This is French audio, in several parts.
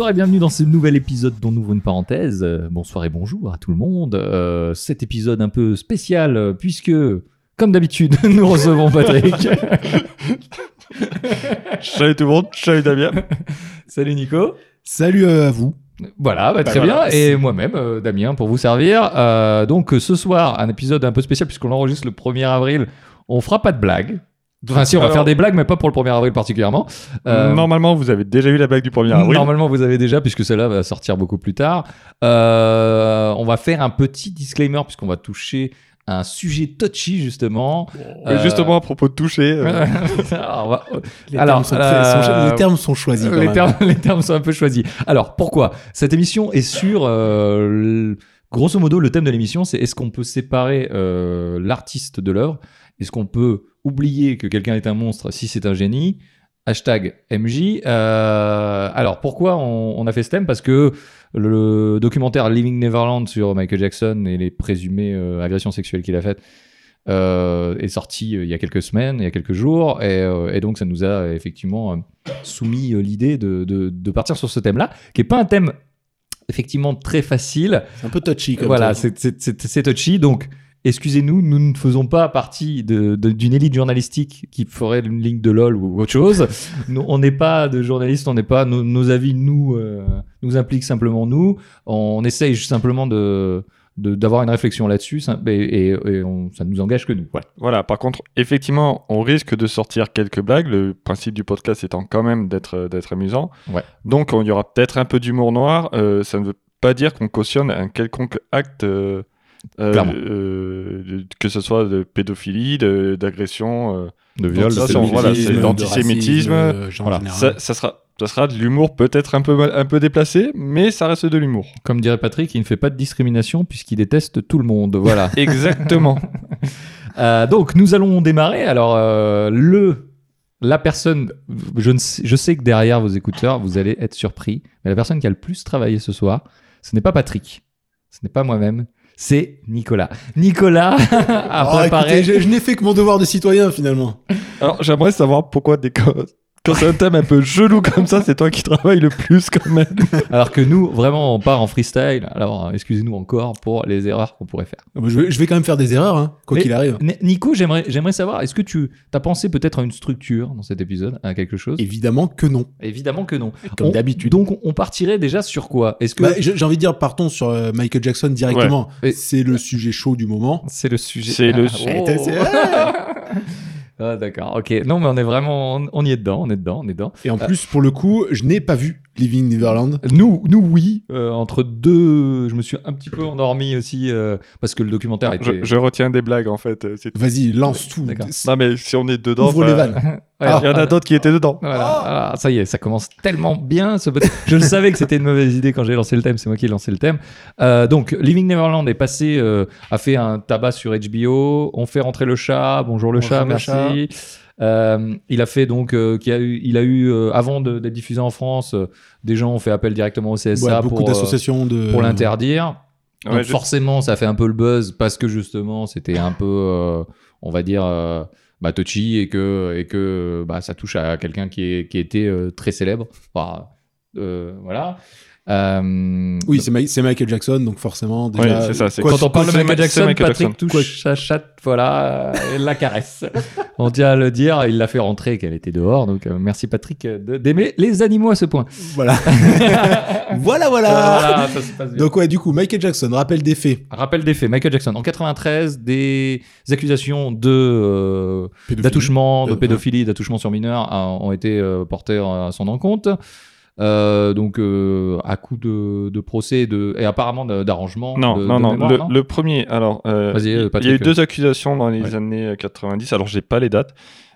bonsoir et bienvenue dans ce nouvel épisode dont nous ouvrons une parenthèse. Euh, bonsoir et bonjour à tout le monde. Euh, cet épisode un peu spécial euh, puisque, comme d'habitude, nous recevons Patrick. Salut tout le monde, salut Damien. Salut Nico. Salut euh, à vous. Voilà, bah, Bah, très voilà. bien. Et moi-même, euh, Damien, pour vous servir. Euh, donc ce soir, un épisode un peu spécial puisqu'on enregistre le 1er avril. On fera pas de blagues. Enfin, si, on va Alors- faire des blagues, mais pas pour le 1er avril particulièrement. Euh, Normalement, vous avez déjà eu la blague du 1er avril. Normalement, vous avez déjà, puisque celle-là va sortir beaucoup plus tard. Euh, on va faire un petit disclaimer, puisqu'on va toucher un sujet touchy, justement. Euh, Euh, Justement, à propos de toucher, euh, Alors, on va- Les, Alors, termes, sont, euh, sont- les termes sont choisis. quand les, même. termes, les termes sont un peu choisis. Alors, pourquoi? Cette émission est sur... euh, l- grosso modo, le thème de l'émission, c'est est-ce qu'on peut séparer euh, l'artiste de l'œuvre Est-ce qu'on peut oublier que quelqu'un est un monstre si c'est un génie? Hashtag MJ. Euh, alors, pourquoi on, on a fait ce thème? Parce que le documentaire Living Neverland sur Michael Jackson et les présumées euh, agressions sexuelles qu'il a faites euh, est sorti il y a quelques semaines, il y a quelques jours, et, et donc ça nous a effectivement soumis l'idée de, de- de partir sur ce thème-là, qui est pas un thème effectivement très facile. C'est un peu touchy comme Voilà, c'est touchy, donc excusez-nous, nous ne faisons pas partie d'une élite journalistique qui ferait une ligne de LOL ou autre chose. Nous, on n'est pas de journalistes, on n'est pas, nos, nos avis nous, euh, nous impliquent simplement nous. On essaye simplement de d'avoir une réflexion là-dessus et, et- et on- ça ne nous engage que nous. Voilà. voilà. Par contre, effectivement, on risque de sortir quelques blagues. Le principe du podcast étant quand même d'être d'être amusant. Ouais. Donc, on- il y aura peut-être un peu d'humour noir. Euh, ça ne veut pas dire qu'on cautionne un quelconque acte. euh, euh, euh, que ce soit de pédophilie, de- d'agression, euh, De viol, de féminisme, voilà, voilà. ça, ça sera, ça sera de l'humour peut-être un peu, un peu déplacé, mais ça reste de l'humour. Comme dirait Patrick, il ne fait pas de discrimination puisqu'il déteste tout le monde. Voilà. Exactement. Euh, donc nous allons démarrer. Alors euh, le la personne, je, ne sais, je sais que derrière vos écouteurs, vous allez être surpris, mais la personne qui a le plus travaillé ce soir, ce n'est pas Patrick, ce n'est pas moi-même, c'est Nicolas. Nicolas a Oh, préparé. écoutez, je, je n'ai fait que mon devoir de citoyen finalement. Alors, j'aimerais savoir pourquoi des co- quand c'est un thème un peu chelou comme ça, c'est toi qui travailles le plus quand même. Alors que nous, vraiment, on part en freestyle. Alors excusez-nous encore pour les erreurs qu'on pourrait faire. Je vais, je vais quand même faire des erreurs, hein, quoi qu'il arrive. Ni- Nico, j'aimerais, j'aimerais savoir, est-ce que tu as pensé peut-être à une structure dans cet épisode, à quelque chose? Évidemment que non, Évidemment que non. comme d'habitude. Donc, on partirait déjà sur quoi? Est-ce que Bah, J'ai envie de dire, partons sur euh, Michael Jackson directement. Ouais. C'est le sujet chaud du moment. c'est le sujet C'est le Ah, su- oh. Ah, d'accord. Ok. Non, mais on est vraiment, on, on y est dedans, on est dedans, on est dedans. Et en plus, pour le coup, je n'ai pas vu Living Neverland. Nous, nous, oui. euh, entre deux, je me suis un petit peu endormi aussi euh, parce que le documentaire était. Je, je retiens des blagues en fait. euh. Vas-y, lance tout. D'accord. Non, mais si on est dedans, Ouvre les bah, vannes. il y en a Ah, d'autres qui étaient dedans. Voilà, voilà, ça y est, ça commence tellement bien. Ce... Je le savais que c'était une mauvaise idée quand j'ai lancé le thème, c'est moi qui ai lancé le thème. Euh, donc, Living Neverland est passé, euh, a fait un tabac sur HBO. On fait rentrer le chat. Bonjour le Bonjour chat, le merci. Euh, il a fait donc, euh, a eu, il a eu euh, avant de- d'être diffusé en France, euh, des gens ont fait appel directement au CSA Ouais, beaucoup pour, euh, d'associations de. pour l'interdire. Ouais, Donc je- forcément, ça fait un peu le buzz parce que justement, c'était un peu, euh, on va dire, euh, bah, touchy et que, et que bah, ça touche à quelqu'un qui, est, qui était euh, très célèbre. Enfin, euh, voilà. Euh, Oui, c'est Ma- Michael Jackson, donc forcément, déjà. C'est ça, quoi- quand on parle de Michael Jackson, Michael Patrick Jackson. touche sa chatte, voilà, euh, et la caresse. on tient à le dire, il l'a fait rentrer qu'elle était dehors. Donc euh, merci Patrick de- d'aimer les animaux à ce point. Voilà. voilà, voilà. Voilà, ça se passe bien. Donc, ouais, du coup, Michael Jackson, rappel des faits. Rappel des faits, Michael Jackson en 93, des accusations de euh, d'attouchement, de pédophilie, d'attouchement sur mineurs euh, ont été euh, portés à son encontre. Euh, donc euh, à coup de, de procès et de, et apparemment d'arrangement. Non, de- non, de non. mémoire, le, non le premier, alors, euh, il y a eu deux accusations dans les Ouais. années euh, 90. Alors, j'ai pas les dates.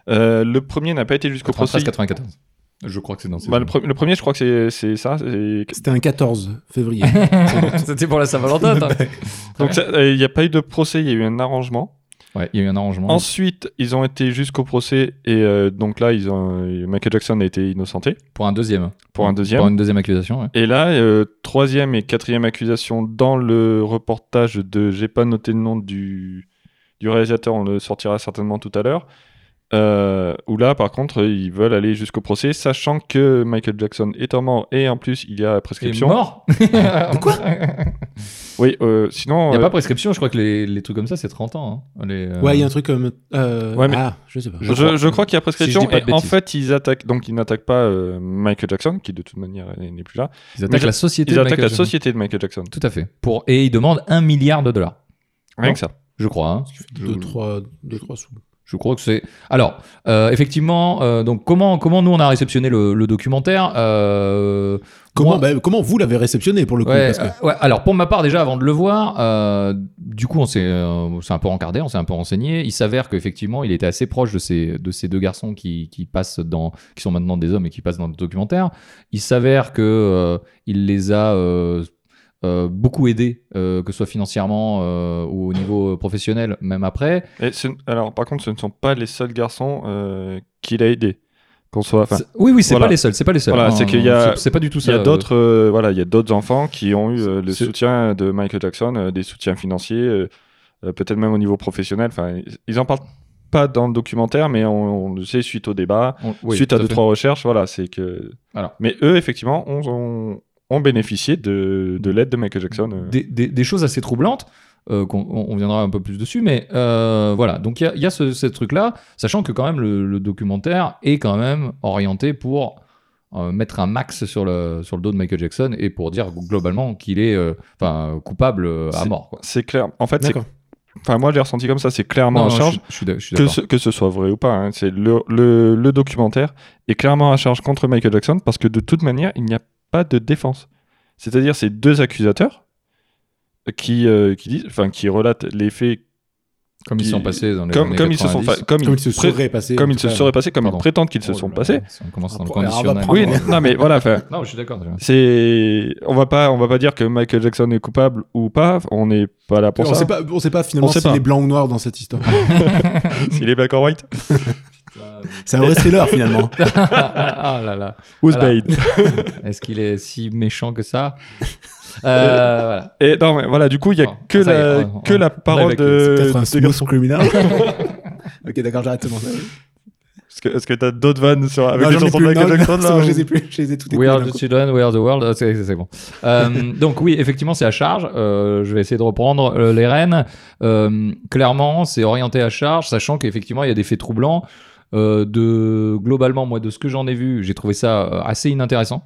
Euh, le premier n'a pas été jusqu'au procès. 93, 94. Je crois que c'est dans ces Bah, le, pre- le premier, je crois que c'est- ça. C'était un 14 février. C'était pour la Saint-Valentin. Donc, il n'y a pas eu de procès, il y a eu un arrangement. Ouais, il y a eu un arrangement. Ensuite, ils ont été jusqu'au procès et euh, donc là, ils ont, euh, Michael Jackson a été innocenté Pour un deuxième. pour un deuxième. Pour une deuxième accusation. ouais. Et là, euh, troisième et quatrième accusation dans le reportage de, j'ai pas noté le nom du, du réalisateur, on le sortira certainement tout à l'heure. Euh, où là, par contre, ils veulent aller jusqu'au procès, sachant que Michael Jackson étant mort et en plus il y a prescription. mort De quoi Oui, euh, sinon. Il n'y a euh, pas prescription, je crois que les, les trucs comme ça, c'est 30 ans. hein. Les, euh, Ouais, il y a un truc comme. euh, Ouais, mais- Ah, je sais pas. Je, crois- je crois qu'il y a prescription Si et en fait ils attaquent donc ils n'attaquent pas euh, Michael Jackson qui de toute manière n'est plus là. Ils attaquent la société Ils de attaquent Michael la Jackson. société de Michael Jackson. Tout à fait. Pour... Et ils demandent un milliard de dollars. Rien Non. que ça. Je crois. hein. 2 3 deux, trois sous. Je crois que c'est. Alors, euh, effectivement, euh, donc comment comment nous on a réceptionné le, le documentaire euh, Comment, moi- bah, comment vous l'avez réceptionné pour le coup Ouais, parce que- ouais, alors pour ma part déjà avant de le voir, du coup on s'est un peu encardé, on s'est un peu renseigné. Il s'avère qu'effectivement il était assez proche de ces de ces deux garçons qui, qui passent dans qui sont maintenant des hommes et qui passent dans le documentaire. Il s'avère que euh, il les a euh, beaucoup aidés, euh, que ce soit financièrement euh, ou au niveau professionnel, même après. Et alors par contre ce ne sont pas les seuls garçons qu'il a aidés. Qu'on soit. oui, oui, c'est voilà. pas les seuls, c'est pas les seuls. Voilà, Non, c'est qu'il y a- c'est- pas du tout Il ça. y a d'autres, voilà, il y a d'autres enfants qui ont eu le soutien de Michael Jackson, des soutiens financiers, peut-être même au niveau professionnel. Enfin, ils en parlent pas dans le documentaire, mais on, on le sait suite au débat, on- oui, suite à deux fait. trois recherches. Voilà, c'est que. Alors. Mais eux, effectivement, ont, ont, ont bénéficié de, de l'aide de Michael Jackson. euh. des, des- des choses assez troublantes. euh, qu'on- on, on viendra un peu plus dessus, mais euh, voilà. Donc il y a, y a ce, ce truc-là, sachant que quand même le, le documentaire est quand même orienté pour euh, mettre un max sur le, sur le dos de Michael Jackson et pour dire globalement qu'il est enfin coupable à mort. C'est clair. En fait, c'est. Enfin, moi, je l'ai ressenti comme ça. C'est clairement Non, en non, charge. je, je je que ce, que ce soit vrai ou pas, hein, c'est le, le, le documentaire est clairement à charge contre Michael Jackson parce que de toute manière, il n'y a pas de défense. C'est-à-dire, c'est deux accusateurs qui, euh, qui disent, enfin, qui relatent les faits Comme ils qui- sont passés dans les comme, années comme ils se sont, 90. fa- comme, Comme il se pré- serait passé. comme ils se seraient passés, comme ils prétendent qu'ils se Oh sont là passés. si on commence dans le conditionnel. Oui, non, mais voilà, enfin, Non, je suis d'accord. c'est, on va pas, on va pas dire que Michael Jackson est coupable ou pas. On n'est pas là pour on ça. sait pas, on sait pas finalement s'il pas. est blanc ou noir dans cette histoire. S'il est black or white. C'est un vrai thriller finalement. ah là là. Who's Voilà. paid? Est-ce qu'il est si méchant que ça? Euh, Voilà. Et non, mais voilà, du coup, il y a Bon, que est, la, on- que on- la parole de, Peut-être un de smooth criminal. ok, d'accord, j'arrête de mentir. Est-ce que, est-ce que t'as d'autres vannes sur, avec Non, les chansons de Michael non, Jackson c'est là, je les ai plus. Je les ai toutes We are the children, we are the world. C'est c'est bon. Euh, donc oui, effectivement, c'est à charge. Euh, je vais essayer de reprendre euh, les rênes. Euh, clairement, c'est orienté à charge, sachant qu'effectivement, il y a des faits troublants. Euh, de globalement, moi, de ce que j'en ai vu, j'ai trouvé ça euh, assez inintéressant,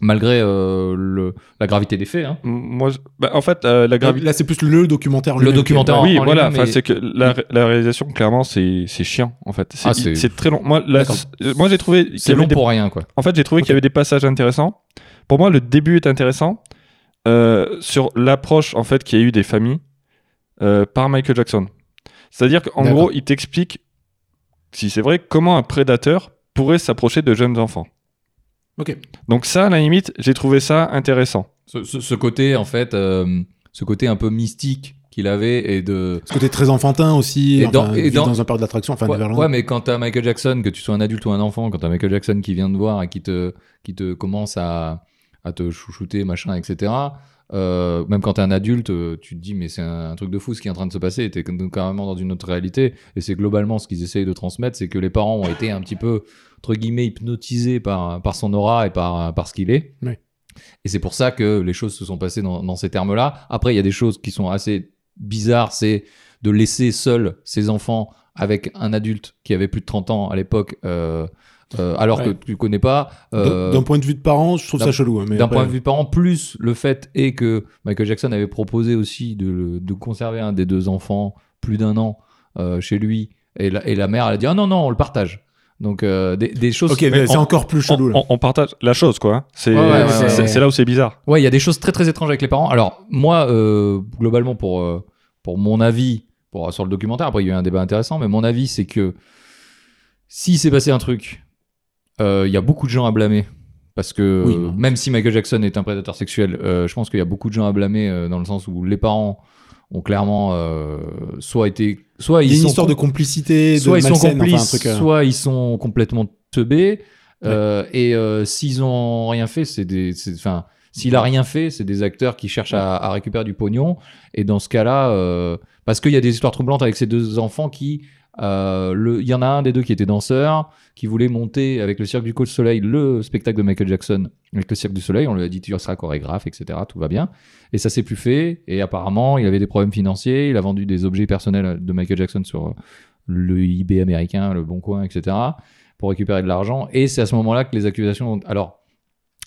malgré euh, le, la gravité des faits. hein. Moi, je- bah, en fait, euh, la gravité. Là, c'est plus le documentaire. Le documentaire. oui, en voilà. Enfin, c'est que la, la réalisation, clairement, c'est c'est chiant, en fait. C'est Ah, très long. Moi, la- moi j'ai trouvé. C'est long des- pour rien, quoi. En fait, j'ai trouvé qu'il y avait des passages intéressants. Pour moi, le début est intéressant euh, sur l'approche, en fait, qu'il y a eu des familles euh, par Michael Jackson. C'est-à-dire qu'en gros, il t'explique, si c'est vrai, comment un prédateur pourrait s'approcher de jeunes enfants. Ok. Donc ça, à la limite, j'ai trouvé ça intéressant. Ce, ce- ce côté, en fait, euh, ce côté un peu mystique qu'il avait et de. Ce côté très enfantin aussi. Et enfin, dans- et vivre dans- dans un parc d'attractions, enfin ouais, mais quand t'as Michael Jackson, que tu sois un adulte ou un enfant, quand t'as Michael Jackson qui vient te voir et qui te, qui te commence à, à te chouchouter, machin, etc. euh, même quand t'es un adulte, euh, tu te dis mais c'est un, un truc de fou ce qui est en train de se passer. T'es donc carrément dans une autre réalité. Et c'est globalement ce qu'ils essayent de transmettre, c'est que les parents ont été un petit peu entre guillemets hypnotisés par par son aura et par par ce qu'il est. Et c'est pour ça que les choses se sont passées dans, dans ces termes-là. Après, il y a des choses qui sont assez bizarres, c'est de laisser seuls ses enfants avec un adulte qui avait plus de 30 ans à l'époque, euh, euh, alors que tu connais pas. euh, D'un point de vue de parents, je trouve ça chelou. hein, d'un après- point de vue parent, plus le fait est que Michael Jackson avait proposé aussi de, de conserver un des deux enfants plus d'un an euh, chez lui, et la, et la mère elle a dit ah non non on le partage. Donc euh, des, des choses. Ok, mais c'est on- encore plus chelou. On, là. on- on partage la chose, quoi. C'est Ouais, ouais, ouais, c'est- ouais, c'est- ouais. c'est là où c'est bizarre. Ouais, il y a des choses très très étranges avec les parents. Alors moi, euh, globalement pour euh, pour mon avis, pour sur le documentaire, après il y a eu un débat intéressant, mais mon avis c'est que si s'est passé un truc, il y a beaucoup de gens à blâmer. Parce que Oui, euh, même si Michael Jackson est un prédateur sexuel, euh, je pense qu'il y a beaucoup de gens à blâmer euh, dans le sens où les parents ont clairement euh, soit été, soit Il y ils a une sont histoire de complicité, de soit ils sont malsaine, enfin, un complices, truc, euh, soit ils sont complètement teubés. euh, et euh, s'ils ont rien fait, c'est des, enfin, s'il a rien fait, c'est des acteurs qui cherchent à, à récupérer du pognon. Et dans ce cas-là, euh, parce qu'il y a des histoires troublantes avec ces deux enfants qui Euh, Il y en a un des deux qui était danseur, qui voulait monter avec le Cirque du Soleil le spectacle de Michael Jackson avec le Cirque du Soleil. On lui a dit tu seras chorégraphe, etc. Tout va bien. Et ça s'est plus fait. Et apparemment, il avait des problèmes financiers. Il a vendu des objets personnels de Michael Jackson sur le eBay américain, le Bon Coin, etc. pour récupérer de l'argent. Et c'est à ce moment-là que les accusations. Alors,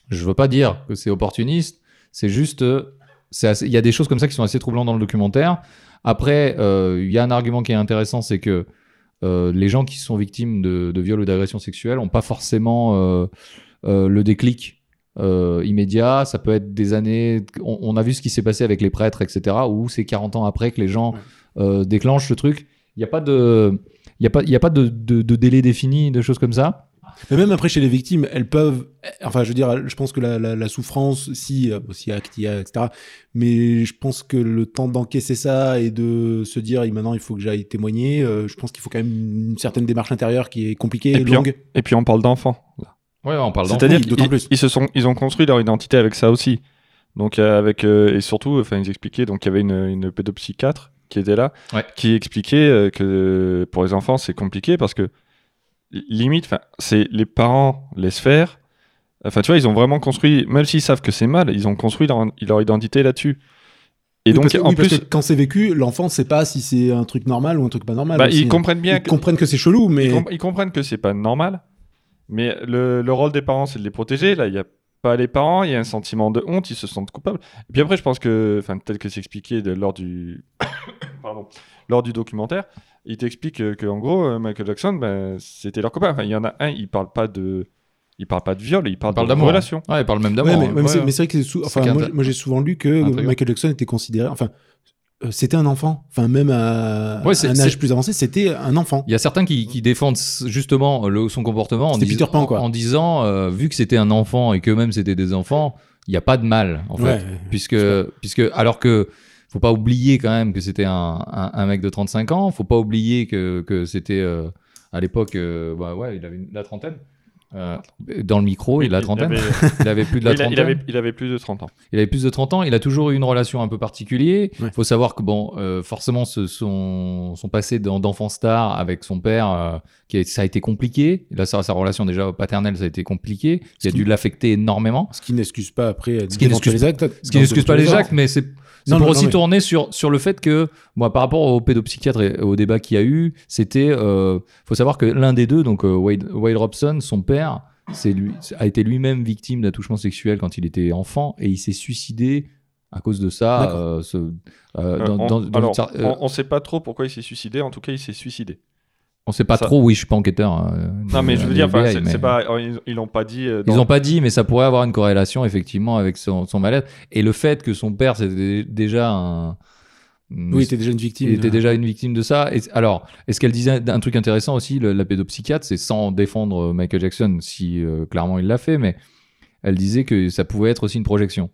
je veux pas dire que c'est opportuniste. C'est juste, euh, il y a des choses comme ça qui sont assez troublantes dans le documentaire. Après, euh, il y a un argument qui est intéressant, c'est que euh, les gens qui sont victimes de, de viols ou d'agressions sexuelles n'ont pas forcément euh, euh, le déclic immédiat. Ça peut être des années. On, on a vu ce qui s'est passé avec les prêtres, etc. Où c'est 40 ans après que les gens déclenchent ce truc. Il n'y a pas de, il y a pas, il y a pas de, de- de délai défini, de choses comme ça. Mais même après, chez les victimes, elles peuvent. Enfin, je veux dire, je pense que la, la, la souffrance, si, euh, aussi acte il y a, etc. Mais je pense que le temps d'encaisser ça et de se dire, et maintenant, il faut que j'aille témoigner, euh, je pense qu'il faut quand même une certaine démarche intérieure qui est compliquée, Et puis, longue. Et puis on parle d'enfants. Ouais, on parle d'enfants. C'est-à-dire qu'ils ils se sont, ils ont construit leur identité avec ça aussi. Donc euh, avec euh, et surtout, enfin ils expliquaient donc il y avait une, une pédopsychiatre qui était là, Ouais. qui expliquait euh, que pour les enfants c'est compliqué parce que limite, c'est les parents laissent faire. Enfin tu vois ils ont vraiment construit, même s'ils savent que c'est mal, ils ont construit leur, leur identité là-dessus. Et Oui, donc que- en oui, plus, quand c'est vécu, l'enfant sait pas si c'est un truc normal ou un truc pas normal. bah, ils hein. comprennent bien Ils que- comprennent que c'est chelou, mais. ils, comp- ils comprennent que c'est pas normal, mais le, le rôle des parents, c'est de les protéger. Là, il y a pas les parents, il y a un sentiment de honte, ils se sentent coupables. Et puis après, je pense que, enfin, tel que c'est expliqué de- lors du, pardon, lors du documentaire, il t'explique que, que, en gros, euh, Michael Jackson, ben, c'était leur copain. Enfin, il y en a un, il parle pas de, il parle pas de viol, il parle, On parle de d'amour. relation. Ouais, il parle même Ouais, d'amour. mais, hein. ouais, mais c'est Ouais. mais c'est vrai que sou- enfin, moi, moi, j'ai souvent lu que Intriguant. Michael Jackson était considéré. Enfin, euh, c'était un enfant. Enfin, même à Ouais, un âge plus avancé, c'était un enfant. Il y a certains qui, qui défendent justement le- son comportement en, C'était dis- Peter Pan, quoi. en- en disant, euh, vu que c'était un enfant et que même c'était des enfants, il n'y a pas de mal, en fait. Ouais. Puisque, puisque, alors que, faut pas oublier quand même que c'était un, un, un mec de 35 ans, faut pas oublier que, que c'était, euh, à l'époque, euh, bah ouais, il avait une- la trentaine. Euh, dans le micro, il a la trentaine. avait, Il avait plus de la trentaine. il avait, il avait plus de 30 ans. Il avait plus de 30 ans, il a toujours eu une relation un peu particulière. Il Ouais. faut savoir que, bon, euh, forcément, ce- son, son passé d'en- d'enfant star avec son père, euh, qui a- ça a été compliqué. Là, sa, sa relation déjà paternelle, ça a été compliqué. Il Ce a qui- dû l'affecter énormément. Ce qui n'excuse pas après Ce qui n'excuse- les actes. Ce qui n'excuse pas les actes, mais c'est c'est Non, pour non, aussi non, mais- tourner sur, sur le fait que, moi, par rapport au pédopsychiatre et au débat qu'il y a eu, c'était. euh, faut savoir que l'un des deux, donc euh, Wade, Wade Robson, son père, c'est lui, a été lui-même victime d'attouchement sexuel quand il était enfant et il s'est suicidé à cause de ça. D'accord. euh, ce- euh, Euh, dans- on, dans- dans alors, une cer- euh, on, on sait pas trop pourquoi il s'est suicidé. En tout cas, il s'est suicidé. On sait pas ça- trop, oui, je suis pas enquêteur. euh, Non, mais je veux dire, enfin, FBI, mais- pas, ils, ils l'ont pas dit. euh, Ils dans- n'ont pas dit, mais ça pourrait avoir une corrélation effectivement avec son, son mal-être. Et le fait que son père, c'était déjà un. Oui, était déjà une victime. il était déjà une victime de ça. Et, alors, est-ce qu'elle disait un truc intéressant aussi, le- la pédopsychiatre, c'est sans défendre euh, Michael Jackson, si euh, clairement il l'a fait, mais elle disait que ça pouvait être aussi une projection.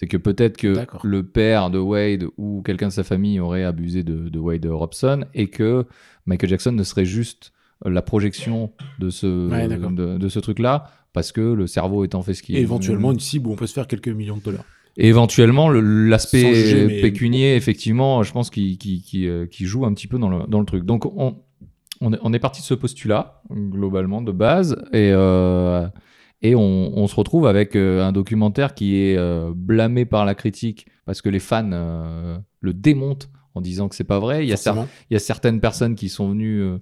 C'est que peut-être que le père de Wade ou quelqu'un de sa famille aurait abusé de, de Wade Robson et que Michael Jackson ne serait juste la projection de ce, Ouais, d'accord. de, de ce truc-là, parce que le cerveau étant fait ce qu'il Et éventuellement une cible où on peut se faire quelques millions de dollars. et éventuellement, l'aspect mais- pécunier, effectivement, je pense qu'il qui, qui, euh, qui joue un petit peu dans le, dans le truc. Donc, on, on, est, on est parti de ce postulat, globalement, de base, et, euh, et on, on se retrouve avec euh, un documentaire qui est euh, blâmé par la critique parce que les fans euh, le démontent en disant que c'est pas vrai. Il y, a cer- forcément. il y a certaines personnes qui sont venues euh,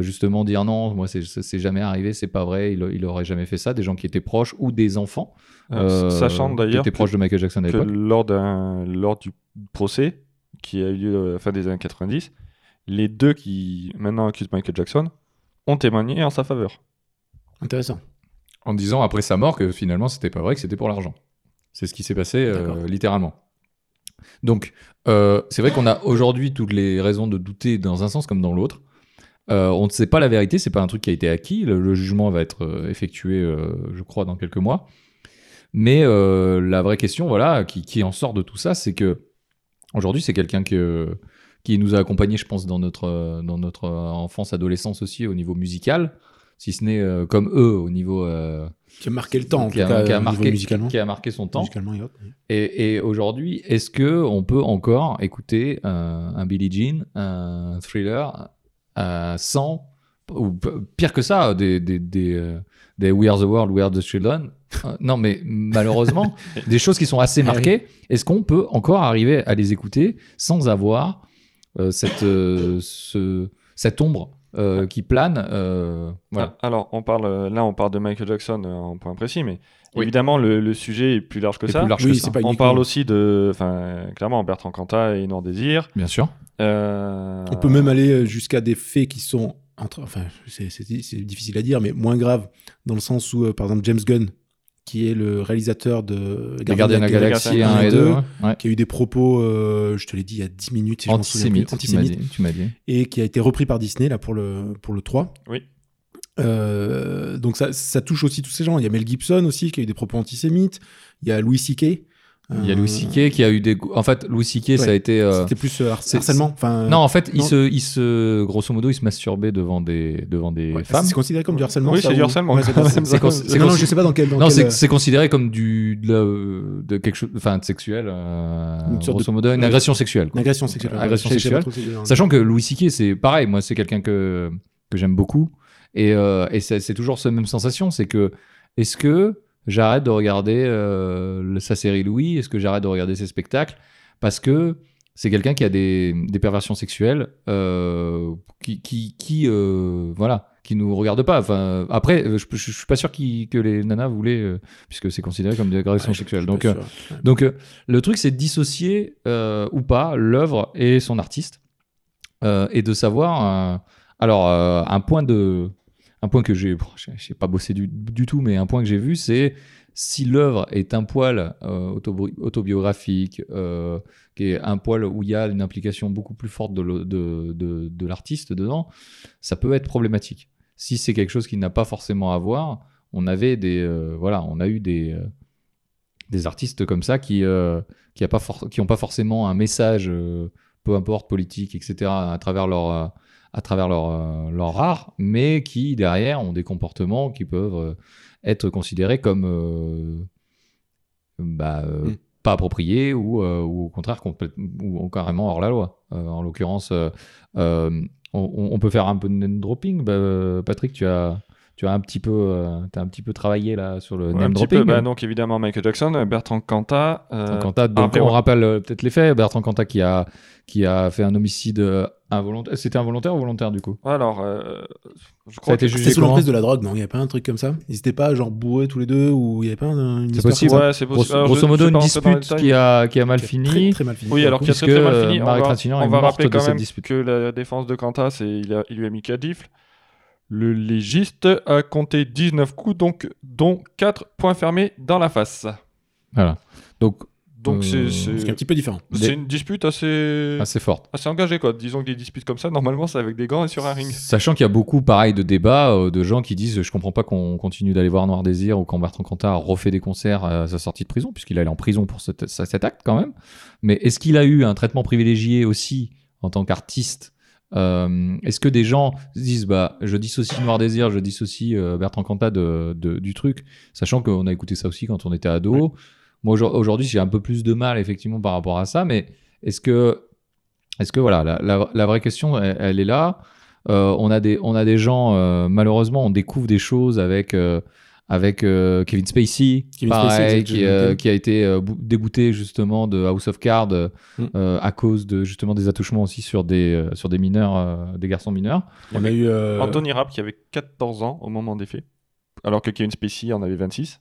justement dire non, moi, c'est- jamais arrivé, c'est pas vrai, il, il aurait jamais fait ça. Des gens qui étaient proches ou des enfants. Euh, sachant qui d'ailleurs étaient que- proches de Michael Jackson à que l'époque. lors, d'un, lors du procès qui a eu lieu à la fin des années 90, les deux qui maintenant accusent Michael Jackson ont témoigné en sa faveur. Intéressant. En disant après sa mort que finalement c'était pas vrai, que c'était pour l'argent. C'est ce qui s'est passé euh, littéralement. Donc euh, c'est vrai qu'on a aujourd'hui toutes les raisons de douter dans un sens comme dans l'autre. Euh, on ne sait pas la vérité, c'est pas un truc qui a été acquis. Le, le jugement va être effectué, je crois, dans quelques mois. Mais la vraie question, voilà, qui, qui en sort de tout ça, c'est que aujourd'hui, c'est quelqu'un que, qui nous a accompagnés, je pense, dans notre, dans notre enfance, adolescence aussi, au niveau musical, si ce n'est euh, comme eux, au niveau euh, Qui a marqué le temps, en qui, tout a, cas, qui a marqué, musicalement. qui a marqué son temps. Musicalement et autres. Et, et aujourd'hui, est-ce que on peut encore écouter un, Billie Jean, un Thriller euh, sans, ou pire que ça, des, des, des, des We Are the World, We Are the Children. Non, mais malheureusement, des choses qui sont assez marquées. Est-ce qu'on peut encore arriver à les écouter sans avoir euh, cette, euh, ce, cette ombre euh, qui plane euh, voilà. Ah, Alors, on parle, euh, là, on parle de Michael Jackson euh, en point précis, mais Oui. évidemment, le, le sujet est plus large que Et ça. plus large Oui, que ça. pas On parle aussi de, enfin, clairement, Bertrand Cantat et Noir Désir. Bien sûr. Euh, On peut même aller jusqu'à des faits qui sont, entre, enfin, c'est difficile à dire, mais moins graves, dans le sens où, euh, par exemple, James Gunn, qui est le réalisateur de de la Galaxie 1 et 2. Ouais. qui a eu des propos, euh, je te l'ai dit il y a 10 minutes, si je m'en souviens plus, Antisémite, tu m'as antisémites, dit. Tu m'as dit. et qui a été repris par Disney là pour le, pour le 3. Oui. Euh, donc ça, ça touche aussi tous ces gens. Il y a Mel Gibson aussi qui a eu des propos antisémites. Il y a Louis C.K. Il y a Louis C.K. qui a eu des. En fait, Louis C.K. ça a Ouais. été. euh, C'était plus euh, harcèlement. Enfin, Non, en fait, il se, il se, grosso modo, il se masturbait devant des, devant des ouais, femmes. C'est considéré comme du harcèlement. Oui, c'est du harcèlement, Ouais, c'est Non, non, je sais pas dans quel. Dans Non, quel, c'est euh, c'est considéré comme du de, la- de quelque chose, enfin de sexuel, euh, Une sorte grosso de- modo, une ouais. agression sexuelle. quoi. Une agression sexuelle. ouais. Agression sexuelle. Sachant que Louis C.K. c'est pareil, moi c'est quelqu'un que que j'aime beaucoup et, euh, et c'est c'est toujours cette même sensation, c'est que est-ce que j'arrête de regarder euh, sa série Louis, est-ce que j'arrête de regarder ses spectacles? Parce que c'est quelqu'un qui a des, des perversions sexuelles euh, qui qui, qui euh, voilà qui nous regarde pas. Enfin après, je, je suis pas sûr que les nanas voulaient euh, puisque c'est considéré comme des agressions Ouais, sexuelles. Donc euh, donc, euh, le truc, c'est de dissocier ou pas l'œuvre et son artiste et de savoir. alors, un point de, un point que j'ai, j'ai pas bossé du, tout, mais un point que j'ai vu, c'est si l'œuvre est un poil euh, autobi- autobiographique, euh, qui est un poil où il y a une implication beaucoup plus forte de, l'artiste dedans, ça peut être problématique. Si c'est quelque chose qui n'a pas forcément à voir, on avait des, euh, voilà, on a eu des, des artistes comme ça qui, euh, qui a pas forcément un message, peu importe politique, etc. à travers leur, à travers leur, euh, leur art, mais qui derrière ont des comportements qui peuvent euh, être considérés comme euh, bah, euh, Mm. pas appropriés ou, ou au contraire ou carrément hors la loi. En l'occurrence, on, on peut faire un peu de name dropping. Bah, Patrick, tu as, tu as un petit peu, euh, t'as un petit peu travaillé là sur le Ouais, name un petit dropping. peu, bah, donc évidemment Michael Jackson, euh, Bertrand Cantat. euh, Bertrand Cantat, donc on rappelle euh, peut-être les faits. Bertrand Cantat qui a, qui a fait un homicide euh, involontaire. C'était involontaire ou volontaire du coup? Alors, euh, je Ça a crois été que jugé C'était sous l'emprise de la drogue, non? Il n'y avait pas un truc comme ça? Ils étaient pas genre bourrés tous les deux ou il n'y avait pas un- une C'est possible. comme ça? Ouais, c'est possible. Grosso, Alors, grosso modo, une dispute qui a, qui a mal fini. Très, très mal fini. Oui, alors qui a très très mal puisque, fini. euh, On va, on va rappeler quand même que la défense de Cantat, c'est il, a- il lui a mis 4 gifles. Le légiste a compté 19 coups, donc dont 4 points fermés dans la face. Voilà. Donc, Donc Euh, c'est- C'est c'est un petit peu différent. c'est une dispute assez assez forte. assez engagée quoi. Disons que des disputes comme ça, normalement, c'est avec des gants et sur un ring. Sachant qu'il y a beaucoup, pareil, de débats euh, de gens qui disent Je comprends pas qu'on continue d'aller voir Noir Désir ou quand Bertrand Cantat a refait des concerts à sa sortie de prison, puisqu'il allait en prison pour cet acte quand même. Mais est-ce qu'il a eu un traitement privilégié aussi en tant qu'artiste Euh, Est-ce que des gens se disent bah, Je dissocie Noir Désir, je dissocie euh, Bertrand Cantat de, de- du truc, sachant qu'on a écouté ça aussi quand on était ado Moi, aujourd- aujourd'hui, j'ai un peu plus de mal, effectivement, par rapport à ça, mais est-ce que, est-ce que voilà, la, la- la vraie question, elle, elle est là. Euh, on, a des, on a des gens, malheureusement, on découvre des choses avec, avec euh, Kevin Spacey, Kevin pareil, Spacey, qui, exactement. euh, qui a été euh, bou- débouté justement de House of Cards euh, Mm. à cause de justement des attouchements aussi sur des, euh, sur des mineurs, euh, des garçons mineurs. On a eu. euh, Anthony Rapp qui avait 14 ans au moment des faits, alors que Kevin Spacey en avait 26.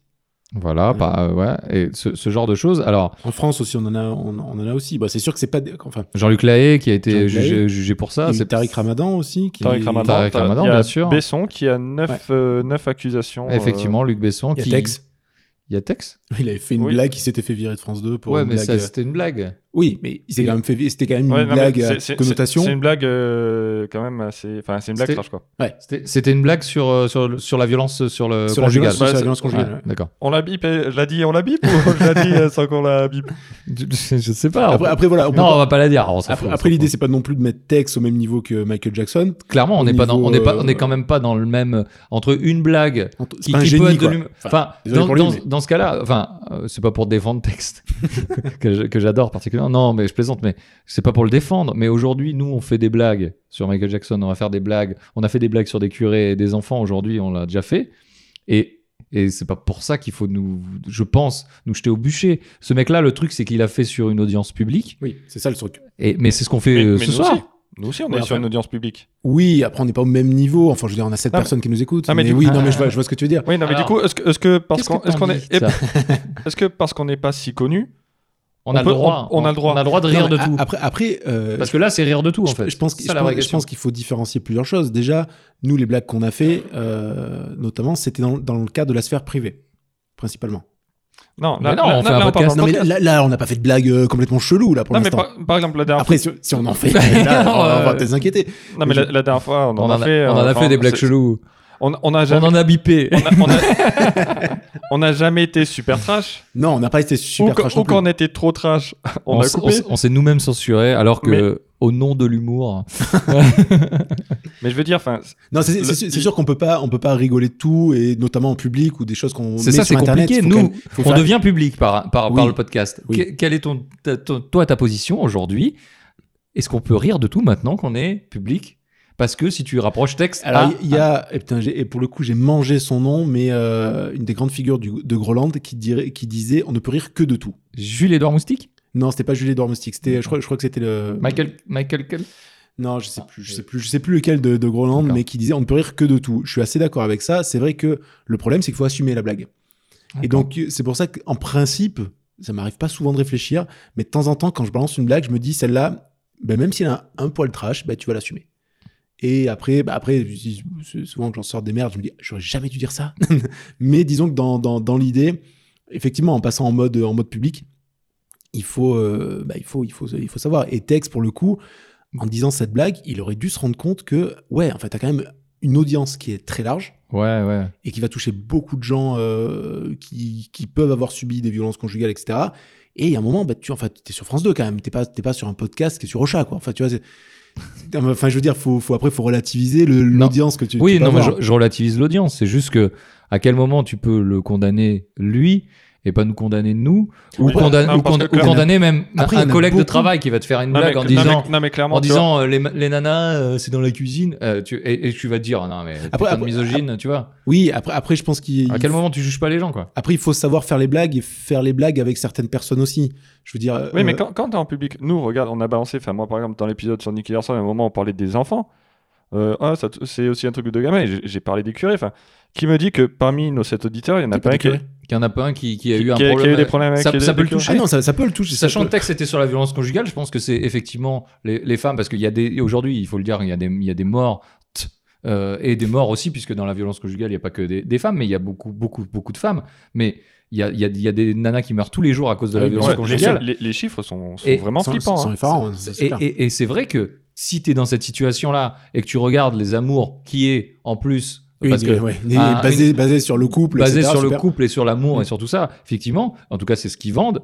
Voilà, Ouais. bah, euh, ouais, et ce, ce genre de choses. Alors, En France aussi, on en a, on, on en a aussi. Bah, c'est sûr que c'est pas. Enfin, Jean-Luc Lahaye qui a été jugé, pour il ça. c'est Tariq Ramadan aussi. Qui Tariq Ramadan, Tariq Ramadan, il bien sûr. Besson qui a 9, accusations. euh, Effectivement, Luc Besson. Il y a qui... Tex. Il y a Tex? Il avait fait une Oui. blague qui s'était fait virer de France 2 pour Ouais, une mais blague. ça, c'était une blague. Oui, mais il s'est Il- quand même fait. C'était quand même Ouais, une non, blague à c'est- c'est- connotation. C'est une blague euh, quand même assez. Enfin, c'est une blague C'était- trash quoi. C'était c'était une blague sur, euh, sur, sur la violence sur le Sur la conjugal. violence, sur la violence Ouais, conjugale. ouais. D'accord. On l'a bip, je l'ai dit, on l'a bip ou je l'ai dit euh, sans qu'on la bip? Je, je sais pas. Après, après, voilà. on non, pas- on va pas la dire. on Après, après, l'idée, c'est pas non plus de mettre Tex au même niveau que Michael Jackson. clairement, on n'est pas dans, on niveau, n'est pas, on est euh, quand même pas dans le même entre une blague C'est qui, pas un qui génie, peut être de l'humour. Enfin, dans, ce cas-là, enfin, euh, c'est pas pour défendre texte que j'adore particulièrement. Non, mais je plaisante, mais c'est pas pour le défendre. Mais aujourd'hui, nous, on fait des blagues sur Michael Jackson. On va faire des blagues. On a fait des blagues sur des curés et des enfants. Aujourd'hui, on l'a déjà fait. Et et c'est pas pour ça qu'il faut nous, je pense, nous jeter au bûcher. Ce mec-là, le truc, c'est qu'il a fait sur une audience publique. Oui, c'est ça le truc. Et mais c'est ce qu'on fait Mais- euh, mais ce nous soir. aussi. Nous aussi, on Ouais, est sur une audience publique. Oui, après on n'est pas au même niveau. Enfin, je veux dire, on a sept Ah, mais- personnes qui nous écoutent. Ah, mais mais du oui, coup- non, mais je vois, je vois ce que tu veux dire. Oui, non, mais du coup, est-ce que, est-ce que parce qu'on est, est-ce que parce qu'on n'est pas si connu, On, On a peut- le droit. on- on a le droit. On a le droit de rire de tout. Après, après euh, Parce que là, c'est rire de tout, en je, fait. je pense, je qu'il faut différencier plusieurs choses. Déjà, nous, les blagues qu'on a fait, euh, notamment, c'était dans, dans le cadre de la sphère privée, principalement. non, là, non, là- on fait là, un on parle podcast. dans Non, le mais podcast. là, là, on n'a pas fait de blagues euh, complètement cheloues, là, pour Non, mais l'instant. par, par exemple, la dernière Après, fois, si, si on en fait, là, on va- peut-être s'inquiéter. non, mais la, la dernière fois, on en On a fait. on en a fait des blagues chelous. On, on a On jamais, en a bipé. on a, on a- on a jamais été super trash. Non, on n'a pas été super ou trash ou quand plus. on était trop trash, on, On, a coupé. on s'est nous-mêmes censurés, alors que, Mais- au nom de l'humour. Mais je veux dire, enfin, Non, c'est Le- sûr, qu'on peut pas, on peut pas rigoler de tout, et notamment en public ou des choses qu'on met C'est ça, c'est compliqué. Nous, même- faut on faire- devient public par, par, par le podcast. Oui. Que- quelle est ton, ta- ton- toi, ta position aujourd'hui? Est-ce qu'on peut rire de tout maintenant qu'on est public? Parce que si tu rapproches texte. Alors, il y a, et, putain, j'ai- et pour le coup, j'ai mangé son nom, mais euh, une des grandes figures du- de Groland qui, dirait, qui disait On ne peut rire que de tout. Jules-Édouard Moustique? Non, c'était pas Julie Moustique, c'était, je crois, je crois que c'était le. Michael, Michael Kell? Non, je sais plus, je sais plus, je sais plus lequel de, de Groland, mais qui disait On ne peut rire que de tout. Je suis assez d'accord avec ça. C'est vrai que le problème, c'est qu'il faut assumer la blague. Et donc, c'est pour ça qu'en principe, ça m'arrive pas souvent de réfléchir, mais de temps en temps, quand je balance une blague, je me dis celle-là, ben, même si elle a un poil trash, ben, tu vas l'assumer. Et après, bah après, souvent que j'en sors des merdes, je me dis, j'aurais jamais dû dire ça. mais disons que dans, dans, dans l'idée, effectivement, en passant en mode, en mode public, il faut, euh, bah, il faut, il faut, il faut savoir. Et Tex, pour le coup, en disant cette blague, il aurait dû se rendre compte que, ouais, en fait, t'as quand même une audience qui est très large Ouais, ouais. et qui va toucher beaucoup de gens euh, qui, qui peuvent avoir subi des violences conjugales, etc. Et il y a un moment, bah, tu en fait, es sur France 2 quand même, t'es pas, pas sur un podcast qui est sur Ocha, quoi. Enfin, tu vois, enfin, je veux dire, faut, faut après, faut relativiser l'audience que tu. Oui, tu non, mais je, je relativise l'audience. C'est juste que à quel moment tu peux le condamner lui et pas nous condamner nous ou, condamner, Non, ou, parce con- que ou clairement- condamner même Après, un collègue de travail qui va te faire une non, blague mais, en non, disant mais- non, mais clairement, en disant euh, les, les nanas euh, c'est dans la cuisine euh, tu, et, et tu vas te dire ah non mais Après- après- misogyne tu vois Oui, après, après, je pense qu'il. à quel moment tu juges pas les gens quoi? Après, il faut savoir faire les blagues et faire les blagues avec certaines personnes aussi. Je veux dire. Oui, mais quand, quand t'es en public, nous, regarde, on a balancé, enfin, moi, par exemple, dans l'épisode sur Nicky Larson, à un moment, on parlait des enfants. Euh, ah, c'est aussi un truc de gamin, et j'ai- parlé des curés. Enfin, qui me dit que parmi nos sept auditeurs, il y en a pas un qui, qu'il y en a pas un qui, qui a qui- eu un qui a- qui a eu problème des problèmes avec ça, les- ça peut le toucher Ah non, ça, ça peut le toucher. ça Sachant que le texte était sur la violence conjugale, je pense que c'est effectivement les, les femmes, parce qu'il y a des, aujourd'hui, il faut le dire, il y a des, il y a des morts, euh, et des morts aussi, puisque dans la violence conjugale, il n'y a pas que des, des femmes, mais il y a beaucoup, beaucoup, beaucoup de femmes. Mais il y a, il y, a, il y a des nanas qui meurent tous les jours à cause de la Ouais, violence Ouais, conjugale. les- les chiffres sont, sont Et vraiment Sans- flippants. sans hein. ça, et- et c'est vrai que si tu es dans cette situation-là et que tu regardes les amours qui est en plus. Oui, parce que ouais, un- basé, basé sur le couple, basé etc., sur le couple et sur l'amour Mm. et sur tout ça, effectivement, en tout cas c'est ce qu'ils vendent,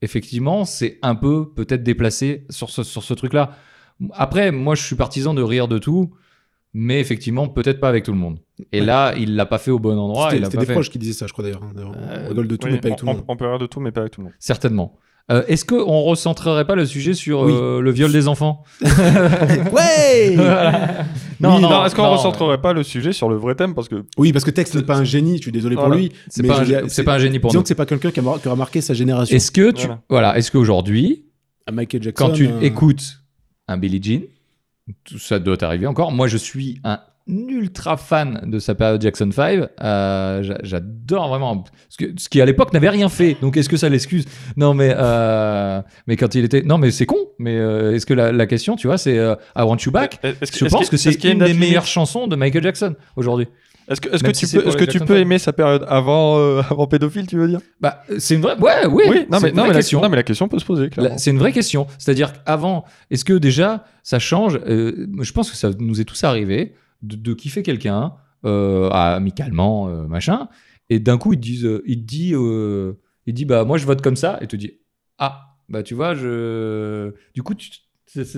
effectivement c'est un peu peut-être déplacé sur ce, sur ce truc-là. Après, moi je suis partisan de rire de tout, mais effectivement peut-être pas avec tout le monde. Et Ouais. là, il l'a pas fait au bon endroit, C'était des fait. proches qui disaient ça, je crois d'ailleurs. hein. Euh, on rigole de tout, Oui, mais pas avec on, tout le monde. on- on peut rire de tout, mais pas avec tout le monde. Certainement. Euh, Est-ce qu'on recentrerait pas le sujet sur Oui. euh, le viol des enfants? Ouais Voilà. Non, Oui, non, est-ce qu'on non, recentrerait pas le sujet sur le vrai thème? Parce que Oui, parce que Tex n'est pas un génie, je suis désolé pour Voilà. lui. C'est mais pas, pas un génie pour Disons nous. que c'est pas quelqu'un qui qui aura marqué sa génération. Est-ce que tu, Voilà. voilà, est-ce qu'aujourd'hui, À Michael Jackson. quand tu euh, écoutes un Billie Jean, tout ça doit t'arriver encore. Moi, je suis un ultra fan de sa période Jackson 5. Euh, j'a- J'adore vraiment. Ce, que, ce qui à l'époque n'avait rien fait. Donc, est-ce que ça l'excuse? Non, mais euh, mais quand il était, non, mais c'est con. Mais euh, est-ce que la, la question, tu vois, c'est I Want You Back? Est-ce Je pense que c'est une des meilleures chansons de Michael Jackson aujourd'hui. Est-ce que, est-ce que tu si peux, les que tu peux aimer sa période avant, euh, avant pédophile, tu veux dire? Bah, c'est une vraie. Ouais, oui. Oui, non mais, non, mais la, question. non, mais la question peut se poser, C'est une vraie question. C'est-à-dire qu'avant, est-ce que déjà ça change? Euh, Je pense que ça nous est tous arrivé de, de kiffer quelqu'un euh, amicalement, euh, machin, et d'un coup ils te disent, euh, il te dit, euh, il dit bah moi je vote comme ça, et te dit ah bah tu vois je, du coup tu,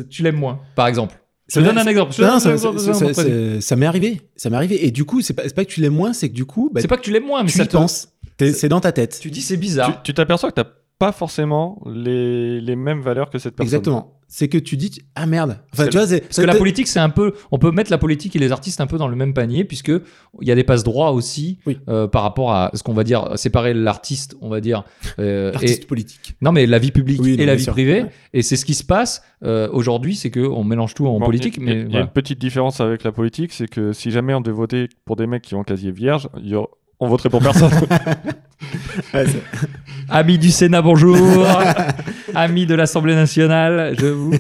tu l'aimes moins, par exemple. Ça- donne un exemple. ça, m'est arrivé. Ça m'est arrivé. Et du coup, c'est pas, c'est pas que tu l'aimes moins, c'est que du coup, bah, C'est pas que tu l'aimes moins, mais tu ça y te penses. C'est dans ta tête. Tu dis c'est bizarre. tu t'aperçois que t'as pas forcément les, les mêmes valeurs que cette personne. Exactement. C'est que tu dis ah merde. Enfin, Parce tu vois, c'est Parce que la politique, c'est un peu. On peut mettre la politique et les artistes un peu dans le même panier, puisque il y a des passe droits aussi Oui. euh, par rapport à ce qu'on va dire séparer l'artiste, on va dire. euh, l'artiste et, politique. non, mais la vie publique Oui, et la vie sûr. privée. Ouais. Et c'est ce qui se passe euh, aujourd'hui, c'est que on mélange tout en Bon, politique, il y a- mais il y a voilà. une petite différence avec la politique, c'est que si jamais on devait voter pour des mecs qui ont un casier vierge, il y aura- on voterait pour personne. Ouais, Amis du Sénat, bonjour. Amis de l'Assemblée nationale, je vous.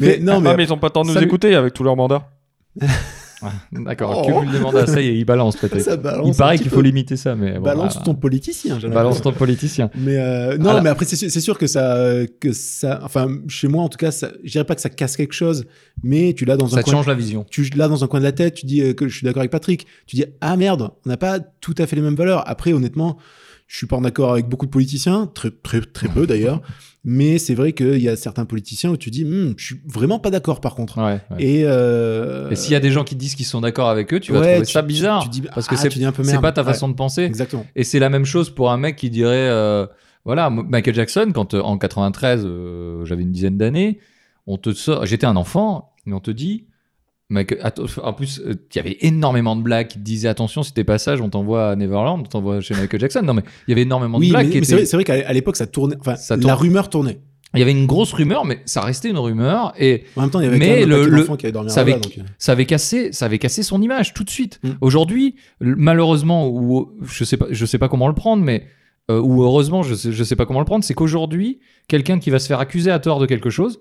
mais non, mais Ah, mais ils ont pas le temps de nous écouter avec tous leurs mandats. D'accord, Oh. cumul des mandats, ça y est, il balance peut-être. ça balance. Il paraît qu'il faut limiter ça, mais bon, balance voilà. ton politicien. balance ton politicien. Mais euh, non, mais après c'est sûr, que ça, que ça, enfin chez moi en tout cas, ça, je dirais pas que ça casse quelque chose, mais tu l'as dans Ça un coin, change la vision. tu l'as dans un coin de la tête, tu dis euh, que je suis d'accord avec Patrick, tu dis ah merde, on n'a pas tout à fait les mêmes valeurs. Après honnêtement, je suis pas en accord avec beaucoup de politiciens, très très très peu d'ailleurs, mais c'est vrai qu'il y a certains politiciens où tu dis, Hmm, je suis vraiment pas d'accord par contre. Ouais, ouais. Et, euh, Et s'il y a des gens qui disent qu'ils sont d'accord avec eux, tu vas ouais, trouver tu- ça bizarre. tu dis, parce que ah, c'est pas ta façon de penser. Exactement. Et c'est la même chose pour un mec qui dirait euh, voilà, Michael Jackson, quand euh, en 93, euh, j'avais une dizaine d'années, on te sort, j'étais un enfant, mais on te dit. En plus, euh, il y avait énormément de blagues qui disaient attention, si t'es pas sage, on t'envoie à Neverland, on t'envoie chez Michael Jackson. Non, mais il y avait énormément Oui, de blagues mais, qui mais c'est étaient. vrai, c'est vrai qu'à l'époque ça tournait, enfin Ça la rumeur tournait. Il y avait une grosse rumeur, mais ça restait une rumeur. Et En même temps, il y avait Mais quand même un le- qui avaient dormi ça avait- donc, ça avait cassé, ça avait cassé son image tout de suite. Mm. Aujourd'hui, malheureusement, ou je sais pas, je sais pas comment le prendre, mais euh, ou heureusement, je sais, je sais pas comment le prendre, c'est qu'aujourd'hui, quelqu'un qui va se faire accuser à tort de quelque chose,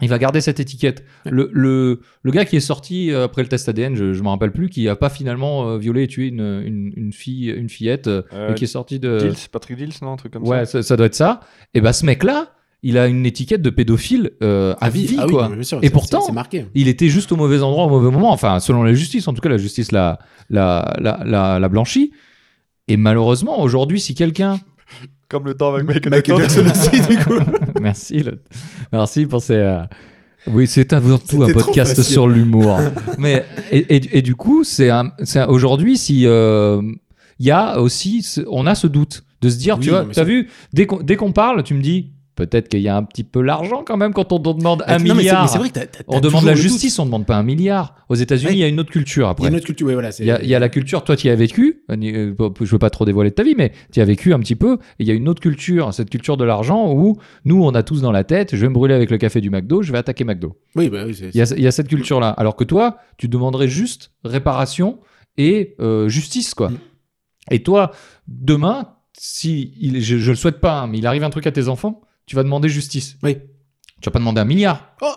il va garder cette étiquette. Ouais. Le, le, le gars qui est sorti euh, après le test ADN, je, je me rappelle plus, qui a pas finalement euh, violé et tué une, une, une fille, une fillette, euh, et qui est sorti de. Dills, Patrick Dills, non Un truc comme ouais, ça. ça, ça doit être ça. Et bah ce mec-là, il a une étiquette de pédophile euh, à vie, Ah oui, quoi. sûr, Et c'est- pourtant, marqué. il était juste au mauvais endroit au mauvais moment. Enfin, selon la justice, en tout cas, la justice l'a, l'a, l'a, l'a, l'a blanchi. Et malheureusement, aujourd'hui, si quelqu'un. Comme le temps avec Michael, Michael Jackson aussi, du coup. merci, le- merci pour ces. euh, Oui, c'est avant tout un podcast sur l'humour. Mais et, et- et du coup, c'est un, c'est un- aujourd'hui si euh, il y a aussi, on a ce doute de se dire, Oui, tu vois, t'as vu, dès qu'on, dès qu'on parle, tu me dis peut-être qu'il y a un petit peu l'argent quand même quand on te demande un Non, milliard. c'est vrai que on demande la doute. justice, on ne demande pas un milliard. Aux États-Unis, Ouais. il y a une autre culture Il y après. a une autre culture, voilà. Il y, a, il y a la culture, toi tu y as vécu, euh, euh, je veux pas trop dévoiler de ta vie, mais tu y as vécu un petit peu, il y a une autre culture, cette culture de l'argent où nous on a tous dans la tête, je vais me brûler avec le café du McDo, je vais attaquer McDo. Oui, bah oui, Il y a, il y a cette culture-là. Alors que toi, tu demanderais juste réparation et euh, justice, quoi. Mm. Et toi, demain, si il, je, je le souhaite pas, hein, mais il arrive un truc à tes enfants, tu vas demander justice. Oui. Tu vas pas demander un milliard. Oh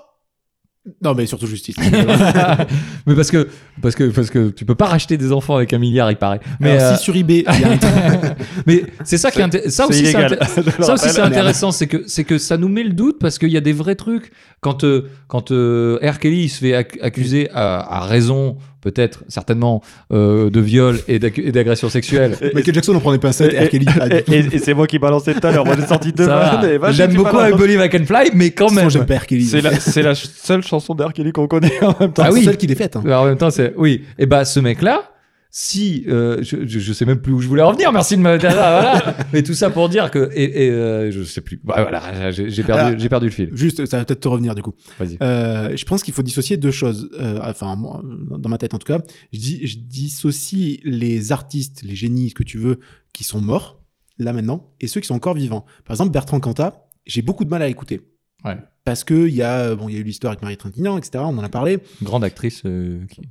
Non, mais surtout justice. mais parce que, parce que, parce que tu peux pas racheter des enfants avec un milliard, il paraît. Mais, Alors, euh, si sur eBay, il y a un mais c'est ça qui est ça aussi, ça aussi c'est intéressant, c'est que c'est que ça nous met le doute parce qu'il y a des vrais trucs. Quand euh, quand euh, R. Kelly il se fait ac- accuser à, à raison, peut-être certainement euh, de viol et d'agression sexuelle. Michael Jackson, on prenait pas un set, Et- R. Kelly. pas du Et, tout. et- et c'est moi qui balançais tout à l'heure. Moi, j'ai sorti deux vannes et J'aime j'ai beaucoup I Believe I Can Fly, mais quand même. J'aime pas R. Kelly. C'est la, c'est la seule chanson d'R. Kelly qu'on connaît en même temps. Ah oui. celle qui l'est faite. hein. Alors, en même temps, c'est oui. Et bah ce mec-là, si euh, je, je sais même plus où je voulais en venir. Merci de me voilà. Mais tout ça pour dire que et, et euh, je sais plus. Bah, voilà, j'ai perdu Alors, j'ai perdu le fil. Juste, ça va peut-être te revenir du coup. Vas-y. Euh, je pense qu'il faut dissocier deux choses. Euh, enfin, moi, dans ma tête en tout cas, je, dis, je dissocie les artistes, les génies, ce que tu veux, qui sont morts là maintenant, et ceux qui sont encore vivants. Par exemple, Bertrand Cantat, j'ai beaucoup de mal à écouter. Ouais. Parce que il y a, bon, il y a eu l'histoire avec Marie Trintignant, etc. On en a parlé, Grande actrice euh, qui,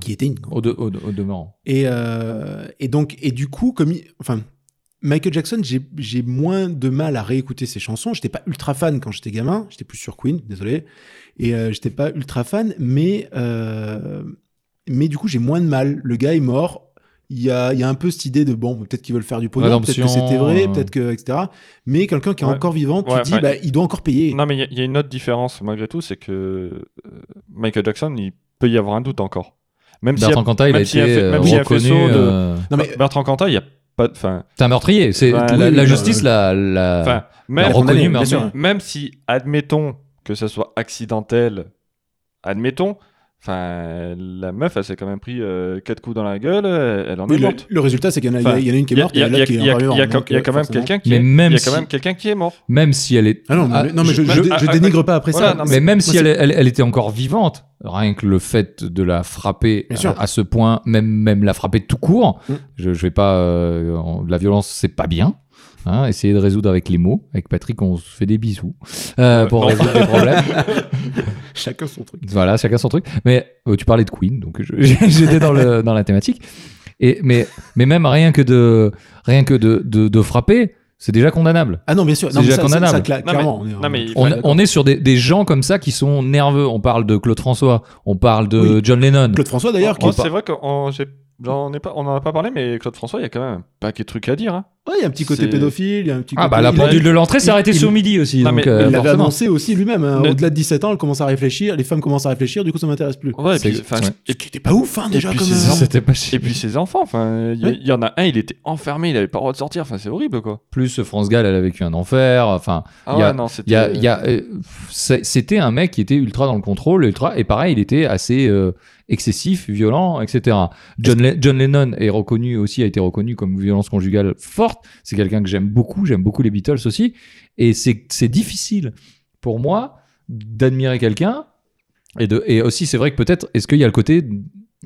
qui était une. au, de, au, de- au demeurant. Et, euh, et donc, et du coup, comme, il- enfin, Michael Jackson, j'ai j'ai moins de mal à réécouter ses chansons. J'étais pas ultra fan quand j'étais gamin. J'étais plus sur Queen, désolé. Et euh, j'étais pas ultra fan, mais euh, mais du coup, j'ai moins de mal. Le gars est mort. Il y a, il y a un peu cette idée de bon, peut-être qu'ils veulent faire du pognon, peut-être que c'était vrai, peut-être que etc. Mais quelqu'un qui est Ouais. encore vivant, tu Ouais, dis, bah, il doit encore payer. Non, mais il y a- il y, a une autre différence malgré tout, c'est que euh, Michael Jackson, il peut y avoir un doute encore. Même si Bertrand Cantat, il a été euh, reconnu. euh, Non, mais Bertrand Cantat, il y a pas, de- enfin, C'est un meurtrier. C'est la, justice l'a l'a même, reconnu meurtrier. même si, admettons que ça soit accidentel, admettons, Enfin, la meuf, elle s'est quand même pris euh, quatre coups dans la gueule, elle elle en Oui, est le, morte. le résultat, c'est qu'il y, en a- Enfin, il y en a une qui est y morte il y a- y y y y euh, quand même quelqu'un qui, y si- quelqu'un qui est mort. Même si elle est. Ah non, mais, Ah, non, mais je, je- je, je- je ah, dénigre pas après voilà, ça. non, Mais même si elle, c'est- elle, elle était encore vivante, rien que le fait de la frapper à, à ce point, même, même la frapper tout court, Mm. je, je vais pas. euh, la violence, c'est pas bien. Hein, essayer de résoudre avec les mots. Avec Patrick, on se fait des bisous euh, pour non. résoudre les problèmes. Chacun son truc. Voilà, chacun son truc. Mais euh, tu parlais de Queen, donc j'étais dans, le, dans la thématique. Et, mais, mais même rien que de, rien que de, de, de frapper, c'est déjà condamnable. Ah non, bien sûr. C'est déjà ça, condamnable. ça, cla- Non, mais- clairement. on est- non, mais il On, Ouais, on est sur des, des gens comme ça qui sont nerveux. On parle de Claude François, on parle de Oui. John Lennon. Claude François, d'ailleurs, qui Oh, est pas- c'est vrai qu'on j'ai- j'en ai pas, on en a pas parlé, mais Claude François, il y a quand même un paquet de trucs à dire. hein. Ouais, il y a un petit côté pédophile, il y a un petit Ah côté... bah la il a- pendule de l'entrée s'est arrêtée il- sur midi aussi. Non, donc, mais euh, Il l'avait annoncé aussi lui-même. hein. Ne- Au-delà de 17 ans, elle commence à réfléchir. Les femmes commencent à réfléchir. Du coup, ça m'intéresse plus. Ouais, et puis, ouais. et était pas ouf, hein, déjà, puis euh, ça. C'était pas Et puis ses enfants, enfin, il y, en a un, il était enfermé, il avait pas le droit de sortir, enfin c'est horrible quoi. plus France Gall, elle a vécu un enfer. Enfin, Ah Il y a- ouais, non, c'était. euh, c'était un mec qui était ultra dans le contrôle, ultra, et pareil, il était assez euh, excessif, violent, etc. John, Le- John Lennon est reconnu aussi, a été reconnu comme violence conjugale forte. C'est quelqu'un que j'aime beaucoup, j'aime beaucoup les Beatles aussi, et c'est difficile pour moi d'admirer quelqu'un. Et, de, et aussi, c'est vrai que peut-être, est-ce qu'il y a le côté,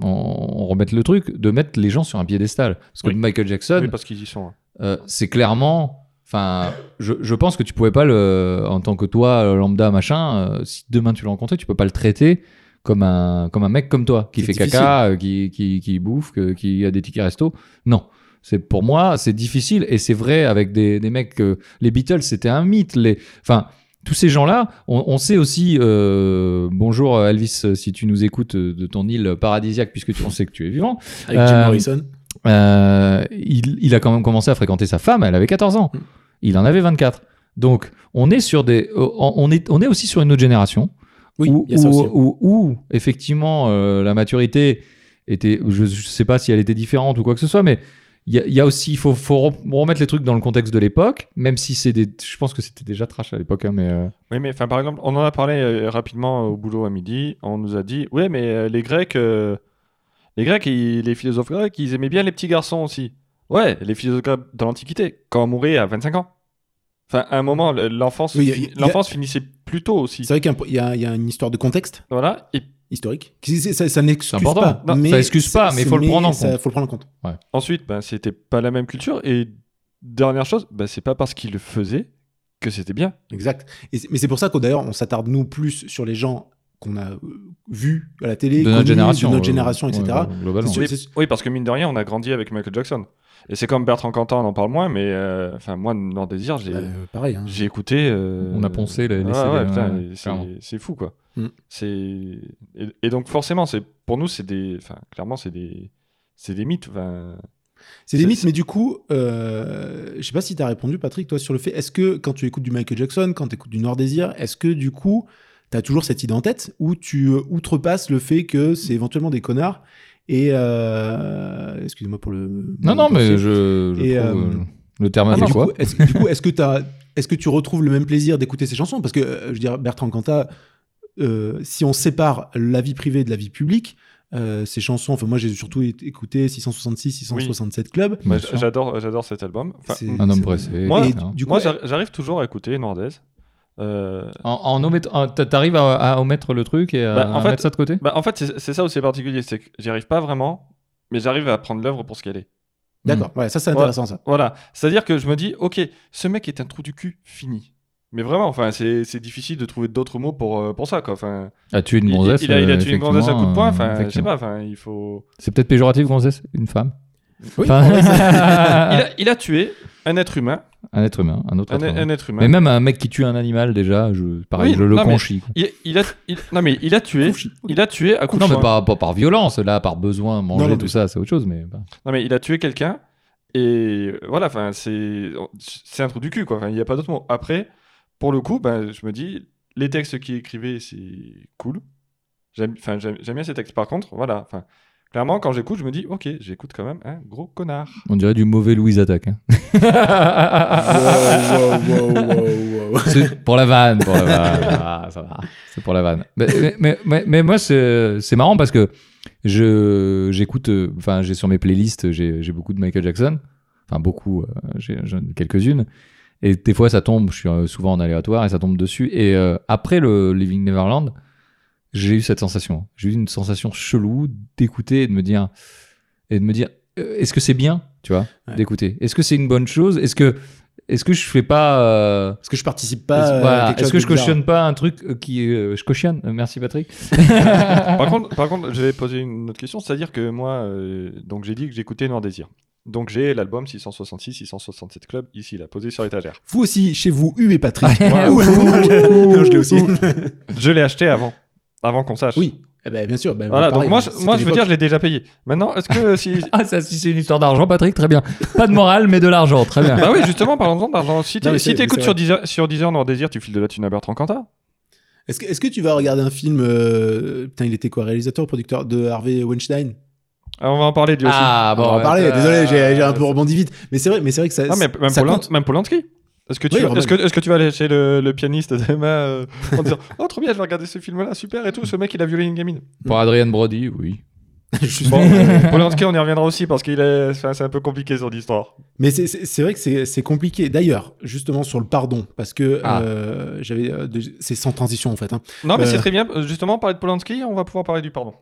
on, on remet le truc, de mettre les gens sur un piédestal? Parce que Oui. Michael Jackson, Oui, parce qu'ils y sont. hein. euh, c'est clairement. Enfin, je, je pense que tu pouvais pas le, en tant que toi, lambda, machin, euh, si demain tu le rencontrais, tu peux pas le traiter comme un, comme un mec comme toi, qui fait difficile. caca, euh, qui, qui, qui bouffe, que- qui a des tickets resto. Non. C'est, pour moi, c'est difficile. Et c'est vrai avec des, des mecs, les Beatles, c'était un mythe. Les, enfin, tous ces gens-là, on, on sait aussi, euh, bonjour Elvis, si tu nous écoutes de ton île paradisiaque, puisque tu, on sait que tu es vivant, Avec Jim Euh, Morrison. euh, il, il a quand même commencé à fréquenter sa femme, elle avait 14 ans. Mm. Il en avait 24. Donc, on est sur des, on est, on est aussi sur une autre génération Oui, où, où- aussi. où- où, effectivement euh, la maturité était, je, je sais pas si elle était différente ou quoi que ce soit, mais il y a, aussi, il faut, faut rem- remettre les trucs dans le contexte de l'époque, même si c'est des, je pense que c'était déjà trash à l'époque, hein, mais euh, Oui, mais enfin, par exemple, on en a parlé euh, rapidement au boulot à midi. On nous a dit, ouais, mais euh, les Grecs, les Grecs, les philosophes grecs, ils aimaient bien les petits garçons aussi. Ouais, les philosophes grecs de l'Antiquité, quand on mourait à 25 ans. Enfin, à un moment, le- l'enfance, Oui, a- finissait plus tôt aussi. C'est vrai qu'il y a y, une histoire de contexte Voilà. Et historique. Ça, ça n'excuse pas. Non, mais ça excuse pas, c'est- mais il faut le prendre en ça- compte. faut le prendre en compte. ensuite, ben, c'était pas la même culture. Et dernière chose, ben, c'est pas parce qu'ils le faisaient que c'était bien. Exact. Et mais c'est pour ça que d'ailleurs, on s'attarde nous plus sur les gens qu'on a euh, vus à la télé, de notre génération, de notre euh, génération, etc. ouais, sûr, oui, parce que mine de rien, on a grandi avec Michael Jackson. Et c'est comme Bertrand Cantat, on en parle moins, mais euh, enfin moi, dans Désir, j'ai Euh, pareil. hein. j'ai écouté. euh, On a poncé les- les ouais, c'est- fou quoi. Mm. C'est et, et donc forcément, c'est pour nous, c'est des, enfin clairement, c'est des, c'est des mythes. enfin, C'est des mythes, mais du coup, euh, je sais pas si tu as répondu, Patrick, toi, sur le fait, est-ce que quand tu écoutes du Michael Jackson, quand tu écoutes du Noir Désir, est-ce que du coup, tu as toujours cette idée en tête ou tu euh, outrepasses le fait que c'est éventuellement des connards et euh, excusez-moi pour le Non, non, mais je, je Et, trouve, euh, euh, le terme Ah, du adéquat. coup, est-ce du coup, est-ce que t'as- est-ce que tu retrouves le même plaisir d'écouter ces chansons? Parce que euh, je veux dire, Bertrand Cantat, euh, si on sépare la vie privée de la vie publique, euh, ces chansons, enfin moi j'ai surtout écouté 666, 667 Club. Bien moi, sûr. j'adore, j'adore cet album. Enfin, Un homme pressé. Moi- du coup, moi, j'arri- j'arrive toujours à écouter Nordez. Euh, En, en omettre- en- t'a- T'arrives à, à omettre le truc et à, Bah, en à fait- mettre ça de côté? bah, en fait, c'est c'est ça où c'est particulier, c'est que j'y arrive pas vraiment, mais j'arrive à prendre l'œuvre pour ce qu'elle est. D'accord, ouais, ça c'est intéressant ça. Voilà, c'est-à-dire que je me dis, ok, ce mec est un trou du cul, fini. Mais vraiment, enfin, c'est c'est difficile de trouver d'autres mots pour, euh, pour ça, quoi. Enfin, A tué une il, gonzesse. il a, il a tué une gonzesse à coup de poing, enfin, euh, je sais pas, enfin, il faut. C'est peut-être péjoratif, gonzesse Une femme? Oui, Enfin, ouais, c'est- il, a, il a tué un être humain, Un être humain, un autre un, être humain. un être humain. Mais même un mec qui tue un animal, déjà, je, pareil, Oui, je le conchis. Il, il a, il- non mais il a tué, il a tué à coup Non, mais pas, pas par violence, là, par besoin, manger, Non, non, tout mais- ça, c'est autre chose. Mais bah. Non mais il a tué quelqu'un et voilà, enfin c'est c'est un trou du cul quoi. Il y a pas d'autre mot. Après, pour le coup, ben je me dis les textes qu'il écrivait c'est cool. J'aime, enfin j'aime, j'aime bien ces textes. Par contre, voilà, enfin Clairement, quand j'écoute, je me dis, ok, j'écoute quand même un gros connard. On dirait du mauvais Louise Attaque. hein. Wow, wow, wow, wow, wow. C'est pour la vanne, pour la vanne. Ah, ça va. C'est pour la vanne. Mais, mais, mais, mais- mais moi, c'est marrant parce que je j'écoute, euh, enfin, j'ai sur mes playlists, j'ai beaucoup de Michael Jackson. Enfin, beaucoup, euh, j'ai j'en ai quelques-unes. Et des fois, ça tombe, je suis euh, souvent en aléatoire et ça tombe dessus. Et euh, après le Living Neverland, j'ai eu cette sensation. J'ai eu une sensation chelou d'écouter et de me dire, et de me dire, euh, est-ce que c'est bien, tu vois, Ouais. d'écouter? Est-ce que c'est une bonne chose? Est-ce que, est-ce que je fais pas euh, Parce que je participe pas. est-ce- à voilà. quelque Est-ce chose que je bizarre? cautionne pas un truc euh, qui euh, je cautionne? Euh, Merci Patrick. par, contre, par contre, je vais poser une autre question, c'est-à-dire que moi, euh, donc j'ai dit que j'écoutais Noir Désir. Donc j'ai l'album 666, 667 Club ici, là, posé sur l'étagère. Vous aussi, chez vous, U et Patrick. Ouais. Ouh, non, je l'ai aussi. Je l'ai acheté avant, avant qu'on sache. oui, eh ben, bien sûr. ben, Voilà, pareil, donc moi, je- moi je veux dire, je l'ai déjà payé. Maintenant, est-ce que si. Ah, ça, si c'est une histoire d'argent, Patrick, très bien. Pas de morale, mais de l'argent, très bien. bah oui, justement, parlons-en d'argent. Si Non, mais tu c'est- écoutes c'est sur Deezer, sur Deezer Noir Désir, tu files de la thune à Bertrand Cantat Est-ce que, est-ce que tu vas regarder un film euh, Putain, il était quoi Réalisateur ou producteur de Harvey Weinstein? Ah, On va en parler du aussi. Ah, On va en parler. euh, Désolé, j'ai, un peu rebondi vite. Mais c'est vrai, mais c'est vrai que ça. Ah, mais même, ça Polan- compte. même Polanski est-ce que, tu Oui, vas- Roman. est-ce, que, est-ce que tu vas aller chez le, le pianiste demain euh, en disant Oh, trop bien, je vais regarder ce film-là, super et tout, ce mec il a violé une gamine? Pour Adrien Brody, oui. Bon, euh, Polanski, on y reviendra aussi parce qu'il est. enfin, c'est un peu compliqué son histoire. Mais c'est- c'est c'est vrai que c'est c'est compliqué. D'ailleurs, justement sur le pardon, parce que Ah. euh, j'avais, euh, c'est sans transition en fait. hein. Non, mais Euh. c'est très bien. Justement, parler de Polanski, on va pouvoir parler du pardon.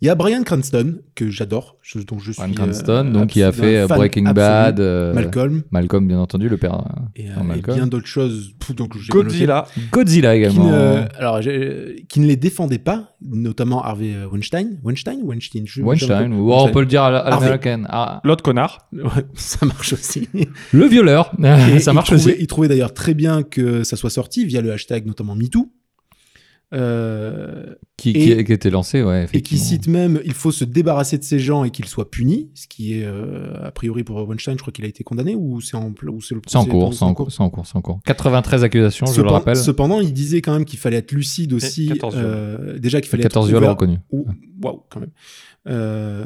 Il y a Brian Cranston que j'adore, je- dont je suis. Brian euh, Cranston, donc qui a fait euh, Breaking absolu. Bad, euh, Malcolm Malcolm, bien entendu, le père. euh, et, euh, et bien d'autres choses. Pff, donc. Godzilla. Godzilla Qui également. ne, alors, j'ai- qui ne les défendait pas, notamment Harvey Weinstein. Weinstein ou Weinstein Je- Weinstein, ou oh, on peut le dire à l'américaine. Ah, L'autre connard. Ouais, ça marche aussi. le violeur, ça il marche trouvait, aussi. Il trouvait d'ailleurs très bien que ça soit sorti via le hashtag notamment MeToo. Euh, Qui, et- qui, qui était lancé, ouais, et qui cite même il faut se débarrasser de ces gens et qu'ils soient punis, ce qui est euh, a priori pour Weinstein, je crois qu'il a été condamné ou c'est en ou c'est le C'est en cours, c'est en cours, c'est en cours, c'est en cours. 93 accusations, je le rappelle. Cependant, il disait quand même qu'il fallait être lucide aussi. 14 viols. euh, déjà qu'il fallait 14 être viols ouvert- reconnus. ou- Waouh, quand même. Euh,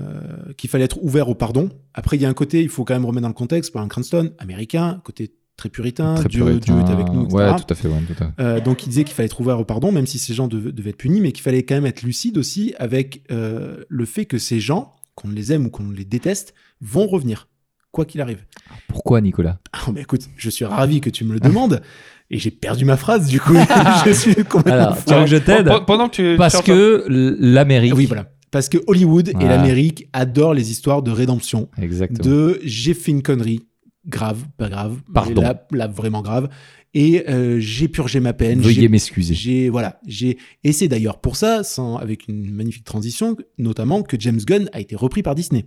qu'il fallait être ouvert au pardon. Après, il y a un côté, il faut quand même remettre dans le contexte, par un Cranston, américain, côté très puritain, Très Dieu, puritain. Dieu est avec nous, etc. Ouais, tout à fait, ouais, tout à fait. Euh, donc il disait qu'il fallait être ouvert au pardon, même si ces gens dev- devaient être punis, mais qu'il fallait quand même être lucide aussi avec euh, le fait que ces gens, qu'on les aime ou qu'on les déteste, vont revenir, quoi qu'il arrive. Pourquoi, Nicolas? Ah, mais écoute, je suis ravi que tu me le demandes, et j'ai perdu ma phrase du coup. je suis complètement Alors, tu foiré. veux que je t'aide? Pe- Pendant que tu. Parce tu que l'Amérique. Oui, voilà. Parce que Hollywood et l'Amérique adorent les histoires de rédemption, Exactement. de j'ai fait une connerie, grave, pas grave, Pardon. là, là, vraiment grave, et euh, j'ai purgé ma peine. Veuillez m'excuser. J'ai voilà, j'ai et c'est d'ailleurs pour ça, sans, avec une magnifique transition, notamment que James Gunn a été repris par Disney.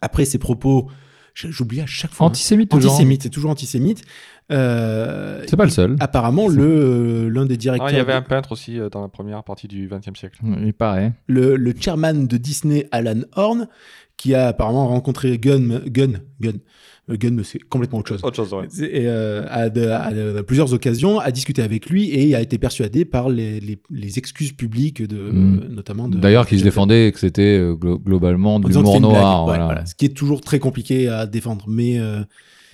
Après ses propos, j'oublie à chaque fois. hein. Antisémite, toujours. Antisémite, c'est toujours antisémite. Euh, C'est pas le seul. Apparemment, le euh, l'un des directeurs, Ah, il y avait un peintre aussi euh, dans la première partie du XXe siècle. Il paraît. le, le chairman de Disney, Alan Horn, qui a apparemment rencontré Gunn, Gunn, Gunn, euh, Gunn, c'est complètement autre chose. Autre chose, ouais. Et, euh, à, de- à de- à plusieurs occasions, a discuté avec lui et a été persuadé par les, les- les excuses publiques de, Mm. euh, notamment de. D'ailleurs, qui se de- défendait que c'était euh, glo- globalement en du disant que humour c'était une blague. noir. Voilà. voilà. Ce qui est toujours très compliqué à défendre. Mais euh,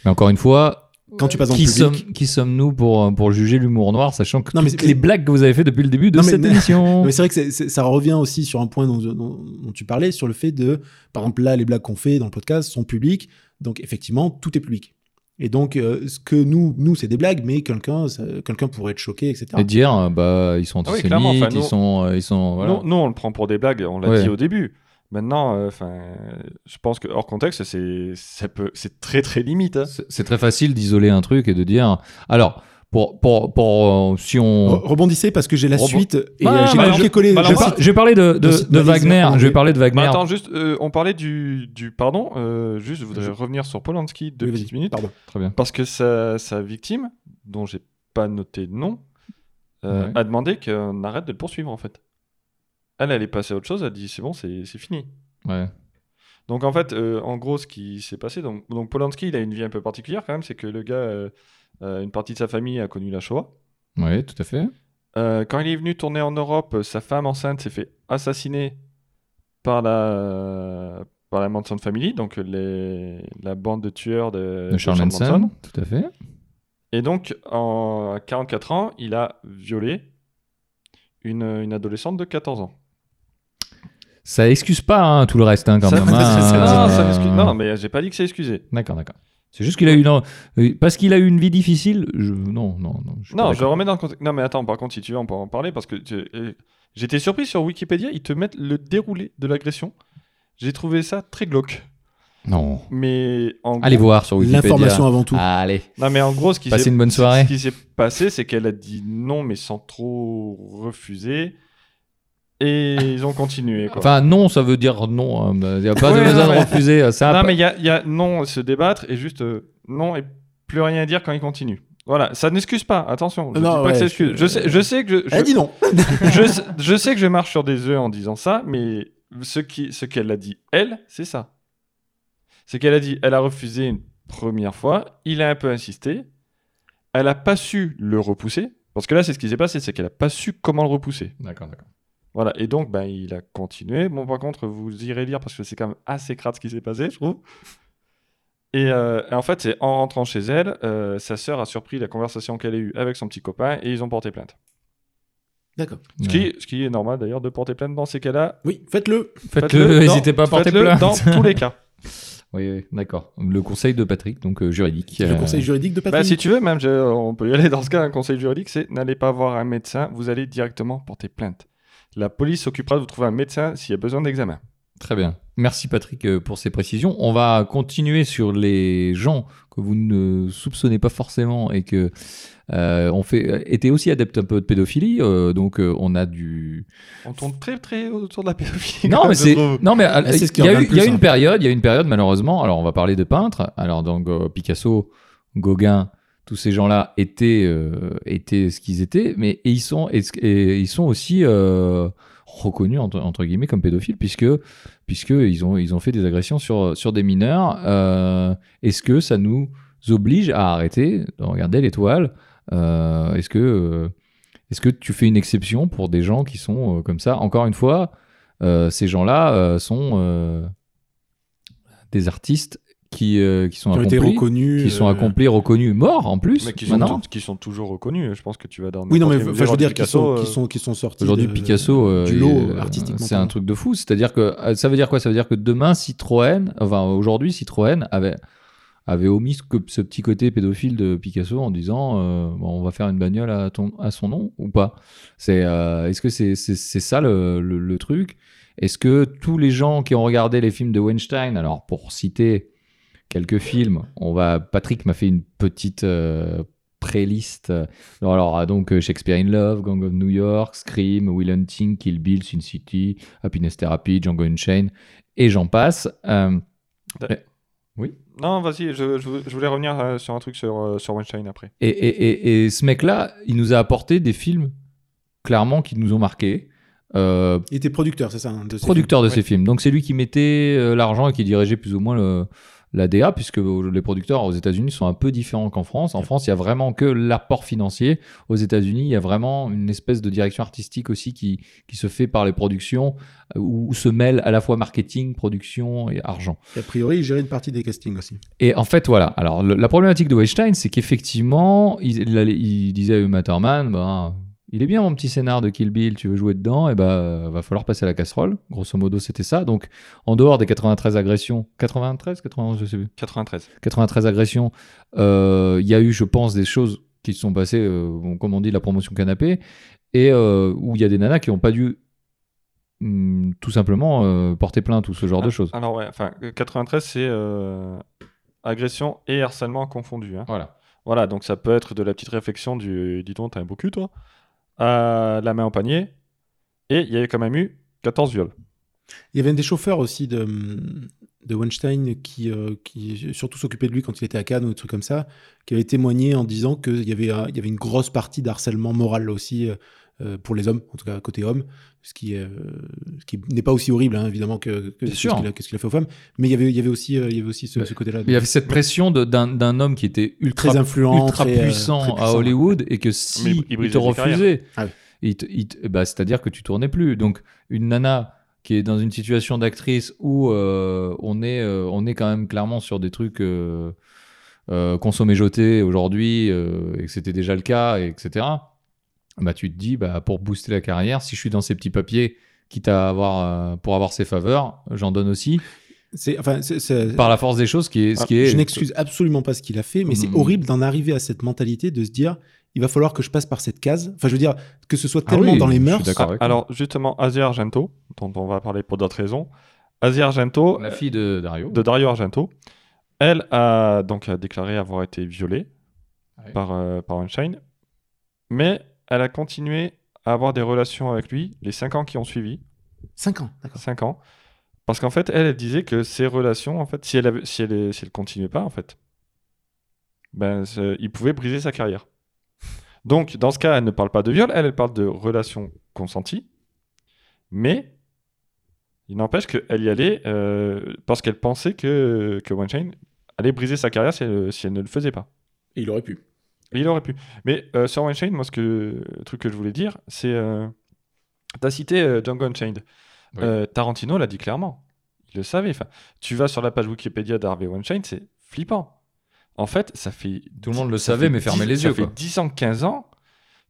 Mais encore une fois, quand tu passes qui, public. sommes, qui sommes-nous pour, pour juger l'humour noir, sachant que Non, mais toutes les blagues que vous avez fait depuis le début de Non, mais- cette émission. Mais c'est vrai que ça revient aussi sur un point dont, dont- dont tu parlais, sur le fait de, par exemple, là, les blagues qu'on fait dans le podcast sont publiques, donc effectivement, tout est public. Et donc, euh, ce que nous, nous, c'est des blagues, mais quelqu'un, quelqu'un pourrait être choqué, etc. Et dire, euh, bah, ils sont Ah oui, antisémites, clairement, enfin, ils nous- sont, euh, ils sont, voilà. Nous, nous, on le prend pour des blagues, on l'a Ouais. dit au début. Maintenant, euh, enfin, je pense que hors contexte, c'est c'est très très limite. hein. C'est c'est très facile d'isoler un truc et de dire. Alors, pour, pour, pour euh, si on. Re- Rebondissez parce que j'ai la Rebond- suite et Ah, euh, j'ai bah, copié-collé. bah, je, vais parler de, de, de- de de- Wagner. Je vais parler de Wagner. Mais attends, juste, euh, on parlait du, du pardon. euh, juste, je voudrais Je- revenir sur Polanski deux Oui, petites minutes. Pardon. Très bien. Parce que sa, sa victime, dont j'ai pas noté de nom, euh, Ouais. a demandé qu'on arrête de le poursuivre en fait. Elle, elle est passée à autre chose, elle a dit c'est bon, c'est c'est fini. Ouais. Donc en fait, euh, en gros, ce qui s'est passé, donc, donc Polanski, il a une vie un peu particulière quand même, c'est que le gars, une partie de sa famille a connu la Shoah. Ouais, tout à fait. Euh, quand il est venu tourner en Europe, euh, sa femme enceinte s'est fait assassiner par la, par la Manson Family, donc les, la bande de tueurs de, De Charles Manson, tout à fait. Et donc, en à 44 ans, il a violé une, une adolescente de 14 ans. Ça excuse pas hein, tout le reste, hein, quand Ça- même. hein. non, ça Euh, m'excuse- non, mais j'ai pas dit que c'est excusé. D'accord, d'accord. C'est juste qu'il a eu une... euh, Parce qu'il a eu une vie difficile. Je... Non, non, non. je Non, je remets dans le contexte. Non, mais attends, par contre, si tu veux, on peut en parler parce que tu- euh, j'étais surpris sur Wikipédia, ils te mettent le déroulé de l'agression. J'ai trouvé ça très glauque. Non. Mais en Allez gros- voir sur Wikipédia. L'information avant tout. Allez. Non, mais en gros, ce qui Passez s'est une bonne soirée. Ce qui s'est passé, c'est qu'elle a dit non, mais sans trop refuser. Et ils ont continué. Quoi. Enfin, non, ça veut dire non. hein. Il n'y a pas Ouais, de besoin non, de refuser. Ça a non, mais il y a, il y a non, se débattre et juste euh, non et plus rien à dire quand ils continuent. Voilà, ça n'excuse pas, attention. Je Non, dis pas ouais, que ça je- excuse. Je sais, je sais que je, je, Elle dit non. je, sais- je sais que je marche sur des œufs en disant ça, mais ce qui, ce qu'elle a dit, elle, c'est ça. C'est qu'elle a dit, elle a refusé une première fois, il a un peu insisté, elle a pas su le repousser, parce que là, c'est ce qui s'est passé, c'est qu'elle a pas su comment le repousser. D'accord, d'accord. Voilà, et donc, ben, il a continué. Bon, par contre, vous irez lire parce que c'est quand même assez crade ce qui s'est passé, je trouve. Et, euh, et en fait, c'est en rentrant chez elle, euh, sa sœur a surpris la conversation qu'elle a eue avec son petit copain et ils ont porté plainte. D'accord. Ce, qui, ce qui est normal d'ailleurs de porter plainte dans ces cas-là. Oui, faites-le. Faites-le, n'hésitez pas à porter faites-le plainte. dans tous les cas. Oui, oui, d'accord. Le conseil de Patrick, donc euh, juridique. Le Euh, conseil juridique de Bah, Patrick. si tu veux, même, je- on peut y aller dans ce cas, un conseil juridique, c'est n'allez pas voir un médecin, vous allez directement porter plainte. La police s'occupera de vous trouver un médecin s'il y a besoin d'examen. Très bien. Merci Patrick euh, pour ces précisions. On va continuer sur les gens que vous ne soupçonnez pas forcément et que euh, on fait euh, étaient aussi adeptes un peu de pédophilie. euh, donc euh, on a du On tourne très très autour de la pédophilie. non mais c'est non mais Ah, c'est ce qui il y a eu y une hein. période il y a une période malheureusement. Alors on va parler de peintres. Alors donc euh, Picasso, Gauguin, tous ces gens-là étaient euh, étaient ce qu'ils étaient, mais ils sont ils sont aussi euh, reconnus entre, guillemets comme pédophiles puisque puisque ont ils ont fait des agressions sur sur des mineurs. Euh, Est-ce que ça nous oblige à arrêter de regarder l'étoile? Est-ce que est-ce que tu fais une exception pour des gens qui sont comme ça? Encore une fois, ces gens-là sont des artistes qui, euh, qui sont qui ont été accomplis, reconnus. qui sont euh, accomplis, reconnus, morts en plus. Mais qui sont, maintenant. tout- qui sont toujours reconnus. Je pense que tu vas dans. Oui, non, mais je veux dire qu'ils sont, Picasso, qui sont, qui sont sortis. Aujourd'hui, de- Picasso, euh, du lot euh, artistiquement. c'est un truc de fou. C'est-à-dire que ça veut dire quoi? Ça veut dire que demain, Citroën, enfin aujourd'hui, Citroën avait avait omis ce, petit côté pédophile de Picasso en disant euh, bon, on va faire une bagnole à, ton, à son nom ou pas? C'est euh, est-ce que c'est c'est c'est ça le, le- le truc? Est-ce que tous les gens qui ont regardé les films de Weinstein, alors pour citer quelques films, on va Patrick m'a fait une petite euh, pré-liste. Alors ah, donc euh, Shakespeare in Love, Gang of New York, Scream, Will Hunting, Kill Bill, Sin City, Happiness Therapy, Django Unchained et j'en passe. Euh, Non, vas-y, je, je, voulais revenir euh, sur un truc sur, euh, sur Weinstein après. Et, et- et- et ce mec-là, il nous a apporté des films, clairement, qui nous ont marqués. Euh, Il était producteur, c'est ça hein, de ces producteur de Ouais. ces films. Donc c'est lui qui mettait euh, l'argent et qui dirigeait plus ou moins le, la DA, puisque les producteurs aux États-Unis sont un peu différents qu'en France. En France, il y a vraiment que l'apport financier. Aux États-Unis, il y a vraiment une espèce de direction artistique aussi qui, qui se fait par les productions, euh, où se mêlent à la fois marketing, production et argent. Et a priori, il gérait une partie des castings aussi. Et en fait, voilà. Alors, le- la problématique de Weinstein, c'est qu'effectivement, il, il il disait à Uma Thurman, bah, il est bien mon petit scénar de Kill Bill, tu veux jouer dedans, et bah, va falloir passer à la casserole. Grosso modo, c'était ça. Donc, en dehors des 93 agressions, 93, 91, je sais plus, 93. 93 agressions, euh, il y a eu, je pense, des choses qui se sont passées, euh, comme on dit, la promotion canapé, et euh, où il y a des nanas qui n'ont pas dû hum, tout simplement euh, porter plainte ou ce genre de Ah, choses. Alors, ouais, enfin, euh, 93, c'est euh, agression et harcèlement confondus. hein. Voilà. Voilà, donc ça peut être de la petite réflexion du dis donc, t'as un beau cul, toi, la main au panier. Et il y avait quand même eu 14 viols. Il y avait un des chauffeurs aussi de, de Weinstein qui, euh, qui surtout s'occupait de lui quand il était à Cannes ou des trucs comme ça, qui avait témoigné en disant qu'il y avait, euh, y avait une grosse partie d'harcèlement moral aussi euh, pour les hommes, en tout cas côté homme, ce qui, euh, ce qui n'est pas aussi horrible hein, évidemment que, ce qu'il a, fait aux femmes, mais il y avait, il y avait aussi, euh, il y avait aussi ce, ce côté-là. Il y avait cette pression d'un homme qui était ultra très influent, ultra très, euh, puissant, très à. Hollywood et que Mais si il te refusait, Ah oui. il te- il te- bah, c'est-à-dire que tu tournais plus. Donc une nana qui est dans une situation d'actrice où euh, on, est, euh, on est quand même clairement sur des trucs euh, euh, jetés aujourd'hui, euh, et que c'était déjà le cas, et etc. Bah, tu te dis, bah, pour booster la carrière, si je suis dans ces petits papiers, quitte à avoir, euh, pour avoir ses faveurs, j'en donne aussi. C'est, enfin, c'est- c'est- Par la force des choses, ce qui est. Ce Ah, qui est Je n'excuse absolument pas ce qu'il a fait, mais c'est Mhm. horrible d'en arriver à cette mentalité de se dire il va falloir que je passe par cette case. Enfin, je veux dire, que ce soit Ah tellement oui, dans les mœurs. toi. Alors, justement, Asia Argento, dont on va parler pour d'autres raisons. Asia Argento, La fille de Dario. de Dario Argento, elle a donc a déclaré avoir été violée par, euh, par Weinstein, mais elle a continué à avoir des relations avec lui les 5 ans qui ont suivi, 5 ans, d'accord. 5 ans, parce qu'en fait, elle, elle disait que ces relations, en fait, si elle, avait- si elle, si elle continuait pas, en fait, ben, il pouvait briser sa carrière. Donc, dans ce cas, elle ne parle pas de viol, elle, elle parle de relations consenties, mais il n'empêche qu'elle y allait euh, parce qu'elle pensait que, que Weinstein allait briser sa carrière si elle, si elle ne le faisait pas. Et il aurait pu. Il aurait pu. Mais euh, sur Weinstein, moi, ce que, le truc que je voulais dire, c'est. Euh, T'as cité euh, Django Unchained. Oui. Euh, Tarantino l'a dit clairement. Il le savait. Enfin, tu vas sur la page Wikipédia d'Harvey Weinstein, c'est flippant. En fait, ça fait. Tout le monde le savait, mais 10 les yeux, Ça fait quoi. 10 ans, 15 ans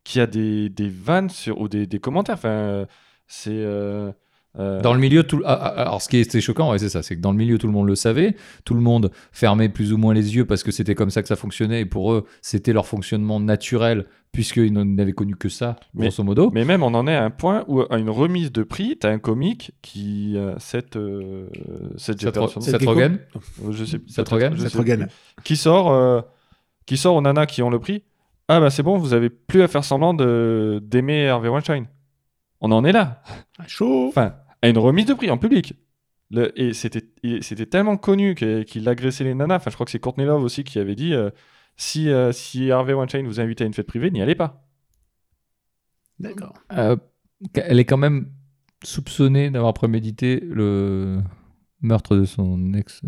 qu'il y a des, des vannes sur, ou des, des commentaires. Enfin, euh, c'est. euh, euh, Dans le milieu, tout... ah, ah, alors ce qui était choquant, ouais, c'est ça, c'est que dans le milieu, tout le monde le savait, tout le monde fermait plus ou moins les yeux parce que c'était comme ça que ça fonctionnait, et pour eux, c'était leur fonctionnement naturel, puisqu'ils n'avaient connu que ça, Mais- grosso modo. Mais même, on en est à un point où, à une remise de prix, t'as un comique qui. Euh, cette. Euh, cette Rogen Euh, je sais peut-être, Rogen je sais qui sort euh, qui sort aux nanas qui ont le prix ah bah c'est bon vous avez plus à faire semblant de d'aimer Harvey Weinstein on en est là Ah, chaud. enfin à une remise de prix en public Le- et c'était tellement connu qu'il agressait les nanas enfin je crois que c'est Courtney Love aussi qui avait dit euh, si euh, si Harvey Weinstein vous invite à une fête privée n'y allez pas D'accord. Euh, elle est quand même soupçonnée d'avoir prémédité le meurtre de son ex.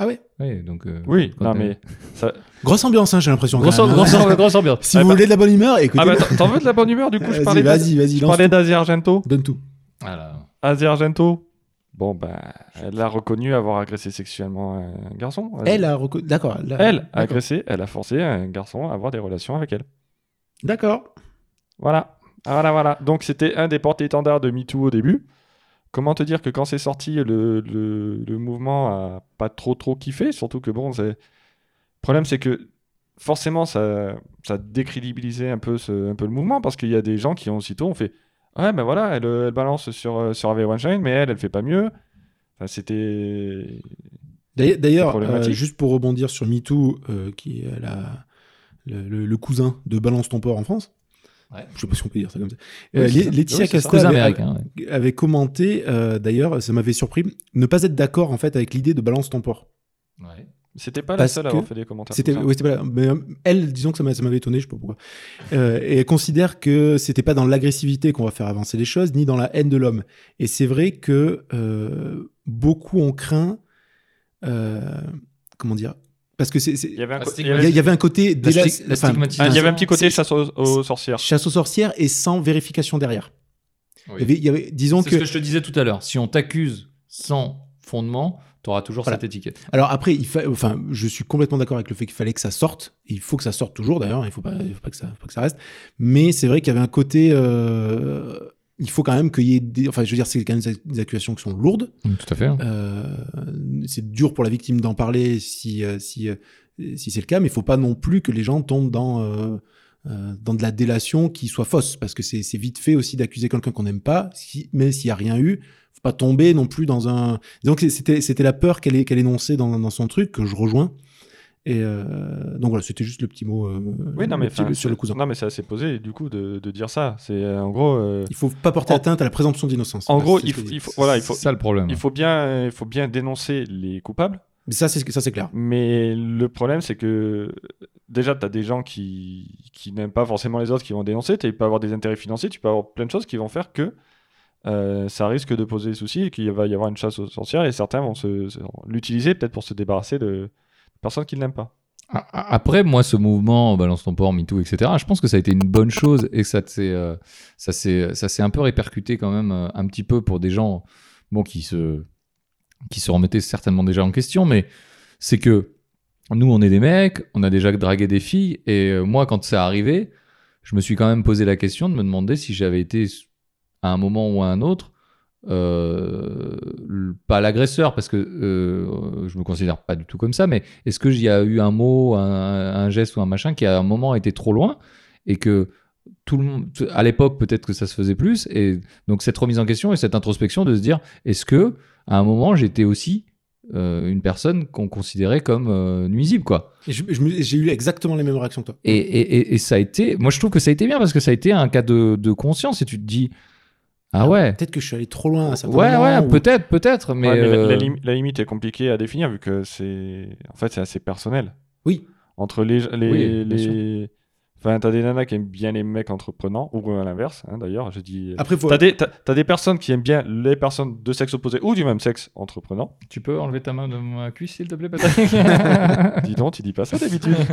Euh, Ah ouais. Oui, donc. euh, oui non mais ça... Grosse ambiance, hein, j'ai l'impression. Grosse, même, hein. grosse, grosse ambiance. Si Ah vous bah- voulez de la bonne humeur, écoutez. ah bah t'en- veux de la bonne humeur du coup je parlais vas-y, vas-y, je parlais d'Asia Argento Donne tout. Voilà. Asia Argento bon bah elle a reconnu avoir agressé sexuellement un garçon Elle a reconnu. D'accord. Elle a agressé, elle a forcé un garçon à avoir des relations avec elle. D'accord. Voilà. Voilà, voilà. Donc c'était un des porte-étendards de MeToo au début. Comment te dire que quand c'est sorti, le, le, le mouvement a pas trop trop kiffé, surtout que bon, c'est... Le problème c'est que forcément ça, ça décrédibilisait un peu, ce, un peu le mouvement parce qu'il y a des gens qui ont aussitôt ont fait Ouais, ben voilà, elle, elle balance sur, sur Harvey Weinstein, mais elle, elle fait pas mieux. Enfin, c'était. D'ailleurs- euh, juste pour rebondir sur MeToo, euh, qui est la, le, le- le cousin de Balance ton port en France. Ouais. Je sais pas si on peut dire ça comme ça. Oui, Euh. Laetitia Oui, ça. Avait, américain. ouais. avait commenté, euh, d'ailleurs, ça m'avait surpris, ne pas être d'accord en fait avec l'idée de Balance ton port. Ouais. C'était pas la seule à avoir fait des commentaires. C'était, oui, pas. Mais euh, elle, disons que ça m'a- ça m'avait étonné, je sais pas pourquoi. Euh, et elle considère que c'était pas dans l'agressivité qu'on va faire avancer les choses, ni dans la haine de l'homme. Et c'est vrai que euh, beaucoup ont craint, euh, comment dire, parce que c'est, Il y avait un, il y avait- côté La, la. Ah, il y avait un petit côté chasse aux, aux sorcières. chasse aux sorcières et sans vérification derrière. Oui. Il y avait, il y avait- disons C'est que, ce que je te disais tout à l'heure. Si on t'accuse sans fondement, tu auras toujours Voilà. cette étiquette. alors après, il fa... enfin, je suis complètement d'accord avec le fait qu'il fallait que ça sorte. Et il faut que ça sorte toujours d'ailleurs. Il faut pas, il faut pas que ça, faut pas que ça reste. Mais c'est vrai qu'il y avait un côté. euh, Il faut quand même qu'il y ait des. Enfin, je veux dire, c'est quand même des accusations qui sont lourdes. Tout à fait. Euh, c'est dur pour la victime d'en parler si, euh, si, euh, si c'est le cas, mais il faut pas non plus que les gens tombent dans, euh, euh, dans de la délation qui soit fausse, parce que c'est c'est vite fait aussi d'accuser quelqu'un qu'on n'aime pas, si, même s'il n'y a rien eu. faut pas tomber non plus dans un... Donc c'était c'était la peur qu'elle qu'elle énonçait dans, dans son truc, que je rejoins. Et euh, donc voilà, c'était juste le petit mot euh, Oui, non, le mais, petit- enfin, sur le cousin. Non, mais c'est assez posé, du coup, de, de dire ça. C'est euh, en gros. euh, Il faut pas porter En- atteinte à la présomption d'innocence. en gros, c'est il faut- voilà, il faut, C'est ça le problème. il faut bien, il faut bien dénoncer les coupables. Mais ça, c'est ça, c'est clair. Mais le problème, c'est que déjà, tu as des gens qui, qui n'aiment pas forcément les autres qui vont dénoncer. Tu peux avoir des intérêts financiers, tu peux avoir plein de choses qui vont faire que euh, ça risque de poser des soucis et qu'il va y avoir une chasse aux sorcières et certains vont se, se- l'utiliser peut-être pour se débarrasser de personnes qui ne l'aiment pas. Après, moi, ce mouvement Balance ton port, MeToo, etc., je pense que ça a été une bonne chose et que ça s'est euh, ça s'est ça un peu répercuté quand même euh, un petit peu pour des gens bon, qui, se, qui se remettaient certainement déjà en question, mais c'est que nous, on est des mecs, on a déjà dragué des filles et euh, moi, quand c'est arrivé, je me suis quand même posé la question de me demander si j'avais été à un moment ou à un autre euh, pas l'agresseur parce que euh, je me considère pas du tout comme ça mais est-ce que j'y a eu un mot un, un geste ou un machin qui à un moment été trop loin et que tout le monde à l'époque peut-être que ça se faisait plus et donc cette remise en question et cette introspection de se dire est-ce que à un moment j'étais aussi euh, une personne qu'on considérait comme euh, nuisible quoi? J'ai eu exactement les mêmes réactions que toi. et, et, et- et ça a été moi je trouve que ça a été bien parce que ça a été un cas de, de conscience et tu te dis ah ouais Peut-être que je suis allé trop loin à certains Ouais, moments, ouais, ou- peut-être, peut-être, mais, Ouais, mais la, la euh, la limite est compliquée à définir vu que c'est en fait c'est assez personnel. Oui. Entre les les, Oui, bien les... enfin t'as des nanas qui aiment bien les mecs entreprenants ou à l'inverse hein, d'ailleurs je dis. Après, faut... T'as des, t'as- t'as des personnes qui aiment bien les personnes de sexe opposé ou du même sexe entreprenant. tu peux enlever ta main de ma cuisse, s'il te plaît, Patrick? Dis donc, tu dis pas ça d'habitude.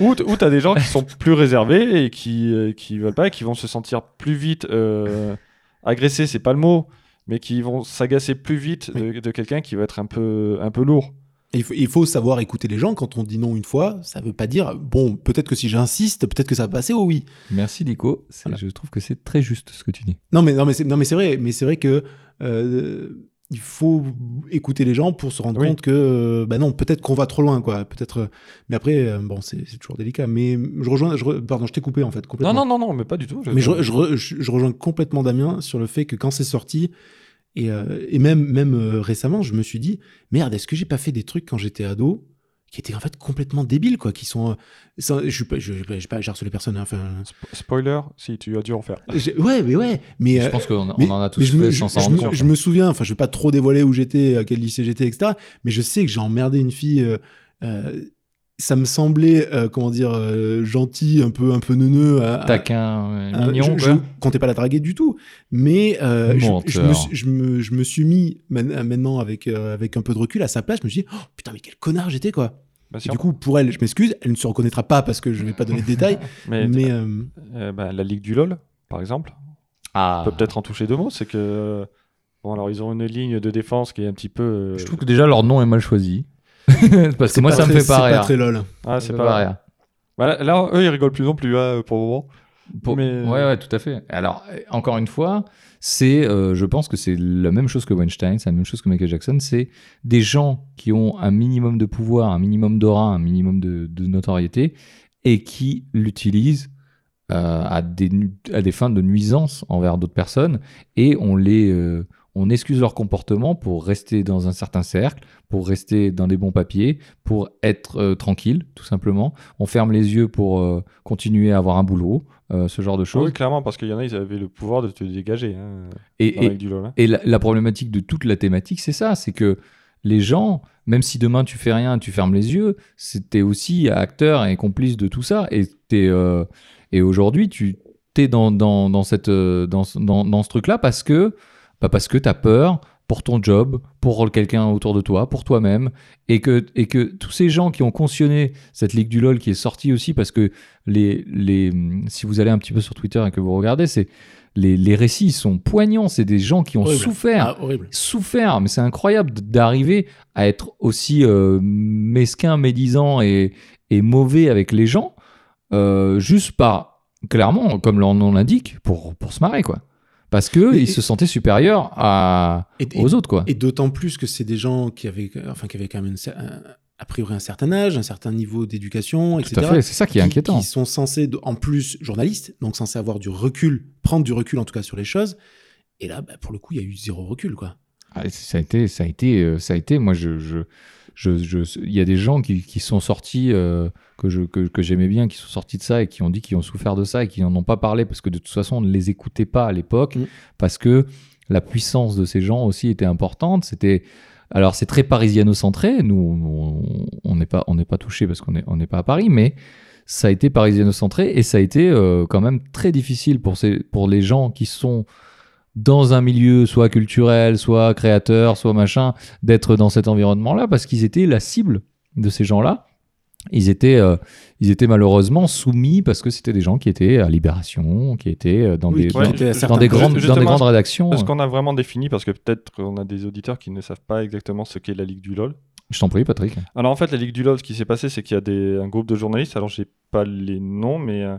ou t- ou t'as des gens qui sont plus réservés et qui, euh, qui veulent pas et qui vont se sentir plus vite euh, agressés, c'est pas le mot, mais qui vont s'agacer plus vite de, de quelqu'un qui va être un peu, un peu lourd. Il faut, il faut savoir écouter les gens. Quand on dit non une fois, ça veut pas dire bon, peut-être que si j'insiste, peut-être que ça va passer au oui. Merci, Nico. Voilà. Je trouve que c'est très juste ce que tu dis. Non, mais, non, mais c'est non, mais c'est vrai. Mais c'est vrai que euh, il faut écouter les gens pour se rendre Oui. compte que euh, bah non, peut-être qu'on va trop loin, quoi. Peut-être. euh, Mais après, euh, bon, c'est toujours délicat. Mais je rejoins. Je re- Pardon, je t'ai coupé en fait Non, complètement. non, non, non, mais pas du tout. Mais je, je, re- je- je rejoins complètement Damien sur le fait que quand c'est sorti, et, euh, et même, même euh, récemment, je me suis dit, merde, est-ce que j'ai pas fait des trucs quand j'étais ado qui étaient en fait complètement débiles, quoi, qui sont... euh, ça- je suis pas, je, je, pas, j'ai harcelé personne, hein, enfin... Spo- Spoiler, si tu as dû en faire. Ouais, mais ouais, mais... je euh, pense qu'on en a tous fait je, sans s'en je rendre je me souviens, enfin, je vais pas trop dévoiler où j'étais, à quel lycée j'étais, etc. Mais je sais que j'ai emmerdé une fille. euh, euh, ça me semblait, euh, comment dire, euh, gentil, un peu, un peu neuneux. à- à- Taquin, euh, euh, mignon, je, quoi. je comptais pas la draguer du tout, mais euh, je, me, suis- je, me, je me suis mis maintenant avec, euh, avec un peu de recul à sa place. Je me suis dit, oh, putain, mais quel connard j'étais, quoi. Sûr. du coup, pour elle, je m'excuse, elle ne se reconnaîtra pas parce que je vais pas donner de détails, mais mais euh, euh, bah, la Ligue du LoL, par exemple, Ah. on peut peut-être en toucher deux mots. C'est que. Bon, alors ils ont une ligne de défense qui est un petit peu. euh, Je trouve que déjà leur nom est mal choisi. Parce que c'est moi, ça me fait pas C'est pas rire. très lol. Ah, c'est pas. pas rire. Bah, là, eux, ils rigolent plus non plus hein, pour le moment. Pour- Mais- Ouais, ouais, tout à fait. Alors, euh, encore une fois, c'est, euh, je pense que c'est la même chose que Weinstein, c'est la même chose que Michael Jackson. C'est des gens qui ont un minimum de pouvoir, un minimum d'aura, un minimum de, de notoriété et qui l'utilisent euh, à, des, à des fins de nuisance envers d'autres personnes et on les. euh, on excuse leur comportement pour rester dans un certain cercle, pour rester dans des bons papiers, pour être euh, tranquille, tout simplement. On ferme les yeux pour euh, continuer à avoir un boulot, euh, ce genre de Ah choses. oui, clairement, parce qu'il y en a, ils avaient le pouvoir de te dégager hein, et, du hein. et la, la problématique de toute la thématique, c'est ça, c'est que les gens, même si demain tu fais rien, tu fermes les yeux, c'était aussi acteur et complice de tout ça. Et, t'es, et aujourd'hui, tu es dans, dans, dans, cette, dans, dans, dans ce truc-là parce que, bah parce que tu as peur pour ton job, pour quelqu'un autour de toi, pour toi-même, et que, et que tous ces gens qui ont cautionné cette Ligue du LoL qui est sortie aussi, parce que les, les, si vous allez un petit peu sur Twitter et que vous regardez, c'est les, les récits sont poignants, c'est des gens qui ont Horrible. souffert, Ah, souffert, mais c'est incroyable d'arriver à être aussi euh, mesquin, médisant et, et mauvais avec les gens, euh, juste par, clairement, comme leur nom l'indique, pour, pour se marrer, quoi. Parce que Et- ils se sentaient supérieurs à, Et, et- aux autres, quoi. et d'autant plus que c'est des gens qui avaient, enfin, qui avaient quand même une un- a priori un certain âge, un certain niveau d'éducation, Tout etc. à fait, c'est ça qui est inquiétant. Qui sont censés, en plus, journalistes, donc censés avoir du recul, prendre du recul en tout cas sur les choses. Et là, bah, pour le coup, il y a eu zéro recul, quoi. Ah, ça a été, ça a été, euh, ça a été. Moi, je, je, je, je- il y a des gens qui, qui sont sortis euh, que je, que, que j'aimais bien, qui sont sortis de ça et qui ont dit qu'ils ont souffert de ça et qui n'en ont pas parlé parce que de toute façon, on ne les écoutait pas à l'époque Mm. parce que la puissance de ces gens aussi était importante. C'était, alors c'est très parisiano-centré. Nous, on- on n'est pas, on n'est pas touché parce qu'on n'est on n'est pas à Paris, mais ça a été parisiano-centré et ça a été euh, quand même très difficile pour ces, pour les gens qui sont dans un milieu soit culturel, soit créateur, soit machin, d'être dans cet environnement-là parce qu'ils étaient la cible de ces gens-là ils étaient, euh, ils étaient malheureusement soumis parce que c'était des gens qui étaient à Libération, qui étaient euh, dans Oui, des, qui dans, des grandes, dans des grandes rédactions. Est-ce qu'on a vraiment défini Parce que peut-être qu'on a des auditeurs qui ne savent pas exactement ce qu'est la Ligue du LoL. Je t'en prie, Patrick. Alors en fait, la Ligue du LoL, ce qui s'est passé, c'est qu'il y a des, un groupe de journalistes. Alors j'ai pas les noms, mais euh,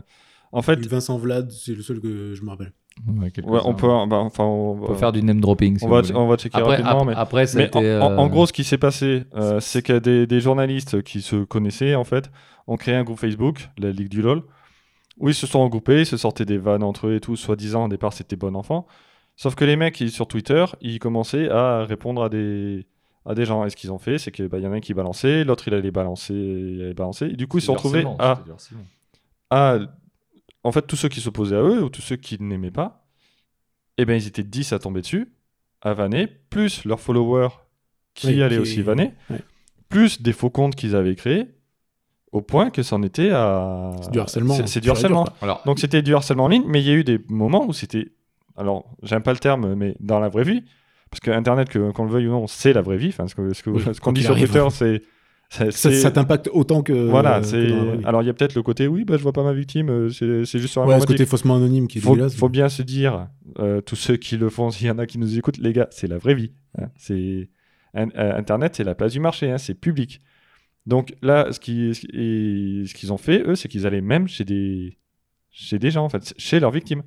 en fait, Vincent Vlad, c'est le seul que je me rappelle. Ouais, quelques-uns. ouais, on peut, bah, enfin, on, On peut faire du name dropping. si on va, on va checker Après, rapidement, ap- mais après, Mais en, en- en euh, gros, ce qui s'est passé, euh, c'est qu'il y a des, des journalistes qui se connaissaient, en fait, ont créé un groupe Facebook, la Ligue du LoL, où ils se sont regroupés, ils se sortaient des vannes entre eux et tout, soi-disant, au départ, c'était bon enfant. Sauf que les mecs, ils- sur Twitter, ils commençaient à répondre à des, à des gens. Et ce qu'ils ont fait, c'est qu'il y en a un qui balançait, l'autre, il allait balancer, il allait balancer. Et du coup, ils se sont retrouvés à, à, en fait, tous ceux qui s'opposaient à eux, ou tous ceux qui n'aimaient pas, eh ben, ils étaient 10 à tomber dessus, à vanner, plus leurs followers qui Oui, allaient qui- aussi vanner, ouais. plus des faux comptes qu'ils avaient créés, au point que c'en était à... C'est du harcèlement. C'est- C'est du dur, harcèlement. Alors, Donc c'était du harcèlement en ligne, mais il y a eu des moments où c'était... Alors, j'aime pas le terme, mais dans la vraie vie, parce que Internet, que- qu'on le veuille ou non, c'est la vraie vie. Enfin, ce que- ce que- Oui, ce quoi qu'on dit sur arrive. Twitter, c'est... Ça, ça t'impacte autant que. voilà, c'est. vie. Alors il y a peut-être le côté, oui, bah, je vois pas ma victime, euh, c'est c'est juste sur ouais, ce côté faussement anonyme qui est faut, dégueulasse. faut bien se dire, euh, tous ceux qui le font, s'il y en a qui nous écoutent, les gars, c'est la vraie vie. hein. C'est euh, Internet, c'est la place du marché, hein, c'est public. Donc là, ce qui- qu'ils ont fait, eux, c'est qu'ils allaient même chez des chez des gens, en fait, chez leurs victimes.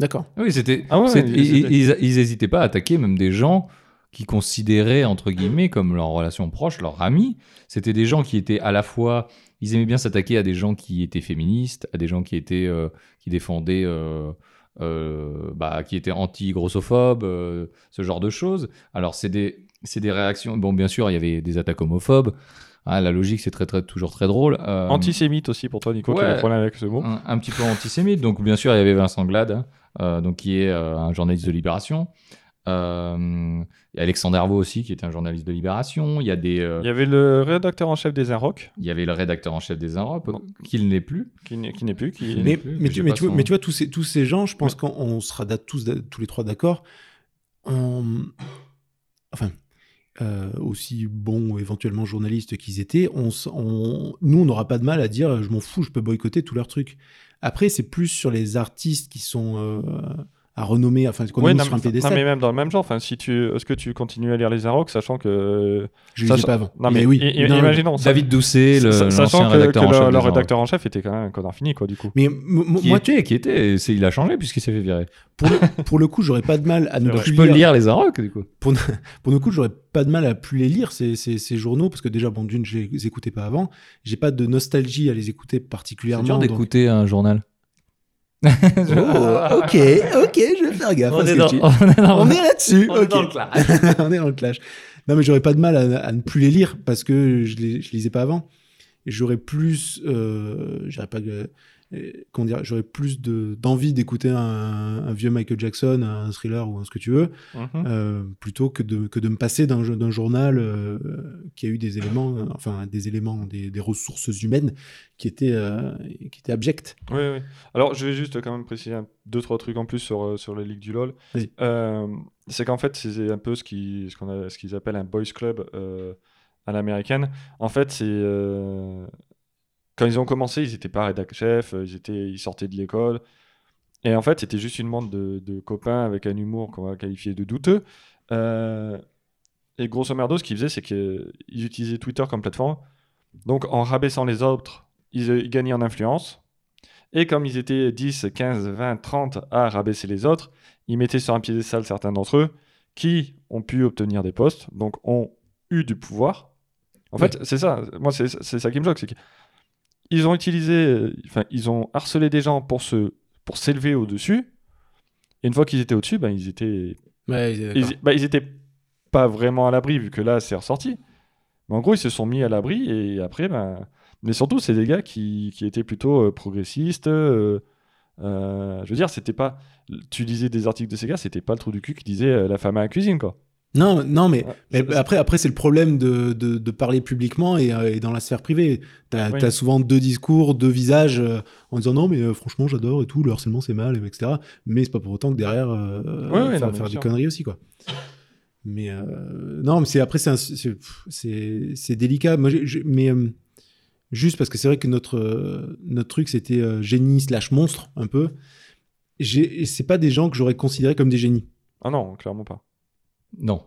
D'accord. oui, c'était. Ah ouais, c'était- ils, ils hésitaient pas à attaquer même des gens qui considéraient entre guillemets comme leur relation proche, leurs amis. C'était des gens qui étaient à la fois, ils aimaient bien s'attaquer à des gens qui étaient féministes, à des gens qui étaient euh, qui défendaient, euh, euh, bah, qui étaient anti-grossophobes, ce genre de choses. Alors c'est des c'est des réactions. Bon, bien sûr, il y avait des attaques homophobes. Ah, la logique, c'est très, très, toujours très drôle. Euh, Antisémite aussi pour toi, Nico, qui ouais. a des problèmes avec ce mot. un, un petit peu antisémite. Donc, bien sûr, il y avait Vincent Glade, hein, euh, donc, qui est euh, un journaliste de Libération. Euh, il y a Alexandre Hervaux aussi, qui était un journaliste de Libération. Il y, a des, euh, Il y avait le rédacteur en chef des Inrocks, il y avait le rédacteur en chef des Inrop, Non. qu'il n'est plus. qui n'est qui n'est plus, qui... Mais, plus, mais, mais tu, mais, vois- son- mais tu vois, tous ces, tous ces gens, je pense qu'on on sera tous, tous les trois d'accord. on- Enfin, euh, aussi bons ou éventuellement journalistes qu'ils étaient, on, nous, on n'aura pas de mal à dire je m'en fous, je peux boycotter tous leurs trucs. Après, c'est plus sur les artistes qui sont euh, à renommer, enfin, qu'on a Ouais, mis non, sur un mais- pédestal. non, mais même dans le même genre. Enfin, si tu, est-ce que tu continues à lire les Inrocks, sachant que Je ai pas avant. Non, mais, oui. i- i- Non, imaginons. ça- David Doucet, le, sachant que, rédacteur que en chef. Inrop. rédacteur en chef était quand même un connard fini, quoi, du coup. Mais Qui moi, était, qui était, c'est- il a changé puisqu'il s'est fait virer. pour le, pour le coup, j'aurais pas de mal à ne plus Je peux lire- lire les Inrocks, du coup. pour, pour le coup, j'aurais pas de mal à plus les lire, ces, ces, ces journaux, parce que déjà, bon, d'une, je les écoutais pas avant. J'ai pas de nostalgie à les écouter C'est particulièrement. dur donc- d'écouter un journal. Oh, ok, ok, je vais faire gaffe. à On ce est que dans- tu- on est dans- On est là-dessus. on est dans le clash. on est dans le clash. Non, mais j'aurais pas de mal à, à ne plus les lire parce que je les, je lisais pas avant. J'aurais plus, euh, j'aurais pas, j'aurais plus de d'envie d'écouter un, un vieux Michael Jackson, un thriller ou ce que tu veux, Mhm. euh, plutôt que de que de me passer d'un journal euh, qui a eu des éléments, euh, enfin des éléments, des, des ressources humaines qui étaient qui étaient abjectes. Oui, oui. Alors, je vais juste quand même préciser un- deux, trois trucs en plus sur, sur la Ligue du LoL. C'est qu'en fait, c'est un peu ce qu'ils ce qu'on a- ce qu'ils appellent un boys club à l'américaine. En fait, c'est. euh, quand ils ont commencé, ils n'étaient pas rédac chef, euh, ils, étaient, ils sortaient de l'école. Et en fait, c'était juste une bande de, de copains avec un humour qu'on va qualifier de douteux. Euh, et grosso merdo, ce qu'ils faisaient, c'est qu'ils utilisaient Twitter comme plateforme. Donc, en rabaissant les autres, ils, ils gagnaient en influence. Et comme ils étaient 10, 15, 20, 30 à rabaisser les autres, ils mettaient sur un piédestal certains d'entre eux qui ont pu obtenir des postes, donc ont eu du pouvoir. En fait, c'est ça. Moi, c'est ça qui me choque. C'est qu'ils ont utilisé, enfin, ils ont harcelé des gens pour se, pour s'élever au-dessus. Et une fois qu'ils étaient au-dessus, ben, ils étaient Ouais, ils, bah, ils étaient pas vraiment à l'abri vu que là c'est ressorti. Mais en gros, ils se sont mis à l'abri et après, ben. Mais surtout, c'est des gars qui, qui étaient plutôt euh, progressistes. euh, euh, je veux dire, c'était pas. Tu lisais des articles de ces gars, c'était pas le trou du cul qui disait la femme à la cuisine, quoi. Non, non, mais, Ouais, mais c'est- après, après c'est le problème de, de, de parler publiquement et, euh, et dans la sphère privée. T'as Oui. as souvent deux discours, deux visages euh, en disant non, mais euh, franchement, j'adore et tout, le harcèlement c'est mal, etc. Mais c'est pas pour autant que derrière, euh, Ouais, ouais, faire, non, faire des conneries aussi, quoi. Mais non, mais c'est après, c'est délicat. Moi, mais juste parce que c'est vrai que notre, notre truc, c'était génie slash monstre, un peu. C'est pas des gens que j'aurais considérés comme des génies. Ah non, clairement pas. Non.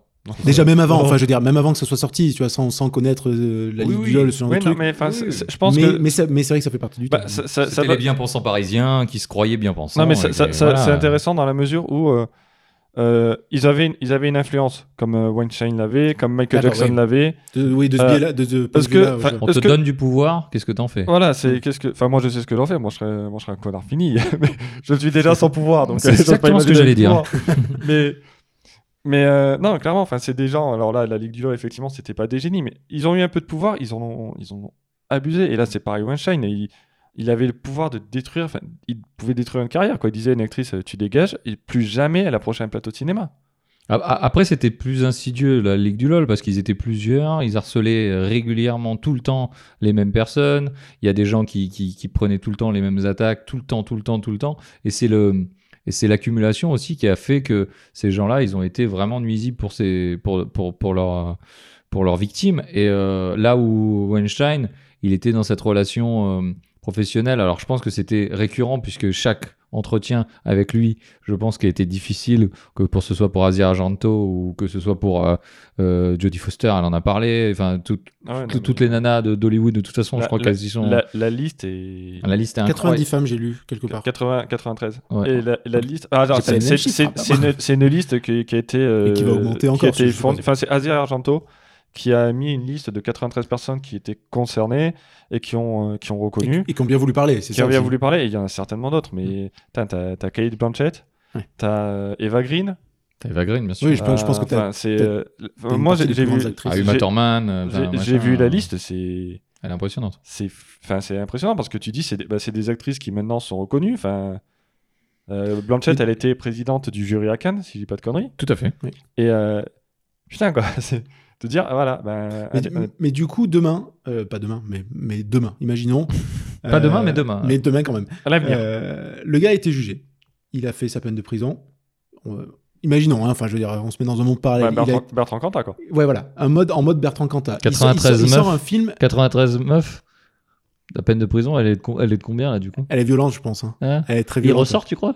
Déjà, même avant, Non. enfin, je veux dire, même avant que ça soit sorti, tu vois, sans, sans connaître euh, la Oui, Ligue oui. du LoL, ce genre Oui, de non, truc. mais enfin, je pense mais, que. mais, ça- mais c'est vrai que ça fait partie du bah, temps. ça, ça, ça C'était doit- les bien-pensants parisiens qui se croyaient bien-pensants. Non, mais ça, voilà. c'est intéressant dans la mesure où euh, euh, ils, avaient une, ils avaient une influence, comme euh, Weinstein l'avait, comme Michael Jackson oui. l'avait. Oui, de ce Euh, biais-là. De, de, parce ce que, ouais. On te que- donne du pouvoir, qu'est-ce que t'en fais? Voilà, c'est qu'est-ce que. Enfin, moi, je sais ce que j'en fais. Moi, je serais, moi, je serais un connard fini. Mais je suis déjà sans pouvoir, donc. C'est exactement ce que j'allais pouvoir. mais, mais euh, non, clairement, enfin, c'est des gens. Alors là, la Ligue du LoL, effectivement, c'était pas des génies, mais ils ont eu un peu de pouvoir. Ils en ont, ils ont abusé. Et là, c'est pareil, Weinstein. Il, il avait le pouvoir de détruire. Enfin, il pouvait détruire une carrière. Quoi. Il disait à une actrice, tu dégages, et plus jamais elle approchait un plateau de cinéma. Après, c'était plus insidieux la Ligue du LoL parce qu'ils étaient plusieurs, ils harcelaient régulièrement tout le temps les mêmes personnes. Il y a des gens qui, qui prenaient tout le temps les mêmes attaques, tout le temps, tout le temps, tout le temps. Et c'est le et c'est l'accumulation aussi qui a fait que ces gens-là, ils ont été vraiment nuisibles pour ces pour pour pour leurs pour leurs victimes. Et euh, là où Weinstein, il était dans cette relation euh, professionnelle. Alors je pense que c'était récurrent puisque chaque entretien avec lui, je pense qu'il a été difficile que pour ce soit pour Asia Argento ou que ce soit pour euh, euh, Jodie Foster, elle en a parlé. Enfin, tout- Ah ouais, non, tout- mais- toutes les nanas de- d'Hollywood, de toute façon, je crois qu'elles y sont. La, la liste est. La liste est 90 incroyable. femmes, j'ai lu quelque part. 80, 93. Ouais. Et la, la liste. Ah, pas c'est une, liste qui, qui a été. euh, Et qui va augmenter encore, Qui a été fournie-. Enfin, c'est Asia Argento qui a mis une liste de 93 personnes qui étaient concernées et qui ont, euh, qui ont reconnu. Et, et qui ont bien voulu parler, c'est qui ça. ont bien voulu parler, et il y en a certainement d'autres, mais putain, t'as t'as Kate Blanchett, Ouais. t'as euh, Eva Green. T'as Eva Green, bien sûr. Oui, je pense, je pense que t'as. Enfin, euh, moi, j'ai vu. Ah, Uma j'ai- Thurman, j'ai- vu la liste, c'est Elle est impressionnante. c'est enfin, c'est impressionnant parce que tu dis c'est des, bah, c'est des actrices qui maintenant sont reconnues enfin euh, Blanchett elle était présidente du jury à Cannes si je dis pas de conneries Tout à fait. et euh, putain quoi de dire ah, voilà ben Mais, du coup, demain, euh, pas demain, mais, mais demain, imaginons. Pas euh, demain, mais demain. Mais demain quand même. à l'avenir Euh, le gars a été jugé. Il a fait sa peine de prison. Euh, imaginons, hein, enfin, je veux dire, on se met dans un monde parallèle. Ouais, Il a- Bertrand, Bertrand Cantat quoi Ouais, voilà, un mode, en mode Bertrand Cantat. Il sort- il sort- 93 il sort, un film. 93 meufs. La peine de prison, elle est de, elle est de combien là du coup? Elle est violente, je pense. hein. Hein? Elle est très Il violente. ressort, tu crois?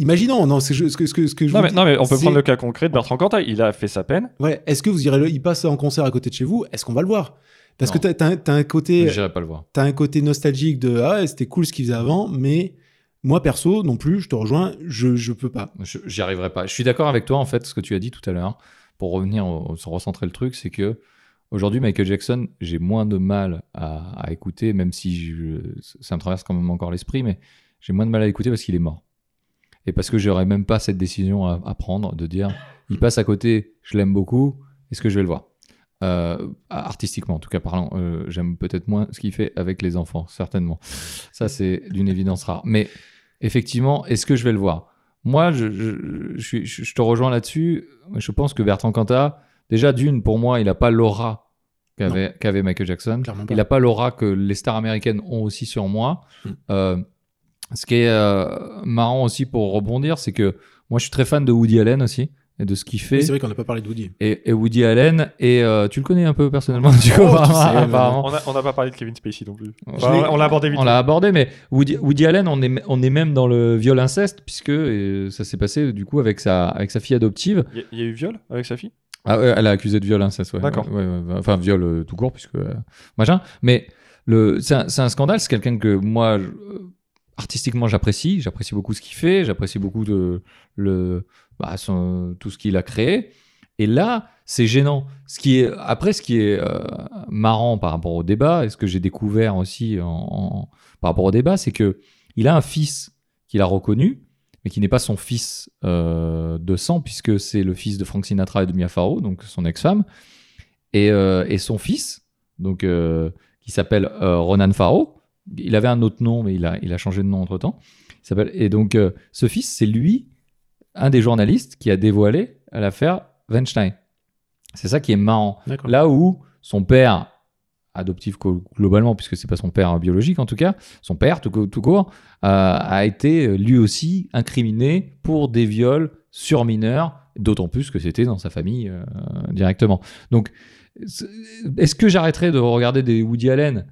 Imaginons, non, c'est- ce que, ce que, ce que je non vous mais, dis, non mais on peut prendre le cas concret de Bertrand Cantat il a fait sa peine Ouais, est-ce que vous irez le... Il passe en concert à côté de chez vous Est-ce qu'on va le voir? Parce Non. que t'as, un- côté, J'irai pas le voir. t'as un côté nostalgique de ah c'était cool ce qu'il faisait avant, mais moi perso non plus, je te rejoins, je je peux pas. J'y arriverai pas. Je suis d'accord avec toi en fait, ce que tu as dit tout à l'heure. Pour revenir, au- se recentrer le truc, c'est que aujourd'hui Michael Jackson, j'ai moins de mal à, à écouter, même si je- ça me traverse quand même encore l'esprit, mais j'ai moins de mal à écouter parce qu'il est mort. Et parce que j'aurais même pas cette décision à, à prendre de dire, il passe à côté, je l'aime beaucoup, est-ce que je vais le voir? Euh, artistiquement, en tout cas parlant, euh, j'aime peut-être moins ce qu'il fait avec les enfants, certainement. Ça, c'est d'une évidence rare. Mais effectivement, est-ce que je vais le voir? Moi, je, je, je suis- je- je te rejoins là-dessus. Je pense que Bertrand Cantat, déjà d'une, pour moi, il n'a pas l'aura qu'avait Michael Jackson. Il n'a pas l'aura que les stars américaines ont aussi sur moi. Mm. Euh, ce qui est euh, marrant aussi pour rebondir, c'est que moi, je suis très fan de Woody Allen aussi et de ce qu'il fait. C'est vrai qu'on n'a pas parlé de Woody. Et, et Woody Allen, et euh, tu le connais un peu personnellement, du coup, Oh, tu apparemment, sais, mais apparemment. on n'a pas parlé de Kevin Spacey non plus Enfin, on l'a abordé vite On l'a abordé, mais Woody, Woody Allen, on est, on est même dans le viol inceste, puisque euh, ça s'est passé du coup avec sa, avec sa fille adoptive. il y, a- il y a eu viol avec sa fille? Ah ouais, elle a accusé de viol inceste, ouais. D'accord. Ouais, ouais, ouais. Enfin, viol euh, tout court, puisque. euh, machin. Mais le, c'est un, c'est un scandale, c'est quelqu'un que moi, je- euh, artistiquement, j'apprécie. J'apprécie beaucoup ce qu'il fait, j'apprécie beaucoup de, le, bah, tout ce qu'il a créé. Et là, c'est gênant. Ce qui est, après, ce qui est euh, marrant par rapport au débat, et ce que j'ai découvert aussi par rapport au débat, c'est que il a un fils qu'il a reconnu, mais qui n'est pas son fils euh, de sang, puisque c'est le fils de Frank Sinatra et de Mia Farrow, donc son ex-femme. Et, euh, et son fils, donc, qui s'appelle Ronan Farrow, il avait un autre nom, mais il a, il a changé de nom entre-temps. Il s'appelle- Et donc, euh, ce fils, c'est lui, un des journalistes, qui a dévoilé l'affaire Weinstein. C'est ça qui est marrant. Là où son père, adoptif globalement, puisque c'est pas son père biologique en tout cas, son père tout, co- tout court, euh, a été euh, lui aussi incriminé pour des viols sur mineurs, d'autant plus que c'était dans sa famille euh, directement. Donc, est-ce que j'arrêterai de regarder des Woody Allen?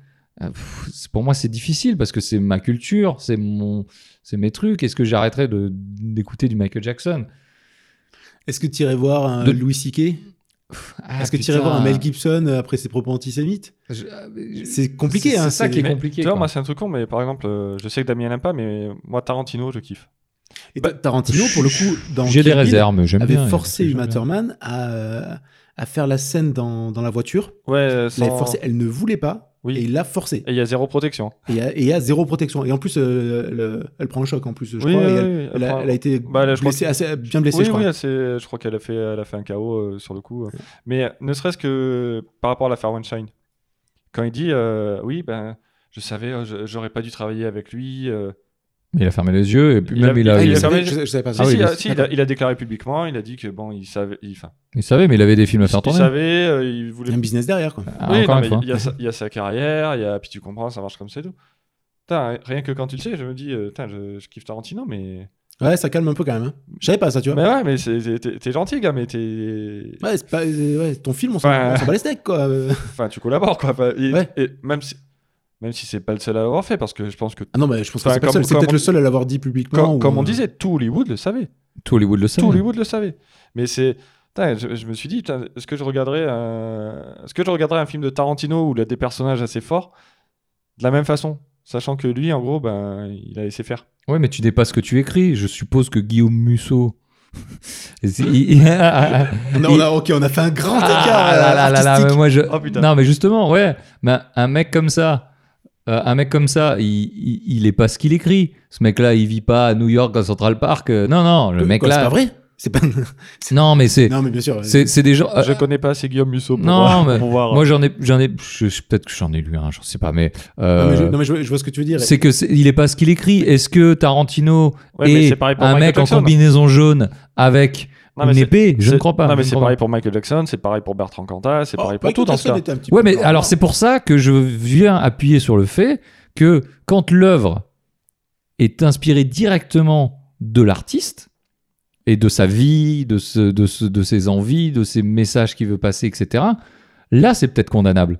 Pour moi, c'est difficile parce que c'est ma culture, c'est mon, c'est mes trucs. Est-ce que j'arrêterais de d'écouter du Michael Jackson? Est-ce que tu irais voir un De- Louis C.K. Ah, Est-ce que tu irais voir un Mel Gibson euh, après ses propos antisémites? Je- euh, je- C'est compliqué, C'est hein, ça qui est compliqué. Tu vois, moi, c'est un truc con, mais par exemple, euh, je sais que Damien n'aime pas, mais moi, Tarantino, je kiffe. Et ta- Tarantino, pour le coup, dans J'ai des réserves, mais j'aime avait bien. forcé Uma. Thurman à, euh, à faire la scène dans, dans la voiture. Ouais, Elle sans... forcé, elle ne voulait pas, Oui. et il l'a forcé. Et il y a zéro protection. Et il y a- y, zéro protection. Et en plus, euh, le- elle prend un choc en plus, je Oui, crois. oui, elle, oui, elle elle a, prend- elle a été Bah, là, je crois blessée, assez, bien blessée, oui, je crois. je crois qu'elle a fait, elle a fait un KO euh, sur le coup. euh. Mais euh, ne serait-ce que par rapport à l'affaire One Shine, quand il dit oui, ben, je savais, j'aurais pas dû travailler avec lui. Il a fermé les yeux et puis Il même a- il a. Ah, il il a savait, fermé- je, je savais pas Si, ça. Ah oui, si, il le- si, il, a, il a déclaré publiquement, il a dit que bon, il savait, il, Il savait, mais il avait des films à faire il tourner. savait, euh, il Il voulait y a un business derrière, quoi. Ah, oui, encore non, une mais fois. il y, a sa, il y a sa carrière, il y a, puis tu comprends, ça marche comme c'est tout. Putain, rien que quand tu le sais, je me dis, euh, je, je kiffe Tarantino, mais. Ouais, ça calme un peu quand même. hein. Je savais pas ça, tu vois. Mais ouais, mais t'es gentil, gars, mais t'es. Ouais, c'est pas, euh, ouais, ton film, on s'en Ouais. bat les steaks, quoi. Enfin, tu collabores, quoi. Et, Ouais. et même si, même si c'est pas le seul à l'avoir fait, parce que je pense que, Ah non, mais je pense que c'est pas le comme- seul. C'est peut-être on- le seul à l'avoir dit publiquement. comme, ou, comme on euh, disait, tout Hollywood le savait. Tout Hollywood le sait. Tout Hollywood le savait. Mais c'est. Je, je me suis dit, est-ce que je regarderais un... est-ce que je regarderais un film de Tarantino où il a des personnages assez forts de la même façon, sachant que lui, en gros, ben, il a laissé faire. Ouais, mais tu n'es pas ce que tu écris. Je suppose que Guillaume Musso. C'est- il- il- On a, ok, on a fait un grand écart. Ah euh, là là là là, moi je. Oh, putain. non, mais justement, ouais. Mais un mec comme ça, euh, un mec comme ça, il, il, il est pas ce qu'il écrit. Ce mec-là, il vit pas à New York, à Central Park. Euh, Non, non, le Quoi, mec C'est pas vrai? C'est pas. Non, mais c'est. non, mais bien sûr. C'est c'est des gens. Je euh, connais pas assez Guillaume Musso pour, non, voir- mais pour voir. Moi, j'en ai, j'en ai, je, je- peut-être que j'en ai lu un, j'en sais pas, mais, euh, Non, mais je, non, mais je vois- je vois ce que tu veux dire. c'est que c'est- il est pas ce qu'il écrit. Est-ce que Tarantino Ouais, mais est c'est un Michael mec en combinaison jaune avec Non, mais une c'est- épée Je ne crois pas. Non, mais c'est pareil pour Michael Jackson, c'est pareil pour Bertrand Cantat, c'est Oh, pareil pour Michael tout dans ce Jackson cas. était un petit Ouais, mais alors c'est pour ça que je viens appuyer sur le fait que quand l'œuvre est inspirée directement de l'artiste et de sa vie, de, ce- de, ce- de ses envies, de ses messages qu'il veut passer, etc., là c'est peut-être condamnable.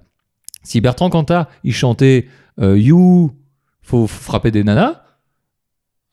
Si Bertrand Cantat, il chantait euh, You, faut frapper des nanas,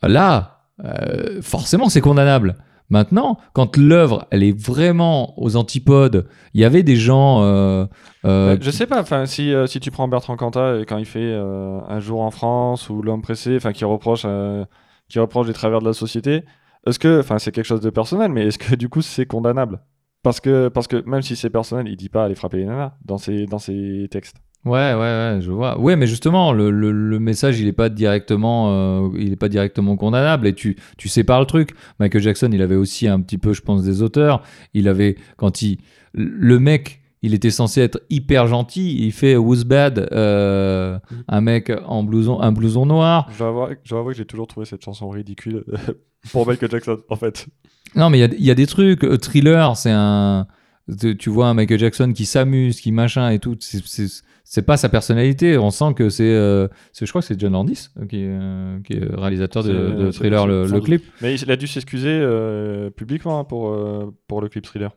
là, euh, forcément c'est condamnable. Maintenant, quand l'œuvre, elle est vraiment aux antipodes, il y avait des gens... euh, euh, Ouais, je sais pas, enfin, si, euh, si tu prends Bertrand Cantat et quand il fait euh, Un jour en France ou L'homme pressé, enfin, qui reproche, euh, qui reproche les travers de la société, est-ce que, enfin, c'est quelque chose de personnel, mais est-ce que du coup c'est condamnable? Parce que, parce que même si c'est personnel, il dit pas aller frapper les nanas dans ses, dans ses textes. Ouais, ouais, ouais, je vois. Ouais, mais justement, le, le- le message, il est pas directement, euh, il est pas directement condamnable. Et tu, tu sépares le truc. Michael Jackson, il avait aussi un petit peu, je pense, des auteurs. Il avait, quand il, le mec, il était censé être hyper gentil. Il fait Who's Bad, euh, un mec en blouson, un blouson noir. Je dois avouer, je dois avouer que j'ai toujours trouvé cette chanson ridicule pour Michael Jackson, en fait. Non, mais il y a, il y a des trucs. Euh, Thriller, c'est un. tu- Tu vois un Michael Jackson qui s'amuse, qui machin et tout. C'est- C'est pas sa personnalité. On sent que c'est. euh, je crois que c'est John Landis euh, qui, est, euh, qui est réalisateur de, Thriller, le, clip. Mais il a dû s'excuser euh, publiquement hein, pour, euh, pour le clip thriller.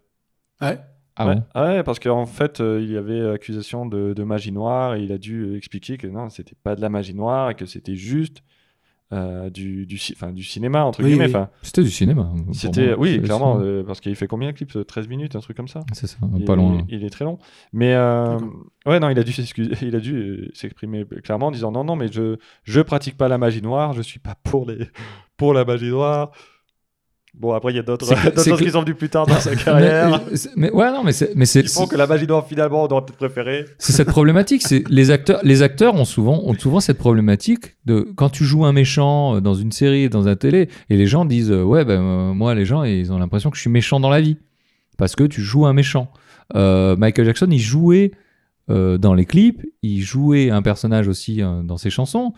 Ouais. Ah ouais. bon? Ah ouais, parce qu'en fait, euh, il y avait accusation de, de magie noire et il a dû expliquer que non, c'était pas de la magie noire et que c'était juste euh, du, du, ci- du cinéma, entre Oui, guillemets. oui. C'était du cinéma. pour C'était, oui, clairement, euh, parce qu'il fait combien de clips euh, 13 minutes, un truc comme ça? C'est ça, il, pas loin. il est très long. Mais euh, ouais, non, il a dû s'excuser, il a dû euh, s'exprimer clairement en disant non, non, mais je je pratique pas la magie noire, je suis pas pour les pour la magie noire. Bon, après il y a d'autres choses qui sont venues plus tard dans sa carrière. Mais, mais ouais, non, mais c'est, mais Ils font que la magie noire finalement on aurait peut-être préféré. c'est cette problématique. C'est les acteurs, les acteurs ont souvent, ont souvent cette problématique de quand tu joues un méchant euh, dans une série, dans un télé, et les gens disent euh, ouais ben euh, moi les gens ils ont l'impression que je suis méchant dans la vie parce que tu joues un méchant. Euh, Michael Jackson il jouait euh, dans les clips, il jouait un personnage aussi dans ses chansons,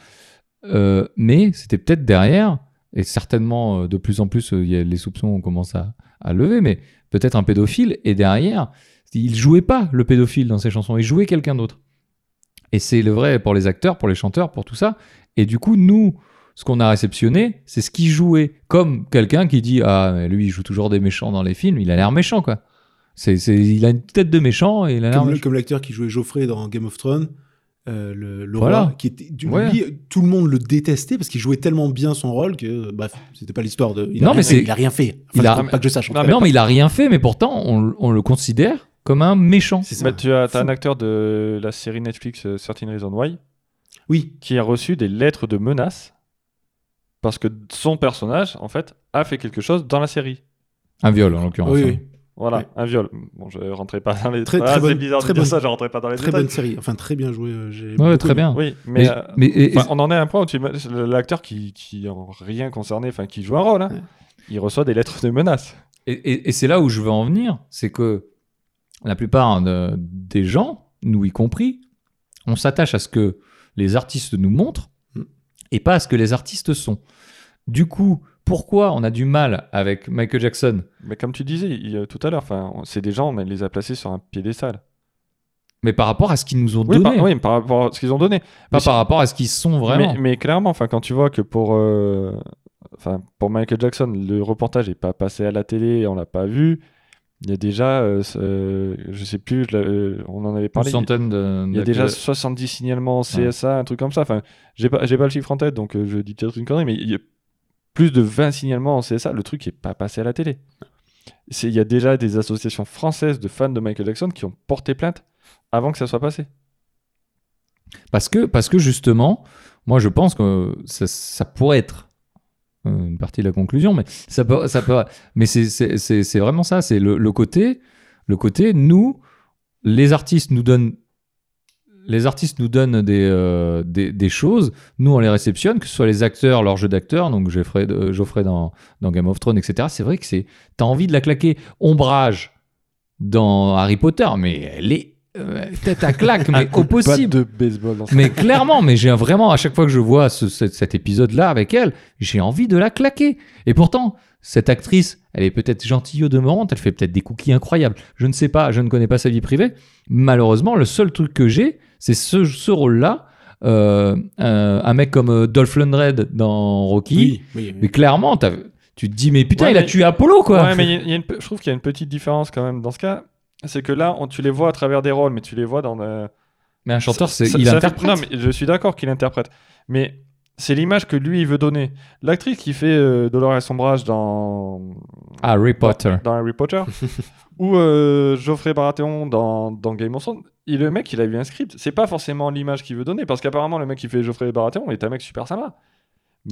mais c'était peut-être derrière et certainement euh, de plus en plus euh, les soupçons commencent à, à lever, mais peut-être un pédophile et derrière il jouait pas le pédophile dans ses chansons, il jouait quelqu'un d'autre. Et c'est le vrai pour les acteurs, pour les chanteurs, pour tout ça. Et du coup, nous, ce qu'on a réceptionné, c'est ce qu'il jouait. Comme quelqu'un qui dit Ah, mais lui, il joue toujours des méchants dans les films, il a l'air méchant, quoi. C'est, c'est, il a une tête de méchant et il a l'air Comme, le- méchant. comme l'acteur qui jouait Geoffrey dans Game of Thrones. Euh, le, le Voilà. roi, qui était du- Ouais. lui, tout le monde le détestait parce qu'il jouait tellement bien son rôle que bref, c'était pas l'histoire de. Il Non, mais fait, il a rien fait. il a- pas que je sache. en Non, mais non, mais il a rien fait, mais pourtant, on, on le considère comme un méchant. C'est. Bah, tu as, un acteur de la série Netflix euh, 13 Reasons Why Oui, qui a reçu des lettres de menaces parce que son personnage, en fait, a fait quelque chose dans la série. Un viol, en l'occurrence. oui, hein. oui. Voilà, Ouais. un viol. Bon, je rentrais pas dans les Très- Ah, très bonne- bizarre très de dire bonne- ça, je rentrais pas dans les Très détails. bonne série. Enfin, très bien joué. euh, Ouais, très bien. Oui, mais, Mais, euh, mais- et- enfin, on en est à un point où tu l'acteur qui, qui en rien concerné, enfin qui joue un rôle, hein, Ouais. il reçoit des lettres de menaces. Et, et- et c'est là où je veux en venir, c'est que la plupart de- des gens, nous y compris, on s'attache à ce que les artistes nous montrent Mm. et pas à ce que les artistes sont. Du coup, pourquoi on a du mal avec Michael Jackson? Mais comme tu disais il- euh, tout à l'heure, c'est des gens, on les a placés sur un piédestal. Mais par rapport à ce qu'ils nous ont Oui, donné, par, oui, par rapport à ce qu'ils ont donné. pas Mais par rapport à ce qu'ils sont vraiment. Mais, mais clairement, quand tu vois que pour, euh, pour Michael Jackson, le reportage n'est pas passé à la télé, on l'a pas vu. Il y a déjà, euh, euh, je sais plus, euh, on en avait Une parlé. centaine de. Il y a déjà 70 signalements CSA, un truc comme ça. Enfin, j'ai pas, pas le chiffre en tête, donc je dis peut-être une connerie, mais il y a plus de 20 signalements en CSA. Le truc n'est pas passé à la télé. Il y a déjà des associations françaises de fans de Michael Jackson qui ont porté plainte avant que ça soit passé. Parce que, justement, moi je pense que ça, pourrait être euh, une partie de la conclusion, mais ça peut, ça mais c'est- vraiment ça, c'est côté, le côté, nous, les artistes nous donnent, les artistes nous donnent des, euh, des, des choses, nous on les réceptionne, que ce soit les acteurs, leur jeu d'acteur, donc Geoffrey, euh, Geoffrey dans, dans Game of Thrones, etc. C'est vrai que c'est, t'as envie de la claquer. Ombrage dans Harry Potter, mais elle est euh, tête à claque, mais au possible. de baseball dans Mais clairement, mais j'ai vraiment, à chaque fois que je vois ce- cet, cet épisode-là avec elle, j'ai envie de la claquer. Et pourtant, cette actrice, elle est peut-être gentille au demeurant, elle fait peut-être des cookies incroyables. Je ne sais pas, je ne connais pas sa vie privée. Malheureusement, le seul truc que j'ai, c'est ce, ce rôle-là. Euh, un, un mec comme euh, Dolph Lundgren dans Rocky. Oui, oui, oui. Mais clairement, tu te dis, mais putain, Ouais, il a mais- tué Apollo, quoi. Ouais, mais il y a- il y a une pe- je trouve qu'il y a une petite différence quand même dans ce cas. C'est que là, on- tu les vois à travers des rôles, mais tu les vois dans. euh, Mais un chanteur, c'est, ça- il ça fait- interprète. Non, mais je suis d'accord qu'il interprète. Mais c'est l'image que lui, il veut donner. L'actrice qui fait euh, Dolores Sombrage dans. Harry Potter. Dans Harry Potter. ou euh, Geoffrey Baratheon dans, dans Game of Thrones. Et le mec, il a eu un script. C'est pas forcément l'image qu'il veut donner. Parce qu'apparemment, le mec qui fait Geoffrey Baratheon est un mec super sympa.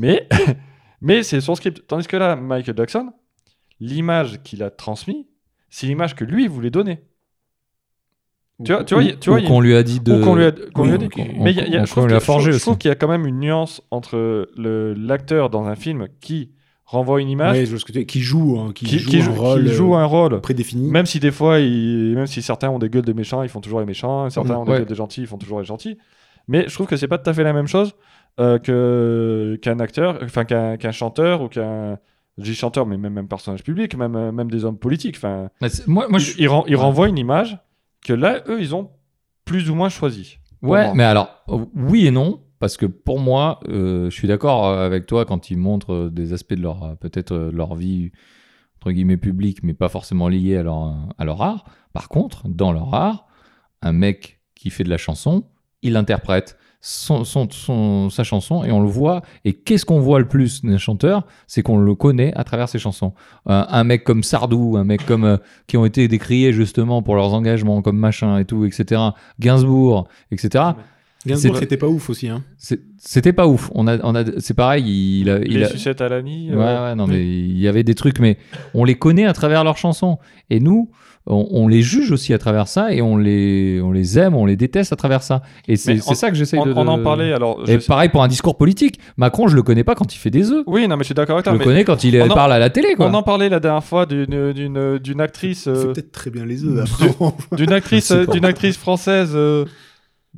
Mais, mais c'est son script. Tandis que là, Michael Jackson, l'image qu'il a transmise, c'est l'image que lui voulait donner. Tu vois, tu vois, tu vois, qu'on lui a dit de. ou qu'on lui a, qu'on Oui, lui a dit. qu'on- Mais il y a- il y a- je trouve a je je qu'il y a quand même une nuance entre le- l'acteur dans un film qui renvoie une image, Ouais, je vois ce que tu- qui joue, hein, qui, qui, joue qui un joue, rôle qui joue euh, un rôle. prédéfini. Même si des fois, ils- même si certains ont des gueules de méchants, ils font toujours les méchants. Certains Mhm, ont des ouais. gueules de gentils, ils font toujours les gentils. Mais je trouve que c'est pas tout à fait la même chose euh, que qu'un acteur, enfin qu'un qu'un chanteur ou qu'un je dis chanteur, mais même même personnage public, même euh, même des hommes politiques. Enfin, Mais c'est- Moi, moi, je ils, ils ren- ils renvoient une image que là, eux, ils ont plus ou moins choisi. Ouais, moi. mais alors, oui et non, parce que pour moi, euh, je suis d'accord euh, avec toi quand ils montrent euh, des aspects de leur, peut-être leur vie, entre guillemets, publique, mais pas forcément liés à leur, à leur art. Par contre, dans leur art, un mec qui fait de la chanson, il interprète son, son- sa chanson et on le voit. Et qu'est-ce qu'on voit le plus d'un chanteur? C'est qu'on le connaît à travers ses chansons. Un, mec comme Sardou, un mec comme qui ont été décriés justement pour leurs engagements, comme machin et tout, etc. Gainsbourg, etc. Gainsbourg, c'est- c'était pas ouf aussi. Hein. C'est- C'était pas ouf. On a, on a, c'est pareil. Il a, il les a- sucettes à l'année. Ouais, ouais, non, mais il y avait des trucs, mais on les connaît à travers leurs chansons. Et nous, on, on les juge aussi à travers ça, et on les, on les aime, on les déteste à travers ça. Et c'est c'est ça que j'essaye on, de, on en de- parlait alors. je Et sais- pareil pour un discours politique. Macron, je le connais pas quand il fait des œufs. Oui, non, mais je suis d'accord avec Je toi. le mais connais quand il en- parle à la télé, quoi. On en parlait la dernière fois d'une d'une d'une actrice Il fait euh, peut-être très bien les œufs. d'une actrice Je pas. d'une actrice française euh,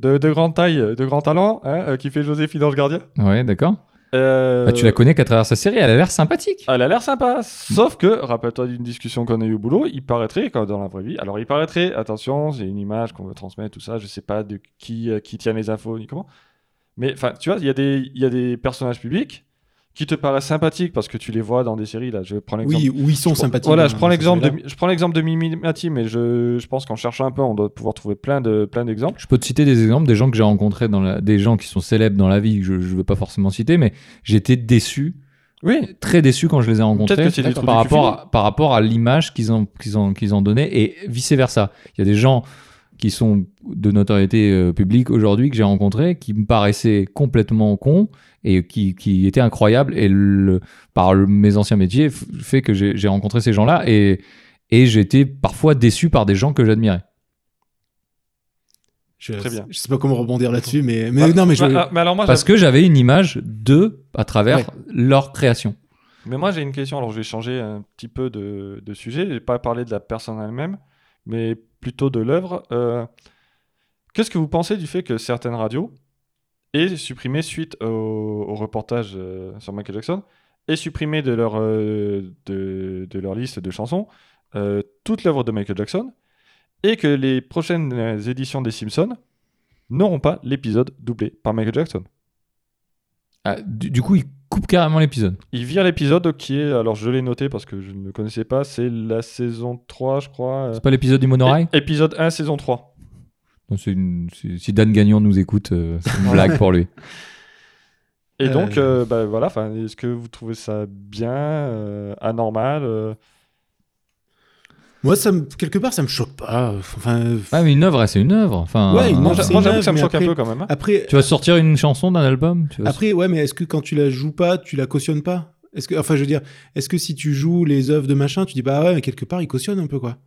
de, de grande taille, de grand talent, hein, euh, qui fait Joséphine Ange Gardien. Ouais, d'accord. Euh, Bah, tu la connais qu'à travers sa série. Elle a l'air sympathique. Elle a l'air sympa, sauf que, rappelle-toi d'une discussion qu'on a eue au boulot, il paraîtrait, comme dans la vraie vie, alors il paraîtrait, attention, c'est une image qu'on veut transmettre, tout ça, je sais pas de qui, euh, qui tient les infos, ni comment, mais enfin, tu vois, il y, a des- il y a des personnages publics qui te paraissent sympathiques parce que tu les vois dans des séries. Là, je prends l'exemple. Oui, où ils sont je prends- sympathiques. Voilà, je prends l'exemple de, je prends l'exemple de Mimi Mati, mais je, je pense qu'en cherchant un peu, on doit pouvoir trouver plein de, plein d'exemples. Je peux te citer des exemples des gens que j'ai rencontrés dans la, des gens qui sont célèbres dans la vie, que je ne veux pas forcément citer, mais j'étais déçu, Oui, très déçu quand je les ai rencontrés que par rapport, à, par rapport à l'image qu'ils ont, qu'ils ont, qu'ils ont donnée et vice versa. Il y a des gens qui sont de notoriété euh, publique aujourd'hui que j'ai rencontrés qui me paraissaient complètement cons et qui, qui étaient incroyables et le, par le- mes anciens métiers fait que j'ai j'ai rencontré ces gens-là et, et j'étais parfois déçu par des gens que j'admirais. Je, Très bien. je sais pas comment rebondir là-dessus, mais, mais Bah, non, mais je. bah, ah, mais alors moi, Parce que j'avais une image d'eux à travers Ouais. leur création. Mais moi, j'ai une question. Alors, je vais changer un petit peu de, de sujet. Je vais pas parler de la personne elle-même, mais plutôt de l'œuvre. Euh, Qu'est-ce que vous pensez du fait que certaines radios aient supprimé, suite au, reportage euh, sur Michael Jackson, aient supprimé de leur, euh, liste de chansons toute l'œuvre de Michael Jackson et que les prochaines éditions des Simpsons n'auront pas l'épisode doublé par Michael Jackson? Ah, du, du coup, ils coupent carrément l'épisode. Il vire l'épisode qui est, alors je l'ai noté parce que je ne le connaissais pas, c'est la saison 3, je crois. euh, C'est pas l'épisode du monorail é- Épisode 1, saison 3. Non, c'est une- c'est- Si Dan Gagnon nous écoute, euh, c'est une blague pour lui. Et Euh. donc, euh, bah, voilà, est-ce que vous trouvez ça bien, euh, anormal euh Moi, ça me- quelque part, ça me choque pas. Enfin, Ah, mais une œuvre, c'est une œuvre. Enfin, Ouais, une euh, Moi, j'avoue que ça me choque mais un peu quand même. hein. après, Tu vas sortir une chanson d'un album tu vas- après, ouais, mais est-ce que quand tu la joues pas, tu la cautionnes pas? Est-ce que, enfin, je veux dire, est-ce que si tu joues les œuvres de machin, tu dis bah ouais, mais quelque part, ils cautionnent un peu quoi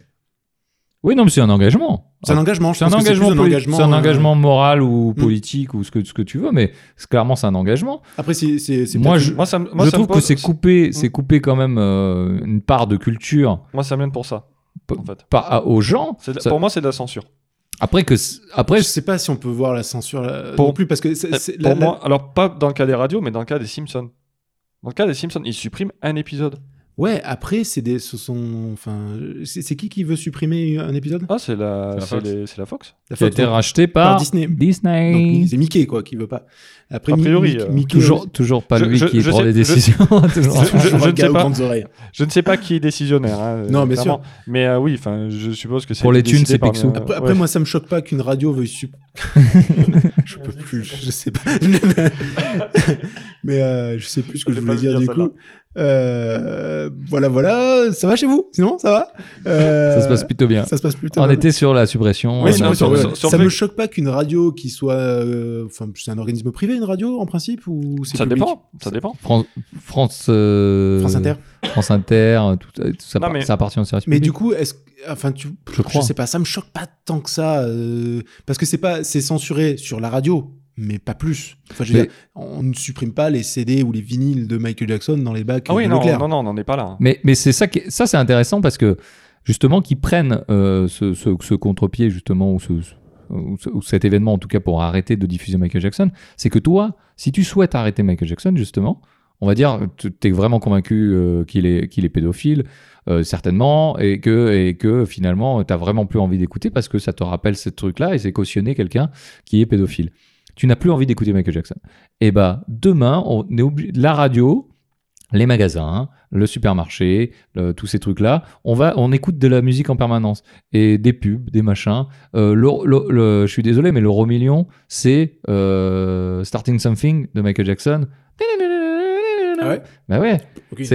Oui, non, mais c'est un engagement. C'est un engagement. Je C'est un, engagement, engagement. c'est euh, engagement moral ou Mm. politique ou ce que, ce que tu veux, mais c'est- clairement, c'est un engagement. Après, c'est, c'est, c'est Moi, je- Moi, ça, me- moi, je ça trouve que c'est coupé, c'est coupé quand même euh, une part de culture Moi, ça mène pour ça, en fait. pas à- aux gens. C'est de- Ça- Pour moi, c'est de la censure. Après que, c- après, je sais pas si on peut voir la censure là, Pour- non plus parce que c'est, Euh, c'est- pour la- la- moi, alors pas dans le cas des radios, mais dans le cas des Simpsons. Dans le cas des Simpsons, ils suppriment un épisode. Ouais. Après, c'est des, ce sont, enfin, c'est, qui qui veut supprimer un épisode? Ah, c'est la, C'est la la Fox. La qui a été donc. racheté par par, Disney. Disney. C'est Mickey quoi qui veut pas. Après, A priori, Mi- euh, Mickey, Toujours, toujours pas Je- lui je- qui je prend sais- les décisions. je- ne sais pas. Je ne sais pas qui est décisionnaire. hein, Non, bien clairement. Mais euh, oui, enfin, je suppose que c'est Pour les thunes, c'est Picsou. Après, après, ouais. moi, ça me choque pas qu'une radio veuille sup... je peux plus, je sais pas. Mais euh, je sais plus ce que Je je l'ai voulais dire du coup. Euh, voilà, voilà. Ça va chez vous? Sinon, ça va? Euh, Ça se passe plutôt bien. Ça se passe plutôt On bien. était sur la suppression. Oui, non, non, sur- sur- ouais. sur- sur ça me choque pas qu'une radio qui soit, euh, enfin, c'est un organisme privé, une radio en principe ou c'est Ça public? dépend. Ça dépend. Fran- France, euh, France Inter. France Inter, tout, tout ça, Non, mais- ça appartient au service Mais public. du coup, est-ce, que- enfin, tu, Je crois. sais pas, ça me choque pas tant que ça, euh, parce que c'est pas, c'est censuré sur la radio, mais pas plus. Enfin, je veux Mais- dire, on ne supprime pas les CD ou les vinyles de Michael Jackson dans les bacs Ah oui, de non, Leclerc. non, non, on n'en est pas là. hein. Mais, mais c'est ça, qui est- ça c'est intéressant parce que justement qu'ils prennent euh, ce, ce, ce contre-pied justement ou, ce, ou, ce- ou cet événement en tout cas pour arrêter de diffuser Michael Jackson, c'est que toi, si tu souhaites arrêter Michael Jackson justement, on va dire, tu es vraiment convaincu euh, qu'il est, qu'il est pédophile, euh, certainement, et que, et que finalement, tu n'as vraiment plus envie d'écouter parce que ça te rappelle ce truc-là et c'est cautionner quelqu'un qui est pédophile. Tu n'as plus envie d'écouter Michael Jackson. Et bah, demain, on est obligé, la radio, les magasins, le supermarché, le- tous ces trucs-là, on va, on écoute de la musique en permanence et des pubs, des machins. Euh, le, le- le- je suis désolé, mais l'euro million, c'est euh, Starting Something de Michael Jackson. Ah ouais? Bah ouais,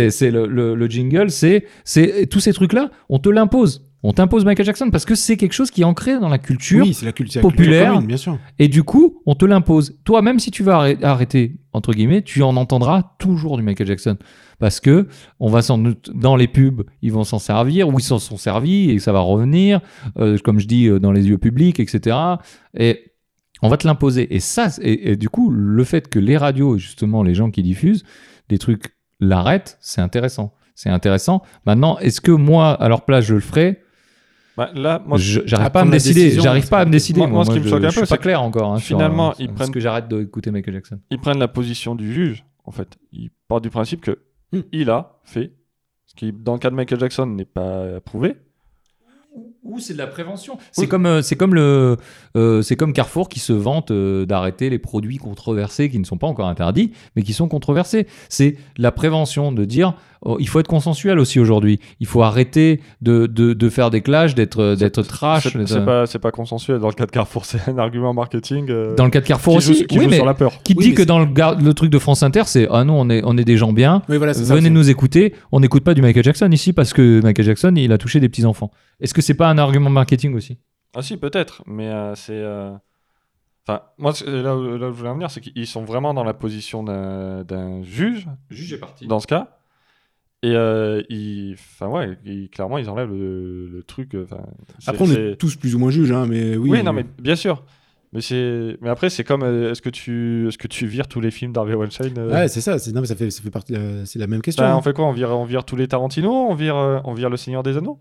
c'est le, le- le jingle, c'est c'est tous ces trucs-là, on te l'impose. On t'impose Michael Jackson parce que c'est quelque chose qui est ancré dans la culture Oui, c'est la culture, la culture populaire. commune, bien sûr. et du coup, on te l'impose. Toi, même si tu vas arrê- arrêter, entre guillemets, tu en entendras toujours du Michael Jackson. Parce que on va s'en, dans les pubs, ils vont s'en servir, ou ils s'en sont servis, et ça va revenir, euh, comme je dis, euh, dans les lieux publics, etc. Et on va te l'imposer. Et ça, et, et du coup, le fait que les radios, justement, les gens qui diffusent des trucs l'arrêtent, c'est intéressant. C'est intéressant. Maintenant, est-ce que moi, à leur place, je le ferais? Bah, là, moi, J'arrive pas à me décider. J'arrive c'est pas à me décider. Moi- moi, ce qui me je- choque un peu, c'est clair encore. hein, finalement, euh, ils sur- prennent- ce que j'arrête d'écouter Michael Jackson. ils prennent la position du juge, en fait. Ils partent du principe que Hmm. il a fait ce qui, dans le cas de Michael Jackson, n'est pas prouvé. ou c'est de la prévention. C'est Oui. comme, euh, c'est comme le, euh, c'est comme Carrefour qui se vante euh, d'arrêter les produits controversés qui ne sont pas encore interdits, mais qui sont controversés. C'est la prévention de dire, il faut être consensuel aussi aujourd'hui. Il faut arrêter de, de, de faire des clashs, d'être, d'être trash. C'est d'être- c'est pas, c'est pas consensuel dans le cas de Carrefour, c'est un argument marketing. euh, Dans le cas de Carrefour qui joue, aussi, qui oui, joue mais sur la peur. qui Oui, dit que c'est- dans le, gar- le truc de France Inter, c'est ah non, on est, on est des gens bien. Oui, voilà, c'est ça. Venez c'est- nous écouter. On n'écoute pas du Michael Jackson ici parce que Michael Jackson, il a touché des petits enfants. Est-ce que c'est pas un argument marketing aussi? Ah si, peut-être, mais euh, c'est... euh, Enfin, moi, là où, là où je voulais en venir, c'est qu'ils sont vraiment dans la position d'un d'un juge, Juge est parti. dans ce cas. Et euh, ils... Enfin, ouais, ils- clairement, ils enlèvent le, le truc... euh, Après, on est tous plus ou moins juges, hein, mais oui. Oui, non, mais bien sûr. Mais, c'est... mais après, c'est comme... euh, Est-ce que, tu... est que tu vires tous les films d'Harvey Weinstein euh, Ouais, c'est ça. C'est non, mais ça fait, ça fait partie. C'est la même question. Bah, hein. on fait quoi? On vire, on vire tous les Tarantino? On vire, euh, on vire le Seigneur des Anneaux?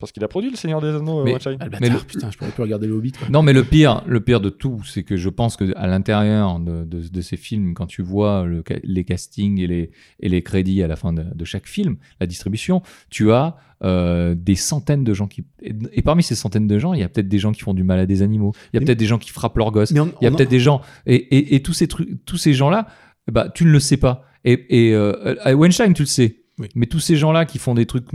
Parce qu'il a produit le Seigneur des Anneaux, euh, Mais- mais le- putain, je pourrais plus regarder le Hobbit. Quoi. Non, mais le pire, le pire de tout, c'est que je pense que à l'intérieur de, de, de ces films, quand tu vois le les castings et les, et les crédits à la fin de, de chaque film, la distribution, tu as euh, des centaines de gens qui. Et, parmi ces centaines de gens, il y a peut-être des gens qui font du mal à des animaux. Il y a peut-être des gens qui frappent leurs gosses. On- Il y a en- peut-être des gens. Et, et, et tous ces trucs, tous ces gens-là, bah, tu ne le sais pas. Et, et euh, à Weinstein, tu le sais. Oui. Mais tous ces gens-là qui font des trucs.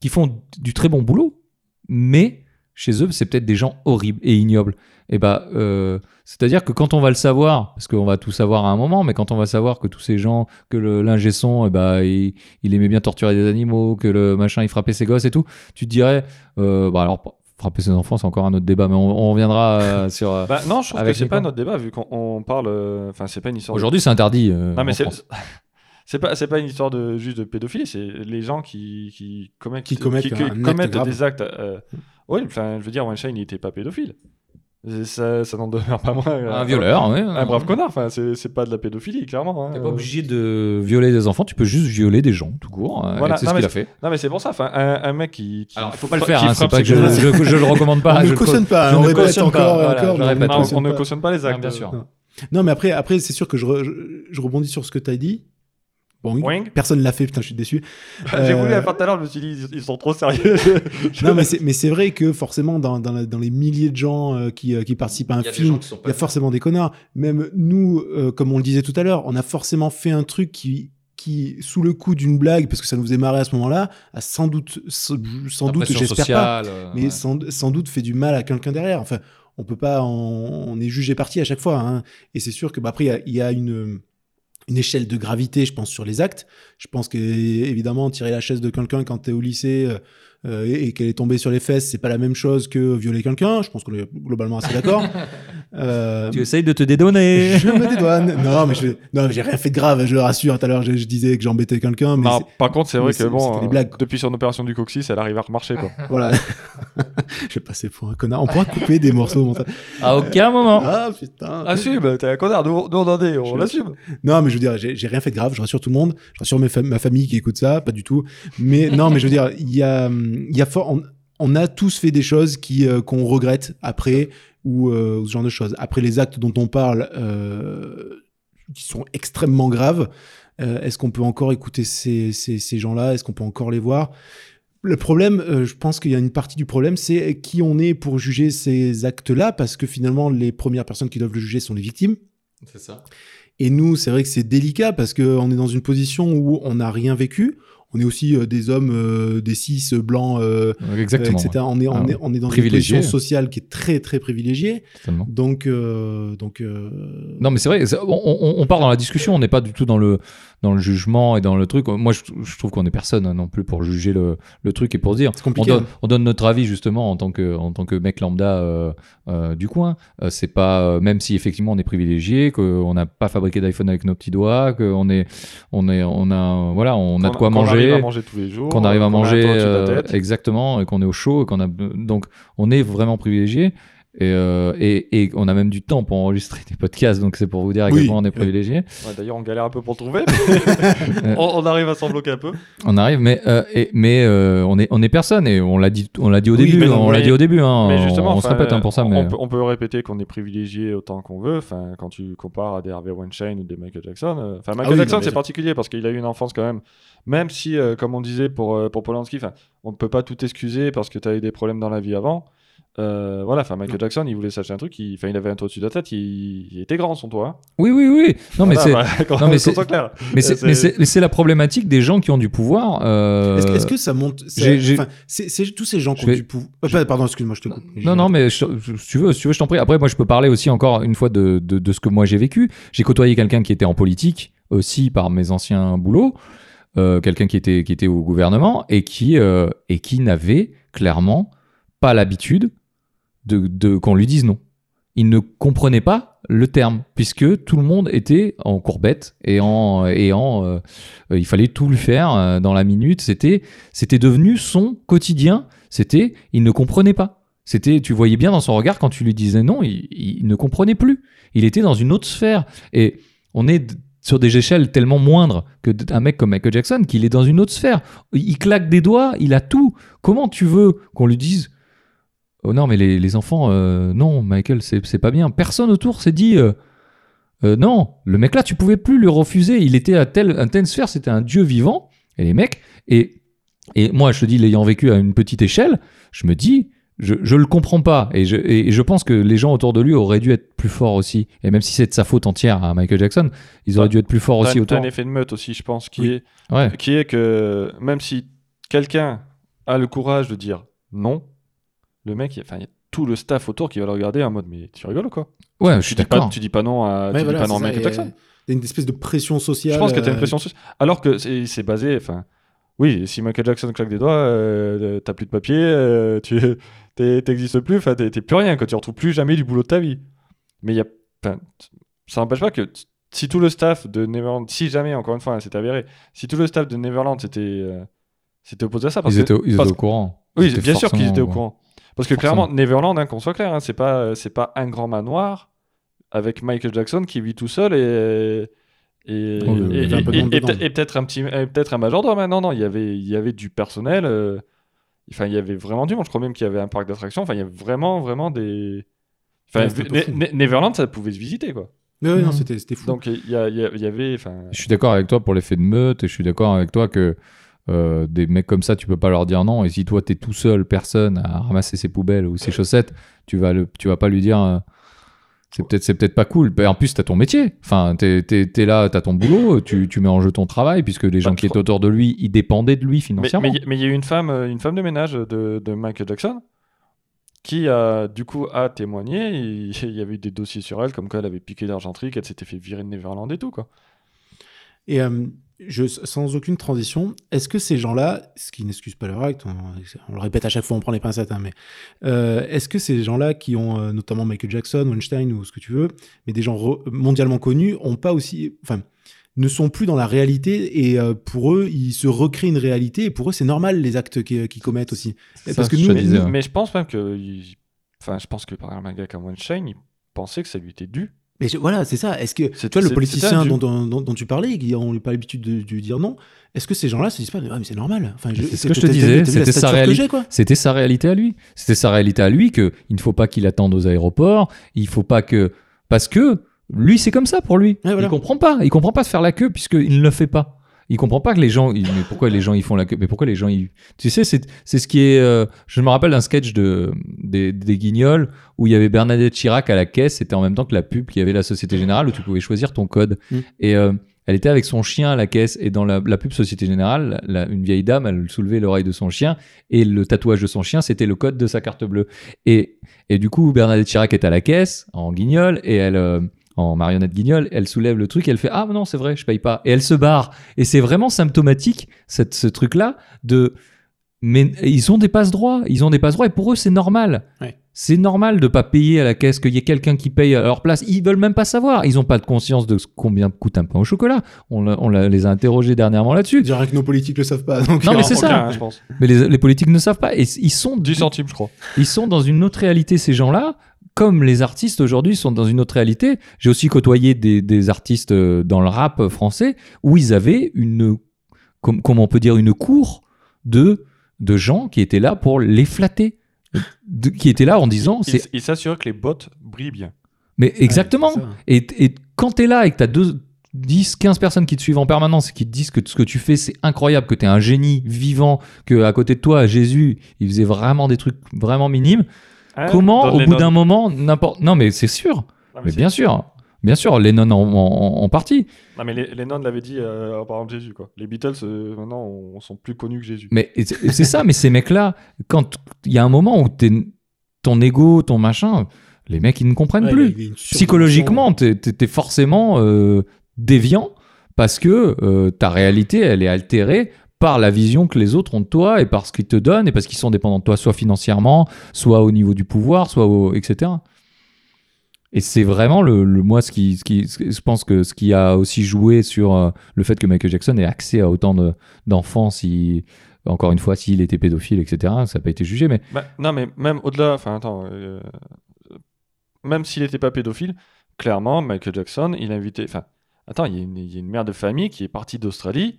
Qui font du très bon boulot, mais chez eux, c'est peut-être des gens horribles et ignobles. Et bah, euh, c'est-à-dire que quand on va le savoir, parce qu'on va tout savoir à un moment, mais quand on va savoir que tous ces gens, que l'ingé son, eh bah, il, il aimait bien torturer des animaux, que le machin, il frappait ses gosses et tout, tu te dirais, euh, bah alors, frapper ses enfants, c'est encore un autre débat, mais on, on reviendra euh, sur. Bah, non, je trouve que c'est pas notre débat, vu qu'on on parle... Enfin, c'est pas une histoire... Aujourd'hui, c'est interdit. euh, Non, mais en c'est... C'est pas, c'est pas une histoire de juste de pédophilie, c'est les gens qui, qui commettent, Qui commettent un acte commettent grave. des actes. euh, Oui, enfin, je veux dire, Weinstein, il était pas pédophile. Ça, ça n'en demeure pas moins. euh, Un violeur, ouais. Un brave connard, enfin, c'est c'est pas de la pédophilie, clairement. hein. T'es pas obligé de violer des enfants, tu peux juste violer des gens, tout court. euh, Voilà, c'est ce qu'il a fait. Non, mais c'est pour ça, enfin, un, un mec qui. qui Alors, il faut pas le faire, hein, c'est pas que je, je, je le recommande pas. on je ne le cautionne pas. on ne répète cautionne encore pas, et encore. on ne cautionne les actes. Bien sûr. Non. Non, mais après, après c'est sûr que je, re- je, je rebondis sur ce que tu as dit. Bon, Boing. personne l'a fait, putain, je suis déçu. J'ai voulu Euh, la faire tout à l'heure, je me suis dit, ils, ils sont trop sérieux. Non, mais c'est, mais c'est vrai que forcément, dans, dans, la- dans les milliers de gens euh, qui, euh, qui participent à un film, il y a forcément des connards. Même nous, euh, comme on le disait tout à l'heure, on a forcément fait un truc qui, qui sous le coup d'une blague, parce que ça nous faisait marrer à ce moment-là, a sans doute, sans, sans doute, j'espère pas, mais sans, sans doute fait du mal à quelqu'un derrière. Enfin, on peut pas, on, on est jugé parti à chaque fois. hein. Et c'est sûr que, bah, après, il y a- il y, a une, une échelle de gravité, je pense, sur les actes. Je pense que, évidemment, tirer la chaise de quelqu'un quand tu es au lycée euh, euh, et, et qu'elle est tombée sur les fesses, c'est pas la même chose que violer quelqu'un. Je pense qu'on est globalement assez d'accord. Euh, Tu essayes de te dédonner. je me dédouane. Non, mais je, non, j'ai rien fait de grave, je le rassure. Tout à l'heure, je, je disais que j'embêtais quelqu'un, mais Non, c'est- par contre, c'est vrai que bon, euh, depuis son opération du coccyx, elle arrive à remarcher, quoi. voilà. je vais passer pour un connard. On pourra couper des morceaux au montage. À aucun moment. Ah putain. Assume, t'es un connard, nous, nous, on en est, on l'assume. Non, mais je veux dire, j'ai rien fait de grave. Je rassure tout le monde. Je rassure mes ma famille qui écoute ça, pas du tout. Mais non, mais je veux dire, il y a, hum, y a fort, on, on a tous fait des choses qui euh, qu'on regrette après ou euh, ou ce genre de choses. Après les actes dont on parle, euh, qui sont extrêmement graves. euh, Est-ce qu'on peut encore écouter ces, ces, ces gens-là? Est-ce qu'on peut encore les voir? Le problème, euh, je pense qu'il y a une partie du problème, c'est qui on est pour juger ces actes-là, parce que finalement, les premières personnes qui doivent le juger sont les victimes. C'est ça. Et nous, c'est vrai que c'est délicat parce qu'on est dans une position où on n'a rien vécu. On est aussi euh, des hommes, euh, des cis blancs, euh, Exactement. euh, etc. On est, on, Ah, est, on est dans une position sociale qui est très, très privilégiée. totalement. Donc, euh, donc euh, Non, mais c'est vrai, on, on- on part dans la discussion, on n'est pas du tout dans le, dans le jugement et dans le truc. Moi, je, je trouve qu'on est personne hein, non plus pour juger le, le truc et pour dire. c'est On compliqué. donne, on donne notre avis justement en tant que, en tant que mec lambda euh, euh, du coin. Euh, c'est pas, euh, même si effectivement on est privilégié, qu'on n'a pas fabriqué d'iPhone avec nos petits doigts, qu'on est, on est, on a, voilà, on a de quoi qu'on arrive à manger tous les jours. qu'on arrive à manger euh, exactement et qu'on est au chaud et qu'on a donc on est vraiment privilégié Et, euh, et, et on a même du temps pour enregistrer des podcasts, donc c'est pour vous dire à quel point on est privilégié. Ouais, D'ailleurs, on galère un peu pour le trouver. on, on arrive à s'en bloquer un peu. On arrive, mais, euh, et- mais euh, on, est, on est personne, et on l'a dit, on l'a dit au Oui, début, non, on l'a dit au début, hein, mais justement, on, on se répète hein, pour ça, on, mais peut, on peut répéter qu'on est privilégié autant qu'on veut. Enfin, quand tu compares à des Harvey Weinstein ou des Michael Jackson. euh, Enfin, Michael oui, Jackson, mais c'est particulier parce qu'il a eu une enfance quand même. Même si, euh, comme on disait pour, euh, pour Polanski, enfin, on ne peut pas tout excuser parce que tu as eu des problèmes dans la vie avant. Euh, voilà, enfin, Michael Jackson, il voulait s'acheter un truc, il, enfin, il avait un toit au-dessus de la tête, il, il était grand son toit. hein. oui, oui, oui. Non, mais c'est, Voilà, bah, qu'on- non, mais qu'on c'est- soit clair. mais c'est, c'est- mais c'est, mais c'est la problématique des gens qui ont du pouvoir. euh, Est-ce que- est-ce que ça monte c'est- j'ai- j'ai- enfin, c'est c'est tous ces gens qui ont vais- du pouvoir. Euh, Pardon, excuse-moi, je te coupe. Non, non, mais je- je- si tu veux, si tu veux, je t'en prie. Après, moi, je peux parler aussi encore une fois de, de, de ce que moi j'ai vécu. J'ai côtoyé quelqu'un qui était en politique aussi par mes anciens boulots, euh, quelqu'un qui était, qui était au gouvernement et qui, euh, et qui n'avait clairement pas l'habitude de, qu'on lui dise non. Il ne comprenait pas le terme puisque tout le monde était en courbette et en et en euh, il fallait tout lui faire euh, dans la minute. C'était c'était devenu son quotidien. C'était il ne comprenait pas. C'était, tu voyais bien dans son regard quand tu lui disais non, il, ne comprenait plus. Il était dans une autre sphère. Et on est sur des échelles tellement moindres que un mec comme Michael Jackson, qu'il est dans une autre sphère. Il claque des doigts, il a tout. Comment tu veux qu'on lui dise Oh non, mais les, les enfants, euh, non, Michael, c'est pas bien. Personne autour s'est dit euh, euh, non, le mec là, tu pouvais plus lui refuser. Il était à telle, à telle sphère, c'était un dieu vivant. Et les mecs, et, et moi, je te dis, l'ayant vécu à une petite échelle, je me dis, je, je le comprends pas. Et je, et je pense que les gens autour de lui auraient dû être plus forts aussi. Et même si c'est de sa faute entière à Michael Jackson, ils auraient dû être plus forts aussi autour. un effet de meute aussi, je pense, qui Oui. est Ouais. qui est que même si quelqu'un a le courage de dire non, le mec, il- enfin, il y a tout le staff autour qui va le regarder en mode mais tu rigoles ou quoi? Ouais, je tu suis dis, pas, d'accord. tu dis pas non à, tu Ouais, dis voilà, pas non à c'est ça, Michael Jackson. euh, Il y a une espèce de pression sociale. Je pense que tu as une euh, pression sociale. Alors que c'est basé, enfin, oui, si Michael Jackson claque des doigts, euh, t'as plus de papier, euh, tu t'es- t'existes plus, enfin, t'es plus rien, quand tu retrouves plus jamais du boulot de ta vie. Mais il y a, ça n'empêche pas que si tout le staff de Neverland, si jamais, encore une fois, hein, c'est avéré, si tout le staff de Neverland s'était euh, s'était opposé à ça, parce Ils que étaient, au- ils étaient parce- au courant. oui, bien sûr qu'ils étaient au courant. Parce que Forcément. clairement, Neverland, hein, qu'on soit clair, hein, c'est pas, c'est pas un grand manoir avec Michael Jackson qui vit tout seul et. Et, et peut-être un petit et peut-être un majordome hein. non non il y avait il y avait du personnel euh, enfin il y avait vraiment du monde je crois même qu'il y avait un parc d'attractions enfin il y avait vraiment vraiment des enfin Ouais, Ne-. Ne- Neverland ça pouvait se visiter quoi Mais ouais, non, Mhm. c'était c'était fou. donc il y, a- il y y avait Je suis d'accord avec toi pour l'effet de meute et je suis d'accord avec toi que euh, des mecs comme ça, tu peux pas leur dire non. Et si toi, tu es tout seul, personne à ramasser ses poubelles ou ses chaussettes, tu vas, le, tu vas pas lui dire euh, c'est peut-être c'est peut-être pas cool. En plus, tu as ton métier. Enfin, tu es, là, tu as ton boulot, tu, tu mets en jeu ton travail puisque les gens Bah, qui étaient autour de lui, ils dépendaient de lui financièrement. mais il y a eu une femme, euh, une femme de ménage de, de Michael Jackson qui a du coup a témoigné. Il y avait eu des dossiers sur elle, comme quoi elle avait piqué l'argenterie, qu'elle s'était fait virer de Neverland et tout quoi. Et euh, je, sans aucune transition, est-ce que ces gens-là, ce qui n'excuse pas leur acte, on, on le répète à chaque fois, on prend les pincettes, hein, mais euh, est-ce que ces gens-là qui ont euh, notamment Michael Jackson, Weinstein ou ce que tu veux, mais des gens re- mondialement connus, ont pas aussi, enfin, ne sont plus dans la réalité et euh, pour eux, ils se recréent une réalité et pour eux, c'est normal les actes qu'ils qu'ils commettent aussi. Parce que nous, te Mais, je pense même que, enfin, je pense que par exemple un gars comme Weinstein, il pensait que ça lui était dû. Mais je- voilà, c'est ça. Est-ce que C'est- tu vois le politicien dont, tu parlais, qui n'ont pas l'habitude de, de dire non, est-ce que ces gens-là se disent pas, mais, ouais, mais c'est normal. Enfin, C'est ce que je te disais, c'était sa sa réalité à lui. C'était sa réalité à lui que il ne faut pas qu'il attende aux aéroports. Il faut pas que parce que lui c'est comme ça pour lui. Ouais, voilà. Il comprend pas. Il comprend pas de faire la queue puisqu'il ne le fait pas. Il comprend pas que les gens. il- Mais pourquoi les gens ils font la queue Mais pourquoi les gens ils. Tu sais c'est c'est ce qui est. euh, je me rappelle d'un sketch de des, des Guignols où il y avait Bernadette Chirac à la caisse. C'était en même temps que la pub qui avait la Société Générale où tu pouvais choisir ton code. Mm. Et euh, elle était avec son chien à la caisse et dans la, la pub Société Générale, la- une vieille dame, elle soulevait l'oreille de son chien et le tatouage de son chien, c'était le code de sa carte bleue. Et, et du coup, Bernadette Chirac est à la caisse en guignol et elle, euh, en marionnette guignol, elle soulève le truc, elle fait ah non c'est vrai, je paye pas et elle se barre. Et c'est vraiment symptomatique cette, ce truc là de mais ils ont des passe droits, ils ont des passe droits et pour eux c'est normal. Ouais. C'est normal de pas payer à la caisse, qu'il y ait quelqu'un qui paye à leur place. Ils veulent même pas savoir. Ils ont pas de conscience de combien coûte un pain au chocolat. On, les a interrogés dernièrement là-dessus. Je dirais que nos politiques le savent pas. Donc, Non, mais c'est ça. je pense. Mais les, les politiques ne savent pas. Et ils sont, 10 centimes, je crois. ils sont dans une autre réalité, ces gens-là, comme les artistes aujourd'hui sont dans une autre réalité, j'ai aussi côtoyé des, des artistes euh, dans le rap français où ils avaient une, com- comment on peut dire, une cour de, de gens qui étaient là pour les flatter. De- qui étaient là en disant, Il, c'est, il s'assure que les bots brillent bien. mais exactement. Ouais. Et, et quand tu es là et que tu as deux, 10, 15 personnes qui te suivent en permanence et qui te disent que ce que tu fais, c'est incroyable, que tu es un génie vivant, que à côté de toi, Jésus, il faisait vraiment des trucs vraiment minimes. Hein Comment, au bout d'un moment, n'importe. Non, mais c'est sûr. Non, mais bien sûr. Bien sûr, Lennon en, en, en partie. Non, mais nonnes l'avaient dit euh, en parlant de Jésus, quoi. Les Beatles, euh, maintenant, on, sont plus connus que Jésus. Mais c'est ça, mais ces mecs-là, quand il y a un moment où t'es, ton ego, ton machin, les mecs, ils ne comprennent Ouais, plus. psychologiquement, t'es es, forcément euh, déviant parce que euh, ta réalité, elle est altérée par la vision que les autres ont de toi et par ce qu'ils te donnent et parce qu'ils sont dépendants de toi, soit financièrement, soit au niveau du pouvoir, soit au, etc. Et c'est vraiment le, moi ce qui, ce je pense que ce qui a aussi joué sur euh, le fait que Michael Jackson ait accès à autant de- d'enfants, si encore une fois s'il était pédophile, etc. Ça n'a pas été jugé, mais Bah, non, mais même au-delà, enfin, attends, euh, même s'il n'était pas pédophile, clairement, Michael Jackson, il a invité, enfin, attends, il y a une mère de famille qui est partie d'Australie,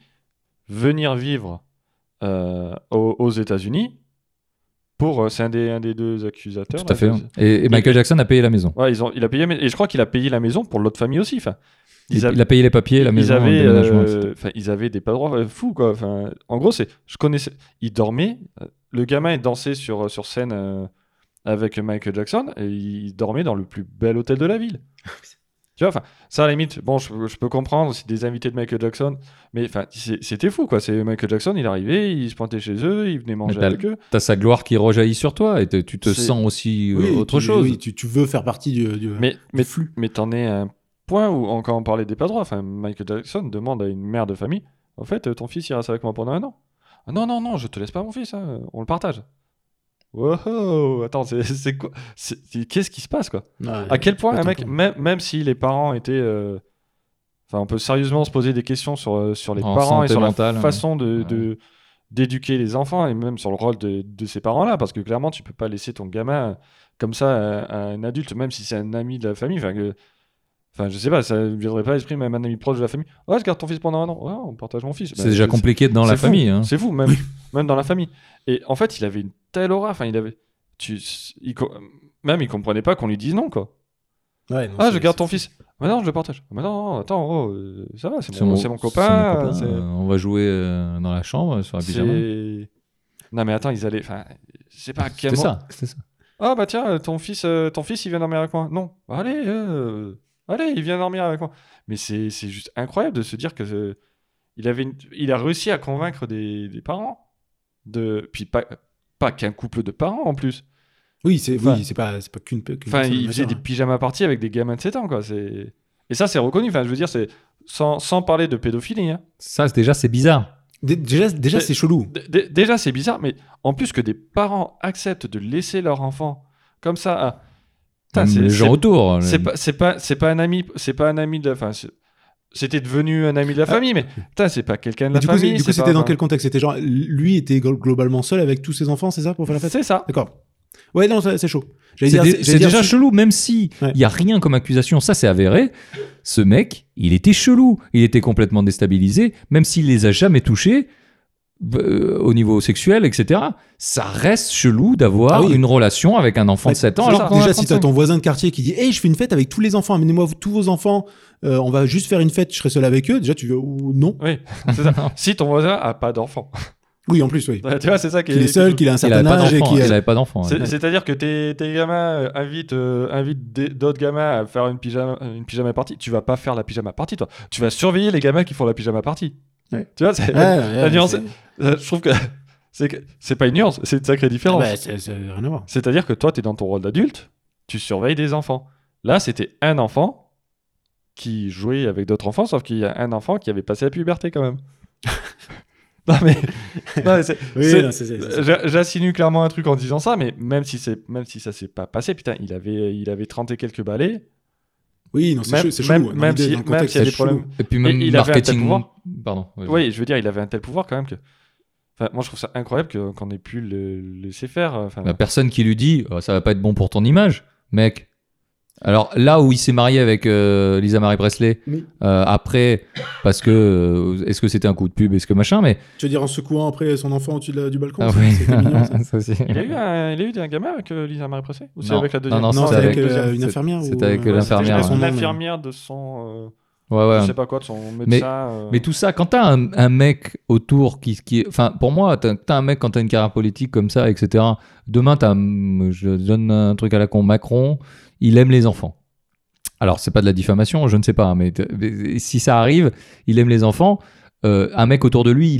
venir vivre euh, aux, aux États-Unis pour, euh, c'est un des, un des deux accusateurs. tout à fait. hein. Et, et Michael Jackson a payé la maison. Ouais, ils ont, il a payé, mais- et je crois qu'il a payé la maison pour l'autre famille aussi. Enfin, Il, ils avaient- il a payé les papiers, la ils maison, avaient, le déménagement, etc. euh, enfin, ils avaient des pas droits euh, fous quoi. Enfin, en gros, c'est, je connaissais, ils dormaient. euh, Le gamin est dansé sur sur scène euh, avec Michael Jackson et il dormait dans le plus bel hôtel de la ville. Tu vois, enfin, ça à la limite, bon, je, je peux comprendre, c'est des invités de Michael Jackson, mais enfin, c'était fou quoi. C'est Michael Jackson, il arrivait, il se pointait chez eux, il venait manger t'as- avec eux. T'as sa gloire qui rejaillit sur toi et tu te sens aussi euh, Oui, autre tu- chose. Oui, tu, tu veux faire partie du, du- Mais du mais flux. Mais t'en es à un point où, encore on parlait des pas droits, enfin, Michael Jackson demande à une mère de famille En fait, ton fils il reste avec moi pendant un an. Ah non, non, non, je te laisse pas mon fils, hein, on le partage. Wow, attends, c'est quoi Qu'est-ce qui se passe, quoi? À quel point un mec, même, même si les parents étaient. euh, Enfin, on peut sérieusement se poser des questions sur, euh, sur les En parents et sur mentale, la façon de. ouais. d'éduquer les enfants et même sur le rôle de, de ces parents-là parce que clairement tu peux pas laisser ton gamin comme ça à, à un adulte même si c'est un ami de la famille enfin que enfin je sais pas ça ne viendrait pas à l'esprit même un ami proche de la famille ouais je garde ton fils pendant un an ouais on partage mon fils C'est Bah, déjà compliqué dans la fou. famille. hein. c'est fou même même dans la famille et en fait il avait une telle aura enfin il avait tu il même il comprenait pas qu'on lui dise non quoi Ouais, non, ah c'est- je garde c'est ton fils mais non je le partage mais non attends oh, euh, ça va c'est C'est mon, c'est mon copain, copain, c'est- euh, on va jouer euh, dans la chambre sur la pyjama. c'est non mais attends ils allaient enfin sais pas quel moment ça, c'était ça. ah bah tiens, ton fils, euh, ton fils, il vient dormir avec moi. Non, allez, euh, allez, il vient dormir avec moi. Mais c'est c'est juste incroyable de se dire que euh, il avait, une- il a réussi à convaincre des, des parents de, puis pas pas qu'un couple de parents en plus. Oui, c'est Enfin- oui, c'est pas c'est pas qu'une qu'une Enfin, personne, il faisait des hein. pyjama parties avec des gamins de 7 ans quoi. C'est et ça c'est reconnu. Enfin, je veux dire, c'est sans, sans parler de pédophilie. hein. Ça, c'est- déjà, c'est bizarre. Dé- Déjà, déjà c'est chelou. Déjà, c'est bizarre, mais en plus que des parents acceptent de laisser leur enfant comme ça à. C'est- les gens autour. C'est pas, c'est pas, c'est pas un ami, c'est pas un ami de la, enfin, c'était devenu un ami de la famille, mais putain, c'est pas quelqu'un de la du coup, c'est- famille. du coup, c'était dans quel contexte? C'était genre lui était glo- globalement seul avec tous ses enfants, c'est ça pour faire la fête? C'est ça. D'accord. Ouais, non, c'est chaud. C'est dé- déjà si- chelou, même si il Ouais. y a rien comme accusation. Ça, c'est avéré. Ce mec, il était chelou. Il était complètement déstabilisé, même s'il les a jamais touchés au niveau sexuel, etc. Ça reste chelou d'avoir Ah oui. une relation avec un enfant de 7 ans. Alors Déjà, si t'as 35. ton voisin de quartier qui dit Hey, je fais une fête avec tous les enfants, amenez-moi tous vos enfants, euh, on va juste faire une fête, je serai seul avec eux. Déjà, tu veux ou non Oui, c'est ça. si ton voisin a pas d'enfant, Oui, en plus, oui. tu vois, c'est ça qui Qu'il est seul, qu'il a un Il certain âge et d'enfant. qui. Il avait pas d'enfant. C'est-à-dire que tes, tes gamins euh, invitent, euh, invitent d'autres gamins à faire une pyjama, une pyjama party. Tu vas pas faire la pyjama party, toi. Tu vas surveiller les gamins qui font la pyjama party. Ouais. Tu vois, c'est- Ouais, la nuance, euh, je trouve que c'est pas une nuance, c'est une sacrée différence. Bah, à voir. C'est-à-dire que toi, tu es dans ton rôle d'adulte, tu surveilles des enfants. Là, c'était un enfant qui jouait avec d'autres enfants, sauf qu'il y a un enfant qui avait passé la puberté quand même. non, mais. mais Oui, c'est- non, c'est- c'est- c'est- j'a- J'insinue clairement un truc en disant ça, mais même si, c'est- même si ça s'est pas passé, putain, il avait, il avait 30 et quelques balais. Oui, non, c'est Même- chelou, même- même si- s'il y a c'est des problèmes. Et puis même il avait un tel marketing. pouvoir. Pardon. Oui, je veux dire, il avait un tel pouvoir quand même que. Enfin, moi, je trouve ça incroyable que- qu'on ait pu le laisser faire. Enfin, La personne qui lui dit oh, ça va pas être bon pour ton image. mec. Alors là où il s'est marié avec euh, Lisa Marie Presley, Oui. euh, après, parce que euh, est-ce que c'était un coup de pub, est-ce que machin, mais Tu veux dire en secouant après son enfant au-dessus du balcon ah ça, oui. Mignon, ça. Il a eu un, il a eu un gamin avec euh, Lisa Marie Presley Ou c'est Non. avec la deuxième? Non, non, Non, c'était c'est avec, avec- euh, une infirmière c'était ou, avec l'infirmière, c'était Son infirmière de son. euh, Ouais, ouais. je sais pas quoi, de son médecin. euh, Mais tout ça, quand t'as un, un mec autour qui, qui est. Enfin, pour moi, t'as t'as un mec quand t'as une carrière politique comme ça, etc. Demain, t'as. Je donne un truc à la con. Macron, il aime les enfants. Alors, c'est pas de la diffamation, je ne sais pas, hein, mais, si ça arrive, il aime les enfants. euh, un mec autour de lui,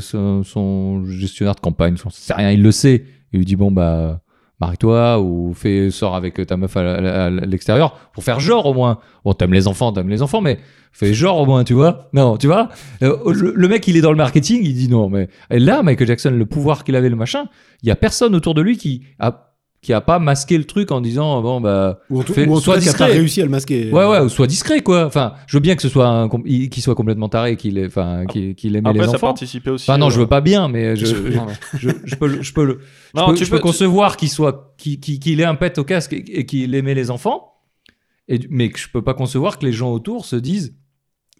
son, gestionnaire de campagne, c'est rien, il le sait. Il lui dit bon bah marie-toi ou fais sors avec ta meuf à, l'extérieur pour faire genre au moins. Bon, t'aimes les enfants, t'aimes les enfants, mais fais genre au moins, tu vois Non, tu vois Euh, le, mec, il est dans le marketing, il dit non, mais là, Michael Jackson, le pouvoir qu'il avait, le machin, il y a personne autour de lui qui a qui a pas masqué le truc en disant bon bah Ou en tout, Fais- ou en tout sois cas, qui a pas discret. réussi à le masquer. ouais ouais ou soit discret quoi enfin je veux bien que ce soit qu'il soit complètement taré qu'il ait- enfin qu'il qu'il aimait Après, les ça enfants participait aussi. enfin non je euh, veux pas bien mais je, je- je, je, je peux le- je peux le je Non, peux, tu je peux peux- concevoir qu'il soit qu'il qu'il ait un pet au casque et, et qu'il aimait les enfants et, mais que je peux pas concevoir que les gens autour se disent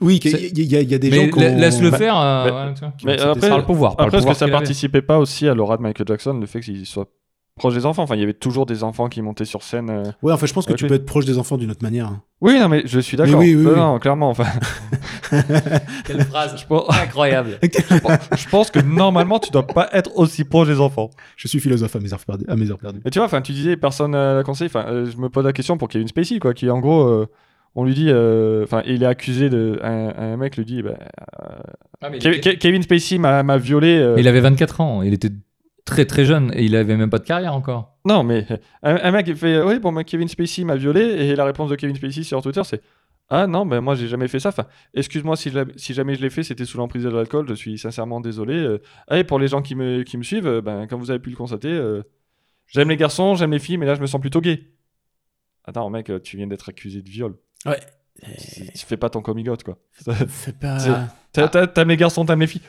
Oui, qu'il y, C'est- a- il y a- il y a des mais gens qui la- ont- laisse-le Bah, faire euh, bah, ouais, ont Mais accepté après- ça. par le pouvoir par le Après, est-ce que ça participait pas aussi à l'aura de Michael Jackson, le fait qu'il soit proche des enfants Enfin, il y avait toujours des enfants qui montaient sur scène. euh. Ouais, enfin, je pense que Ouais, tu oui. peux être proche des enfants d'une autre manière. Oui, non, mais je suis d'accord. oui, oui, non, oui. non, clairement. Enfin, quelle phrase incroyable je pense que normalement, tu dois pas être aussi proche des enfants. Je suis philosophe à mes heures perdues. À mes heures perdues. Et tu vois, enfin, tu disais personne à la conseil. Enfin, euh, je me pose la question pour Kevin Spacey, quoi, qui en gros, euh, on lui dit, euh, enfin, il est accusé de, un, un mec lui dit, bah, Ah, Ke- était- Kevin Spacey m'a m'a violé. euh, il avait 24 ans il était très très jeune et il avait même pas de carrière encore Non, mais un, un mec il fait Oui, bon, moi, Kevin Spacey m'a violé. Et la réponse de Kevin Spacey sur Twitter, c'est Ah non, ben moi, j'ai jamais fait ça. Enfin, excuse-moi si, jamais je l'ai fait, c'était sous l'emprise de l'alcool. Je suis sincèrement désolé. Euh, ah, et pour les gens qui me, qui me suivent, euh, ben, comme vous avez pu le constater, euh, j'aime les garçons, j'aime les filles, mais là, je me sens plutôt gay. Attends, mec, euh, tu viens d'être accusé de viol. Ouais. Tu tu fais pas ton coming out, quoi. Pas. T'as- t'as- T'aimes les garçons, t'aimes les filles.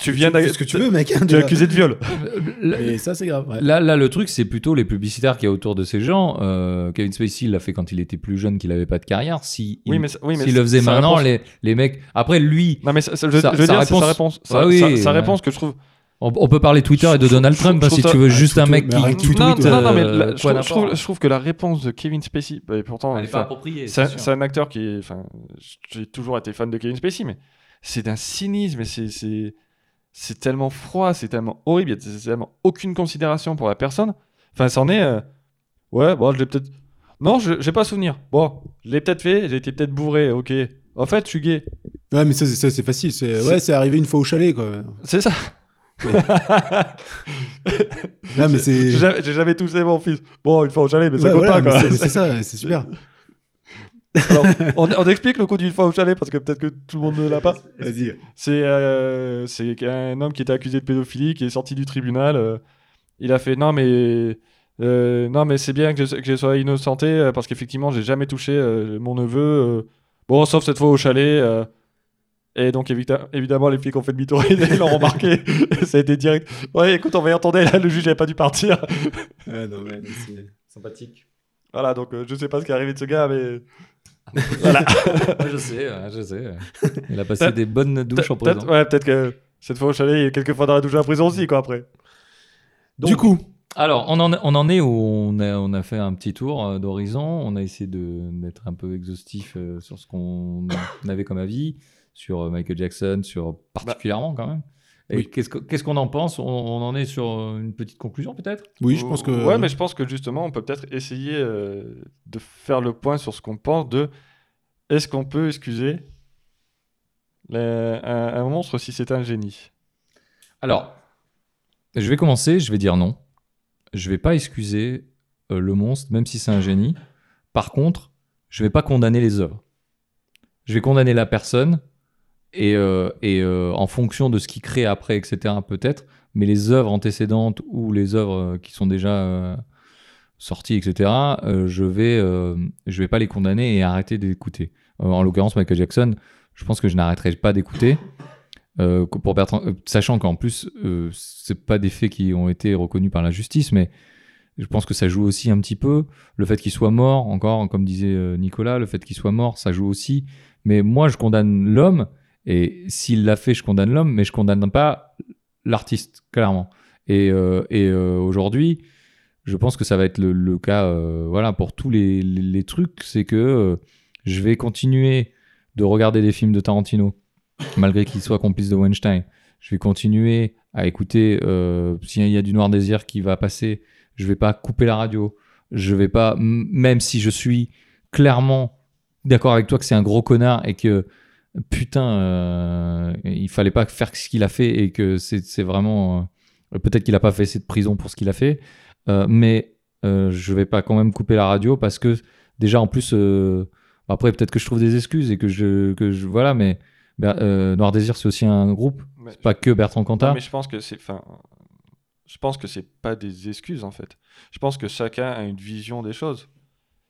Tu viens Fais d'a- ce que tu veux, mec. hein, Tu es accusé de viol. Et ça, c'est grave. ouais. Là, là, le truc, c'est plutôt les publicitaires qu'il y a autour de ces gens. Euh, Kevin Spacey l'a fait quand il était plus jeune, qu'il avait pas de carrière. Si Oui, il- mais, ça- oui, mais s'il le faisait sa maintenant, réponse- les, les mecs. Après, lui, Non, mais ça- ça- je, Sa- je veux sa dire, c'est sa réponse- réponse. Sa, Ah oui, sa- sa ouais. réponse que je trouve. on, on peut parler Twitter et de Donald Trump hein, si tu veux juste un mec qui tweet. tout non, non, non, mais euh, la- je, trouve, je que la réponse de Kevin Spacey, et pourtant, Elle est enfin, pas appropriée. c'est un, acteur qui. Enfin, j'ai toujours été fan de Kevin Spacey, mais c'est d'un cynisme et c'est- c'est. Tellement froid, c'est tellement horrible, il y a c'est tellement aucune considération pour la personne. Enfin, c'en est. euh, ouais, bon, je l'ai peut-être. Non, je j'ai pas souvenir. Bon, je l'ai peut-être fait, j'ai été peut-être bourré, ok. En fait, je suis gay. Ouais, mais ça, c'est- ça, c'est facile. C'est ouais, c'est arrivé une fois au chalet, quoi. C'est ça. Là, mais c'est. J'ai jamais, j'ai jamais touché mon fils. Bon, une fois au chalet, mais ça Ouais, compte voilà, pas, quoi. c'est- c'est ça, c'est super. Alors, on, on explique le coup d'une fois au chalet parce que peut-être que tout le monde ne l'a pas. Vas-y. C'est euh, un homme qui était accusé de pédophilie qui est sorti du tribunal. euh, il a fait non mais euh, non mais c'est bien que je, que je sois innocenté parce qu'effectivement j'ai jamais touché mon neveu. bon sauf cette fois au chalet. et donc évidemment les flics ont fait demi-tour et ils l'ont remarqué. Et ça a été direct. Ouais écoute on va y entendre là le juge n'avait pas dû partir. Ouais, non, ouais, c'est- Sympathique. Voilà donc je sais pas ce qui est arrivé de ce gars mais voilà. je sais, je sais. Il a passé des bonnes douches en prison. ouais, peut-être que cette fois au chalet il y a quelques fois dans la douche à la prison aussi quoi après. Donc, Du coup, Alors, on en, on en est où? On a, on a fait un petit tour euh, d'horizon. On a essayé de- d'être un peu exhaustif euh, sur ce qu'on avait comme avis, sur euh, Michael Jackson, sur particulièrement quand même. Et Oui. qu'est-ce que- qu'est-ce qu'on en pense? On, on en est sur euh, une petite conclusion peut-être? Oui, je pense que. Ouais, mais je pense que justement, on peut peut-être essayer euh, de faire le point sur ce qu'on pense de est-ce qu'on peut excuser un monstre si c'est un génie? Alors, je vais commencer, je vais dire non. Je vais pas excuser euh, le monstre, même si c'est un génie. Par contre, je vais pas condamner les œuvres. Je vais condamner la personne et, euh, euh, en fonction de ce qu'il crée après, etc. Peut-être, mais les œuvres antécédentes ou les œuvres euh, qui sont déjà sorties, etc. je vais je vais pas les condamner et arrêter d'écouter. En l'occurrence, Michael Jackson, je pense que je n'arrêterai pas d'écouter. Pour Bertrand- sachant qu'en plus, c'est pas des faits qui ont été reconnus par la justice, mais je pense que ça joue aussi un petit peu. Le fait qu'il soit mort, encore, comme disait Nicolas, le fait qu'il soit mort, ça joue aussi. Mais moi, je condamne l'homme, et s'il l'a fait, je condamne l'homme, mais je condamne pas l'artiste, clairement. Et, euh, euh, aujourd'hui, je pense que ça va être le, cas, euh, voilà, pour tous les, trucs, c'est que je vais continuer de regarder des films de Tarantino, malgré qu'il soit complice de Weinstein. Je vais continuer à écouter, s'il y a du Noir Désir qui va passer, je vais pas couper la radio. Je vais pas, même si je suis clairement d'accord avec toi que c'est un gros connard et que putain, euh, il fallait pas faire ce qu'il a fait et que c'est vraiment euh, peut-être qu'il a pas fait de prison pour ce qu'il a fait, euh, mais euh, je vais pas quand même couper la radio parce que déjà en plus euh, après peut-être que je trouve des excuses et que je que je voilà mais Noir Désir c'est aussi un groupe, c'est pas que Bertrand Non, Cantat. mais je pense que c'est, je pense que c'est pas des excuses en fait. Je pense que chacun a une vision des choses.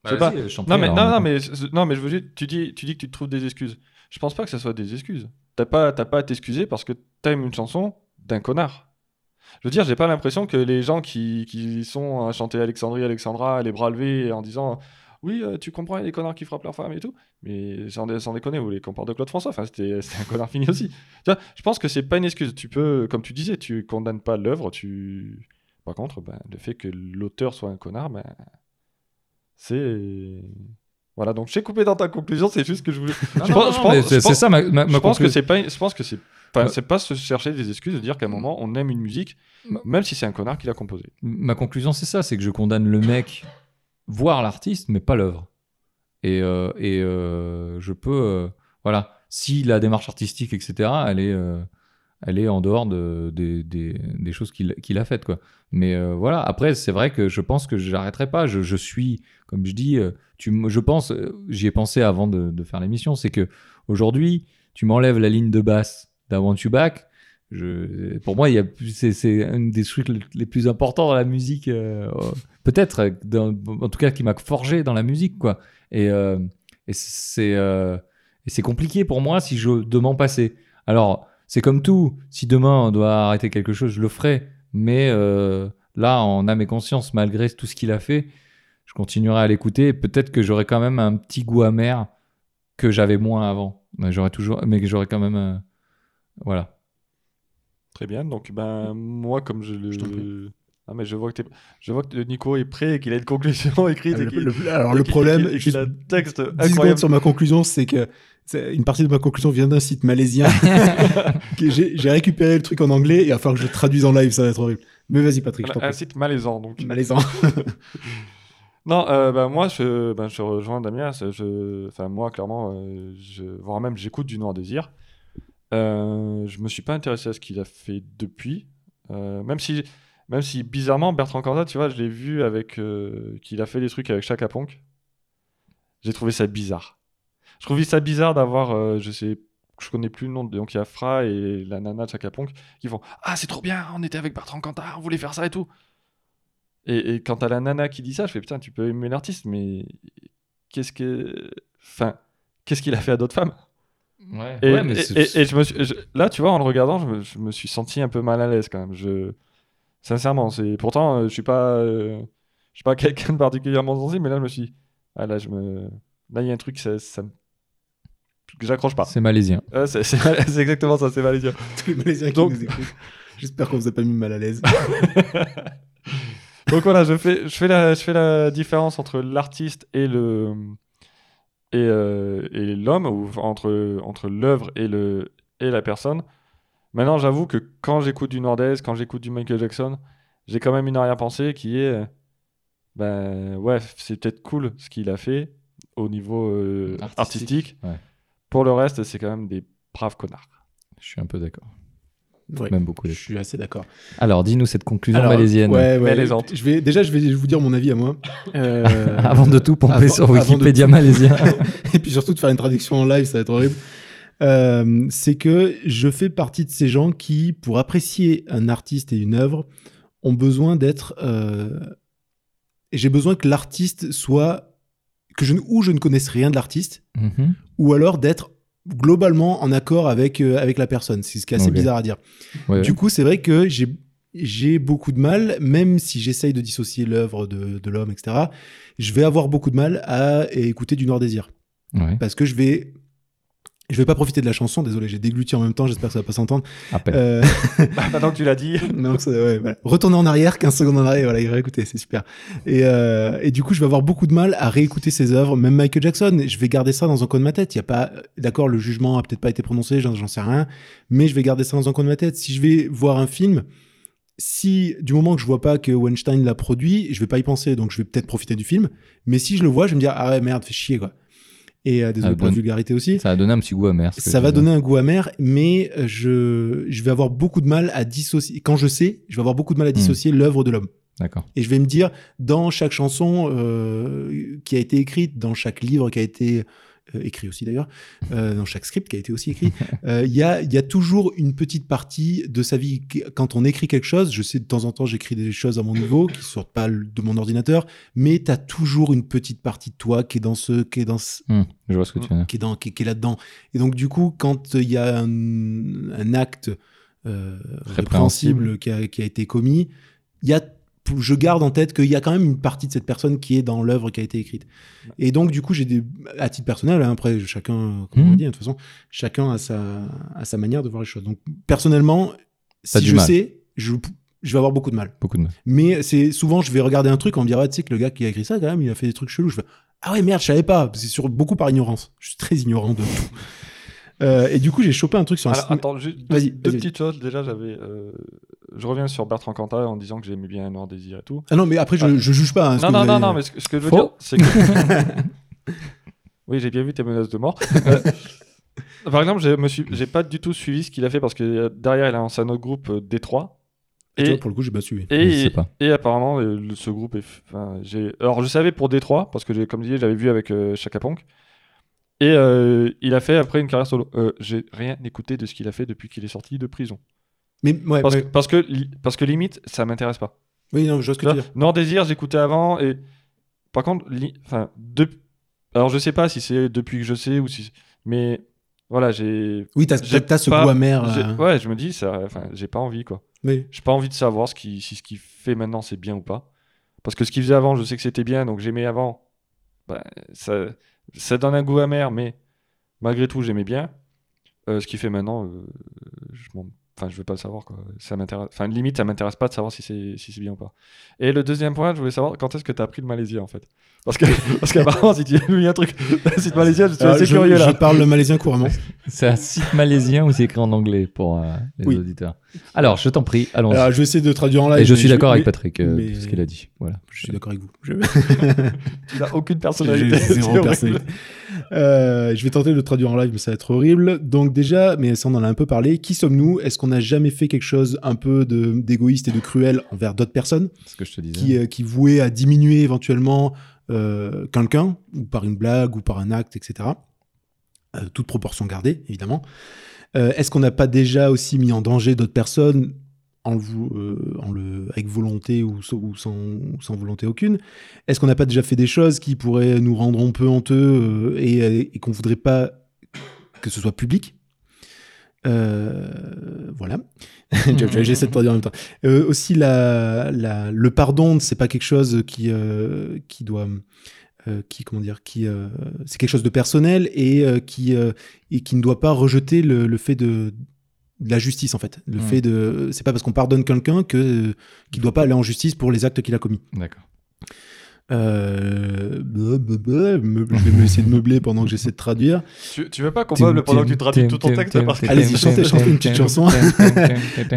Bah, pas- Non mais alors, non, non mais non mais je veux dire, tu dis tu dis que tu te trouves des excuses. Je pense pas que ça soit des excuses. T'as pas pas à t'excuser parce que t'aimes une chanson d'un connard. Je veux dire, j'ai pas l'impression que les gens qui, qui sont à chanter Alexandrie, Alexandra, les bras levés en disant oui, euh, tu comprends, il y a des connards qui frappent leurs femmes et tout. Mais sans, sans déconner, vous les comparez de Claude François. Enfin, c'était un connard fini aussi. Je pense que c'est pas une excuse. Tu peux, comme tu disais, tu condamnes pas l'œuvre. Tu... Par contre, ben, le fait que l'auteur soit un connard, ben, c'est. Voilà, donc j'ai coupé dans ta conclusion, c'est juste que je voulais. Non, je non, pense- pense- c'est ça ma, ma, je pense que conclusion. c'est pas, je pense que c'est, enfin, Ouais. c'est pas se chercher des excuses de dire qu'à un moment on aime une musique, même si c'est un connard qui l'a composée. ma conclusion, c'est ça, c'est que je condamne le mec, voir l'artiste, mais pas l'œuvre. Et, euh, et euh, je peux, euh, voilà, si la démarche artistique, etc., elle est, elle est en dehors de, des- choses qu'il a faites, quoi. Mais euh, voilà, après, c'est vrai que je pense que j'arrêterai pas. Je, je suis, comme je dis, euh, tu, je pense, euh, j'y ai pensé avant de, faire l'émission, c'est que aujourd'hui, tu m'enlèves la ligne de basse d'I Want You Back. Pour moi, c'est, un des trucs les- plus importants dans la musique, peut-être, en tout cas, qui m'a forgé dans la musique, quoi. Et, et c'est compliqué pour moi si je de m'en passer. Alors, c'est comme tout. Si demain on doit arrêter quelque chose, je le ferai. Mais euh, là, en âme et conscience, malgré tout ce qu'il a fait, je continuerai à l'écouter. Peut-être que j'aurai quand même un petit goût amer que j'avais moins avant. Mais j'aurais toujours, mais que j'aurais quand même, euh, voilà. Très bien, donc ben moi comme je le. Je. Ah, mais je vois que t'es- je vois que Nico est prêt et qu'il a une conclusion écrite. et Le- qu'il- le- alors et le problème, a un texte 10 secondes incroyable. sur ma conclusion, c'est que une partie de ma conclusion vient d'un site malaisien. que j'ai récupéré le truc en anglais et il va falloir que je le traduise en live, ça va être horrible. Mais vas-y Patrick, je Un site malaisant donc. Malaisant. Non, euh, bah, moi, je, bah, je rejoins Damien. c'est- Je, enfin, moi, clairement, euh, je, voire même, j'écoute du Noir Désir. Euh, je me suis pas intéressé à ce qu'il a fait depuis. Euh, même, si, même si, bizarrement, Bertrand Cantat, tu vois, je l'ai vu avec. euh, qu'il a fait des trucs avec Chaka Ponk. J'ai trouvé ça bizarre. Je trouvais ça bizarre d'avoir, euh, je sais, je connais plus le nom, de- donc il y a Fra et la nana de Chaka Ponk qui font Ah, c'est trop bien, on était avec Bertrand Cantat, on voulait faire ça et tout. Et, et quand t'as la nana qui dit ça, je fais putain, tu peux aimer l'artiste, mais qu'est-ce que. Enfin, qu'est-ce qu'il a fait à d'autres femmes? Ouais, et, mais et- c'est- et- et je me suis, je- là, tu vois, en le regardant, je me, je me suis senti un peu mal à l'aise quand même. Je, sincèrement, c'est pourtant, euh, je suis pas, euh, je suis pas quelqu'un de particulièrement sensible, mais là, je me suis, dit, ah là, je me, là, il y a un truc, ça, ça me- j'accroche pas. c'est malaisien. Euh, c'est c'est- c'est exactement ça, c'est malaisien. Tous les Malaisiens qui Donc- nous écoutent. J'espère qu'on vous a pas mis mal à l'aise. Donc voilà, je fais, je fais, la, je fais la différence entre l'artiste et le et, euh, et l'homme, ou entre, entre l'œuvre et, le, et la personne. Maintenant, j'avoue que quand j'écoute du Nordez, quand j'écoute du Michael Jackson, j'ai quand même une arrière-pensée qui est euh, ben ouais, c'est peut-être cool ce qu'il a fait au niveau euh, Artistique, artistique. ouais. Pour le reste, c'est quand même des braves connards. Je suis un peu d'accord. Même beaucoup. je suis assez d'accord. Alors, dis-nous cette conclusion Alors, malaisienne. Ouais, ouais. Malaisante. Je vais, déjà, je vais vous dire mon avis à moi. Euh, Avant de tout pomper Avant- sur Wikipédia malaisien. et puis surtout de faire une traduction en live, ça va être horrible. Euh, c'est que je fais partie de ces gens qui, pour apprécier un artiste et une œuvre, ont besoin d'être. euh, J'ai besoin que l'artiste soit. Que je, ne- ou je ne connaisse rien de l'artiste, Mhm. Ou alors d'être globalement en accord avec, euh, avec la personne. C'est ce qui est assez bizarre à dire. Ouais, Du coup, c'est vrai que j'ai j'ai beaucoup de mal, même si j'essaye de dissocier l'œuvre de, de l'homme, etc., je vais avoir beaucoup de mal à écouter du Noir Désir. Ouais. Parce que je vais. Je vais pas profiter de la chanson, désolé, j'ai dégluti en même temps, j'espère que ça va pas s'entendre. Euh, Bah, Maintenant que tu l'as dit. non, ça- ouais, voilà. Retourner en arrière, 15 secondes en arrière, voilà, il réécouter, c'est super. Et, euh, et du coup, je vais avoir beaucoup de mal à réécouter ses œuvres, même Michael Jackson. Je vais garder ça dans un coin de ma tête. Il y a pas, d'accord, le jugement a peut-être pas été prononcé, j'en j'en sais rien, mais je vais garder ça dans un coin de ma tête. Si je vais voir un film, si du moment que je vois pas que Weinstein l'a produit, je vais pas y penser, donc je vais peut-être profiter du film. Mais si je le vois, je vais me dire ah ouais merde, fais chier quoi. Et Ah, pour la bonne- vulgarité aussi. Ça a donné un petit goût amer. Ça va donner un goût amer, mais euh, je, je vais avoir beaucoup de mal à dissocier. Quand je sais, je vais avoir beaucoup de mal à dissocier l'œuvre de l'homme. D'accord. Et je vais me dire, dans chaque chanson euh, qui a été écrite, dans chaque livre qui a été écrit aussi d'ailleurs, euh, dans chaque script qui a été aussi écrit, euh, il y, a, y a toujours une petite partie de sa vie. Quand on écrit quelque chose, je sais de temps en temps j'écris des choses à mon niveau qui sortent pas de mon ordinateur, mais tu as toujours une petite partie de toi qui est dans ce, qui est dans ce, Hmm, je vois ce que tu veux qui est, dans, qui, qui est là-dedans. Et donc, du coup, quand il y a un, un acte euh, répréhensible qui a, qui a été commis, il y a, je garde en tête qu'il y a quand même une partie de cette personne qui est dans l'œuvre qui a été écrite. Et donc, du coup, j'ai des, à titre personnel, hein, après, chacun, comme on Mhm. dit, hein, de toute façon, chacun a sa, a sa manière de voir les choses. Donc, personnellement, T'as si je mal. sais, je, je vais avoir beaucoup de mal. Beaucoup de mal. Mais c'est souvent, je vais regarder un truc, on me dira, tu sais que le gars qui a écrit ça, quand même, il a fait des trucs chelous. Je fais, ah ouais, merde, je savais pas. C'est sur beaucoup par ignorance. Je suis très ignorant de tout. Euh, et du coup, j'ai chopé un truc sur un Alors, site- attends, juste deux, Vas-y, deux vas-y. petites choses. Déjà, j'avais. euh, je reviens sur Bertrand Cantat en disant que j'aimais bien Noir Désir et tout. Ah non, mais après, je, Ah. je juge pas. hein, Non, non, non, avez- non, mais ce, que- ce que je veux Faux. dire, c'est que. oui, j'ai bien vu tes menaces de mort. Euh, par exemple, je me suis, j'ai pas du tout suivi ce qu'il a fait parce que euh, derrière, il a lancé un autre groupe euh, Détroit. Tu vois, Et, pour le coup, j'ai pas suivi. Je et, sais pas. et apparemment, euh, le- ce groupe est. enfin. Alors, je savais pour Détroit, parce que, comme je disais, j'avais vu avec euh, Chaka Ponk. Et euh, il a fait après une carrière solo. Euh, j'ai rien écouté de ce qu'il a fait depuis qu'il est sorti de prison. Mais ouais, Parce, ouais. que, parce, que, li- parce que limite, ça m'intéresse pas. oui, non, je vois ce que Tu veux dire. Nord Désir, j'écoutais avant et par contre, li- enfin, de... alors je sais pas si c'est depuis que je sais ou si, mais voilà, j'ai, Oui, t'as t'as ce pas- goût amer. euh, ouais, je me dis ça, enfin, j'ai pas envie quoi. oui. J'ai pas envie de savoir ce qui, si ce qu'il fait maintenant c'est bien ou pas, parce que ce qu'il faisait avant, je sais que c'était bien, donc j'aimais avant. Bah, ça, ça donne un goût amer, mais malgré tout, j'aimais bien. Euh, ce qu'il fait maintenant, euh, je m'en Enfin, je veux pas le savoir, quoi. Ça m'intéresse. Enfin, limite, ça m'intéresse pas de savoir si c'est si bien ou pas. Et le deuxième point, je voulais savoir quand est-ce que tu as appris le malaisien, en fait? Parce que parce qu'apparemment, si tu as lu un truc, site malaisien, je suis Alors, assez Euh, je, curieux je là. parle le malaisien couramment. C'est un site malaisien ou c'est écrit en anglais pour euh, les Oui. auditeurs Alors, je t'en prie, allons-y. Alors, je vais essayer de traduire en live. Et je mais suis d'accord avec Patrick, euh, mais- tout ce qu'il a dit. Voilà. Je suis d'accord avec vous. Je- Tu n'as aucune personnalité. zéro c'est horrible. personnalité. Euh, je vais tenter de le traduire en live, mais ça va être horrible. Donc déjà, mais ça on en a un peu parlé. Qui sommes-nous? Est-ce qu'on n'a jamais fait quelque chose un peu de- d'égoïste et de cruel envers d'autres personnes? C'est ce que je te disais. qui, euh, qui vouaient à diminuer éventuellement euh, quelqu'un, ou par une blague, ou par un acte, etc. Euh, toute proportion gardée, évidemment. Euh, Est-ce qu'on n'a pas déjà aussi mis en danger d'autres personnes avec volonté ou, sans- volonté aucune? Est-ce qu'on n'a pas déjà fait des choses qui pourraient nous rendre un peu honteux et, et qu'on voudrait pas que ce soit public? Euh, voilà. J'essaie de traduire en même temps. Euh, aussi, la, la, le pardon, c'est pas quelque chose qui, euh, qui doit, qui comment dire, qui, c'est quelque chose de personnel et qui et qui ne doit pas rejeter le, le fait de, de la justice en fait. Le Mm. fait de, c'est pas parce qu'on pardonne quelqu'un que qu'il doit pas aller en justice pour les actes qu'il a commis. D'accord. Euh, je vais essayer de meubler pendant que j'essaie de traduire. Tu, tu veux pas qu'on meuble pendant que tu traduis tout ton texte Allez-y, chantez- chantez une petite chanson.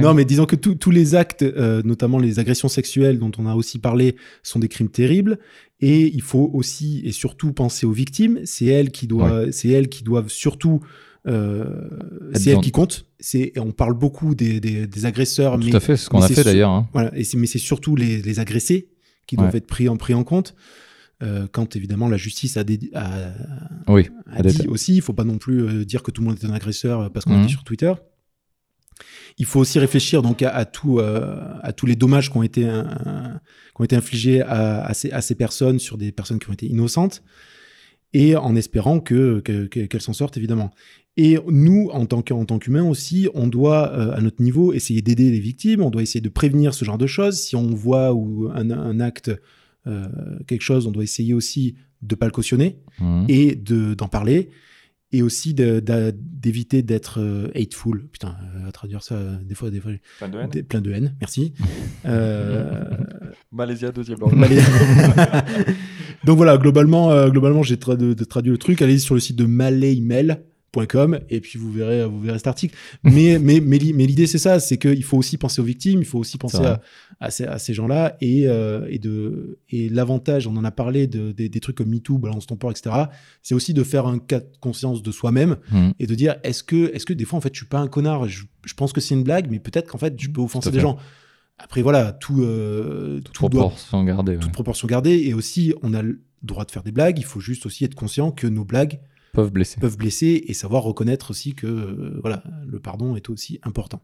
Non, mais disons que tous les actes, euh, notamment les agressions sexuelles dont on a aussi parlé, sont des crimes terribles. Et il faut aussi et surtout penser aux victimes. C'est elles qui doivent, c'est elles qui doivent surtout, euh, c'est elles dans- qui comptent. C'est, on parle beaucoup des, des, des agresseurs, mais Tout à fait, c'est ce qu'on a fait d'ailleurs. hein. voilà. Et mais c'est surtout les, les agressés qui doivent Ouais. être pris en, pris en compte. Euh, quand évidemment la justice a, dé- a, Oui, a dit déta- aussi, il faut pas non plus euh, dire que tout le monde est un agresseur euh, parce qu'on a Mhm. dit sur Twitter. Il faut aussi réfléchir donc à, à tout, euh, à tous les dommages qui ont été, euh, qui ont été infligés à, à ces, à ces personnes sur des personnes qui ont été innocentes. Et en espérant que que- que- qu'elle s'en sorte évidemment. Et nous, en tant qu'humains aussi, on doit, euh, à notre niveau, essayer d'aider les victimes, on doit essayer de prévenir ce genre de choses. Si on voit ou un, un acte, euh, quelque chose, on doit essayer aussi de pas le cautionner Mhm. et de d'en parler et aussi d'éviter d'être euh, hateful. Putain, euh, à traduire ça, euh, des fois, des fois, Fin de haine. des- plein de haine. Merci. Euh, Malaysia, deuxième. Malais- Donc voilà, globalement, euh, globalement, j'ai tra- de- de traduit le truc. Allez sur le site de et puis vous verrez, vous verrez cet article. Mais, mais, mais, li- mais l'idée, c'est ça, c'est qu'il faut aussi penser aux victimes, il faut aussi penser à, ces, gens-là et, euh, l'avantage, on en a parlé de, des, trucs comme MeToo, balance ton port, etc. C'est aussi de faire un cas de conscience de soi-même Mhm. et de dire, est-ce que, des fois, en fait, je suis pas un connard, je, pense que c'est une blague, mais peut-être qu'en fait, je peux offenser des gens. Après, voilà, tout, euh, tout doit Proportion gardée. toute proportion gardée. Et aussi, on a le droit de faire des blagues. Il faut juste aussi être conscient que nos blagues Peuvent blesser. peuvent blesser et savoir reconnaître aussi que euh, voilà, le pardon est aussi important.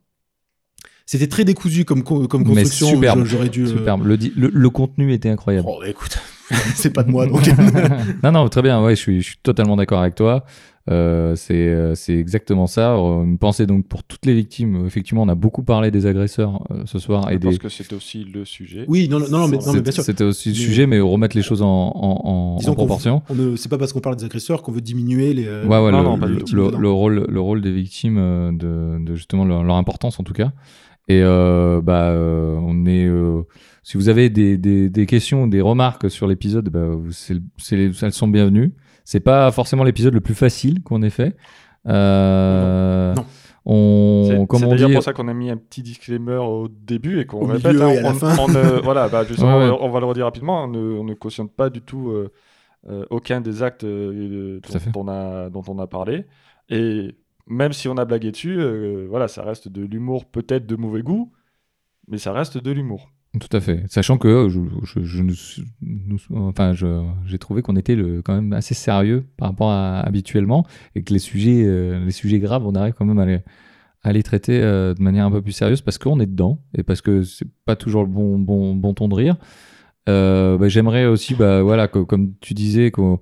C'était très décousu comme, co- comme Mais construction. superbe. J'aurais dû. euh, Superbe. Le, le, le contenu était incroyable. Oh, bah, écoute, c'est pas de moi donc. non, non, très bien. Ouais, je suis, je suis totalement d'accord avec toi. Euh, c'est, euh, c'est exactement ça. Euh, Une pensée donc pour toutes les victimes. Effectivement, on a beaucoup parlé des agresseurs euh, ce soir et Je des. pense que c'était aussi le sujet. oui, non, non, non, mais, non, mais C'était- bien sûr. C'était aussi le sujet, mais remettre les choses en, en, en- proportion. On ne, c'est pas parce qu'on parle des agresseurs qu'on veut diminuer les. Ouais, ouais, non, le, non, pas le- du tout. le- dedans. le rôle, le rôle des victimes, de, de justement leur, leur importance en tout cas. Et euh, bah, euh, on est. euh, si vous avez des, des, des questions, des remarques sur l'épisode, bah, elles sont bienvenues. C'est pas forcément l'épisode le plus facile qu'on ait fait. Euh, Non. On, C'est d'ailleurs dit, pour ça qu'on a mis un petit disclaimer au début et qu'on répète. milieu hein, et à la on, fin. on voilà, bah, justement, Ouais, ouais. on va le redire rapidement. On ne, on ne cautionne pas du tout euh, euh, aucun des actes euh, dont, on a, dont on a parlé. Et même si on a blagué dessus, euh, voilà, ça reste de l'humour peut-être de mauvais goût, mais ça reste de l'humour. Tout à fait. Sachant que je, j'ai trouvé qu'on était quand même assez sérieux par rapport à habituellement et que les sujets, euh, les sujets graves, on arrive quand même à les, à les traiter euh, de manière un peu plus sérieuse parce qu'on est dedans et parce que c'est pas toujours le bon, bon, ton de rire. Euh, bah, J'aimerais aussi, bah, voilà, comme tu disais, qu'au-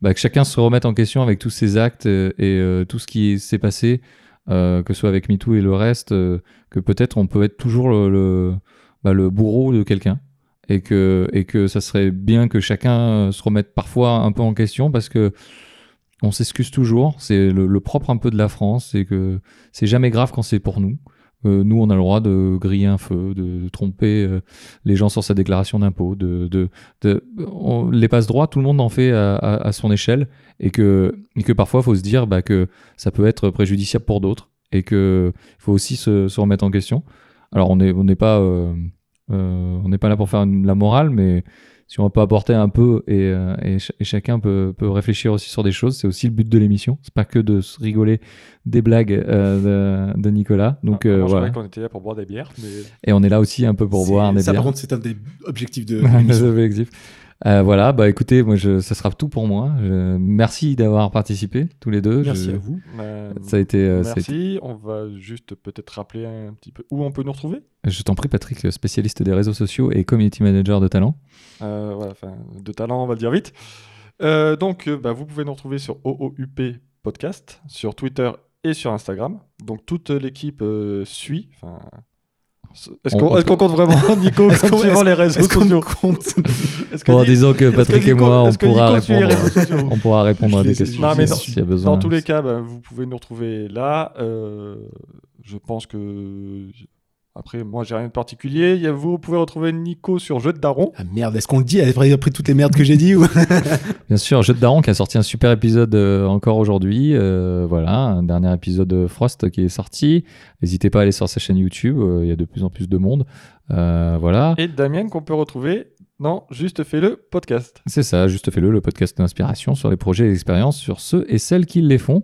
bah, que chacun se remette en question avec tous ses actes et tout ce qui s'est passé, que ce soit avec MeToo et le reste, que peut-être on peut être toujours le, bah, le bourreau de quelqu'un et que, et que ça serait bien que chacun euh, se remette parfois un peu en question parce que on s'excuse toujours. C'est le, propre un peu de la France, c'est que c'est jamais grave quand c'est pour nous. Euh, nous, on a le droit de griller un feu, de, tromper euh, les gens sur sa déclaration d'impôt, de, on- les passe droits, tout le monde en fait à, son échelle, et que, et que parfois, il faut se dire bah, que ça peut être préjudiciable pour d'autres, et que il faut aussi se remettre en question. Alors, on n'est on pas, euh, euh, on n'est pas là pour faire une- la morale, mais si on peut apporter un peu et, euh, et, ch- et chacun peut, peut réfléchir aussi sur des choses, c'est aussi le but de l'émission. C'est pas que de se rigoler des blagues euh, de, de Nicolas. Donc Ah, euh, moi, je voilà. croyais qu'on était là pour boire des bières, mais Et on est là aussi un peu pour boire des Ça, bières. par contre, c'est un des objectifs de. Objectifs. Euh, voilà, bah écoutez, moi je, ça sera tout pour moi. Je- merci d'avoir participé tous les deux. Merci Je- à vous. euh, Ça a été. euh, ça a été- merci. On va juste peut-être rappeler un petit peu où on peut nous retrouver. Je t'en prie, Patrick, spécialiste des réseaux sociaux et community manager de talent. Euh, voilà, enfin, de talent, on va le dire vite. Euh, donc, bah, vous pouvez nous retrouver sur OOUP Podcast, sur Twitter et sur Instagram. Donc, toute l'équipe euh, suit. Enfin, Est-ce On- qu'on compte vraiment Nico Est-ce comme qu'on- suivant les réseaux Est-ce qu'on sociaux? compte? Que En Ni- disant que Patrick et moi, on pourra répondre. On pourra répondre à des questions Non, mais dans- y a besoin. Dans tous les cas, bah, vous pouvez nous retrouver là. Euh, je pense que. Après, moi, j'ai rien de particulier. Il y a- Vous pouvez retrouver Nico sur Jeu de Daron. Ah merde, est-ce qu'on le dit après, après toutes les merdes que j'ai dit ou... Bien sûr, Jeu de Daron qui a sorti un super épisode euh, encore aujourd'hui. Euh, voilà, un dernier épisode de Frost qui est sorti. N'hésitez pas à aller sur sa chaîne YouTube. euh, Il y a de plus en plus de monde. Euh, voilà. Et Damien qu'on peut retrouver. Non, juste fais le podcast. C'est ça, juste fais-le, le podcast d'inspiration sur les projets et expériences sur ceux et celles qui les font.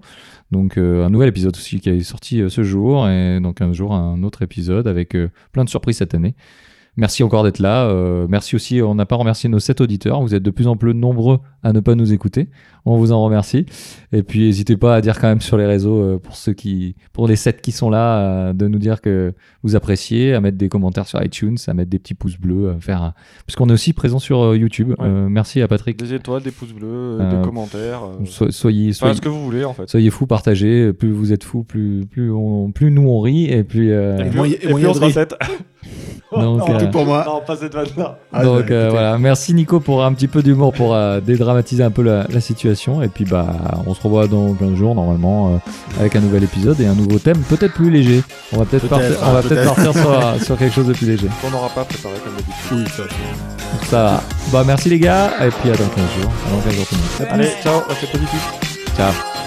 Donc euh, un nouvel épisode aussi qui est sorti euh, ce jour et donc un jour un autre épisode avec euh, plein de surprises cette année. Merci encore d'être là. Merci aussi, on n'a pas remercié nos 7 auditeurs. Vous êtes de plus en plus nombreux à ne pas nous écouter. On vous en remercie. Et puis, n'hésitez pas à dire quand même sur les réseaux, euh, pour ceux qui, pour les 7 qui sont là, euh, de nous dire que vous appréciez, à mettre des commentaires sur iTunes, à mettre des petits pouces bleus, à faire, un- puisqu'on est aussi présent sur euh, YouTube. Ouais. Euh, merci à Patrick. Des étoiles, des pouces bleus, Euh, des commentaires. euh, So- soyez, enfin, soyez, ce que vous voulez en fait. soyez fous, partagez. Plus vous êtes fous, plus, plus, on, plus nous on rit. Et puis, euh, Et et on rire. sept. Donc, non, euh, Tout pour moi. non, pas cette vanne-là. Ah, Donc voilà, merci Nico pour un petit peu d'humour pour euh, dédramatiser un peu la, la situation. Et puis bah on se revoit dans 15 jours normalement euh, avec un nouvel épisode et un nouveau thème, peut-être plus léger. On va peut-être partir, on va peut-être peut-être. partir sur, sur quelque chose de plus léger. On n'aura pas préparé comme d'habitude. Oui, ça. Ça va. Bah merci les gars et puis à dans 15 jours. À dans 15 jours tout le monde. Allez, ciao, restez positifs. Ciao.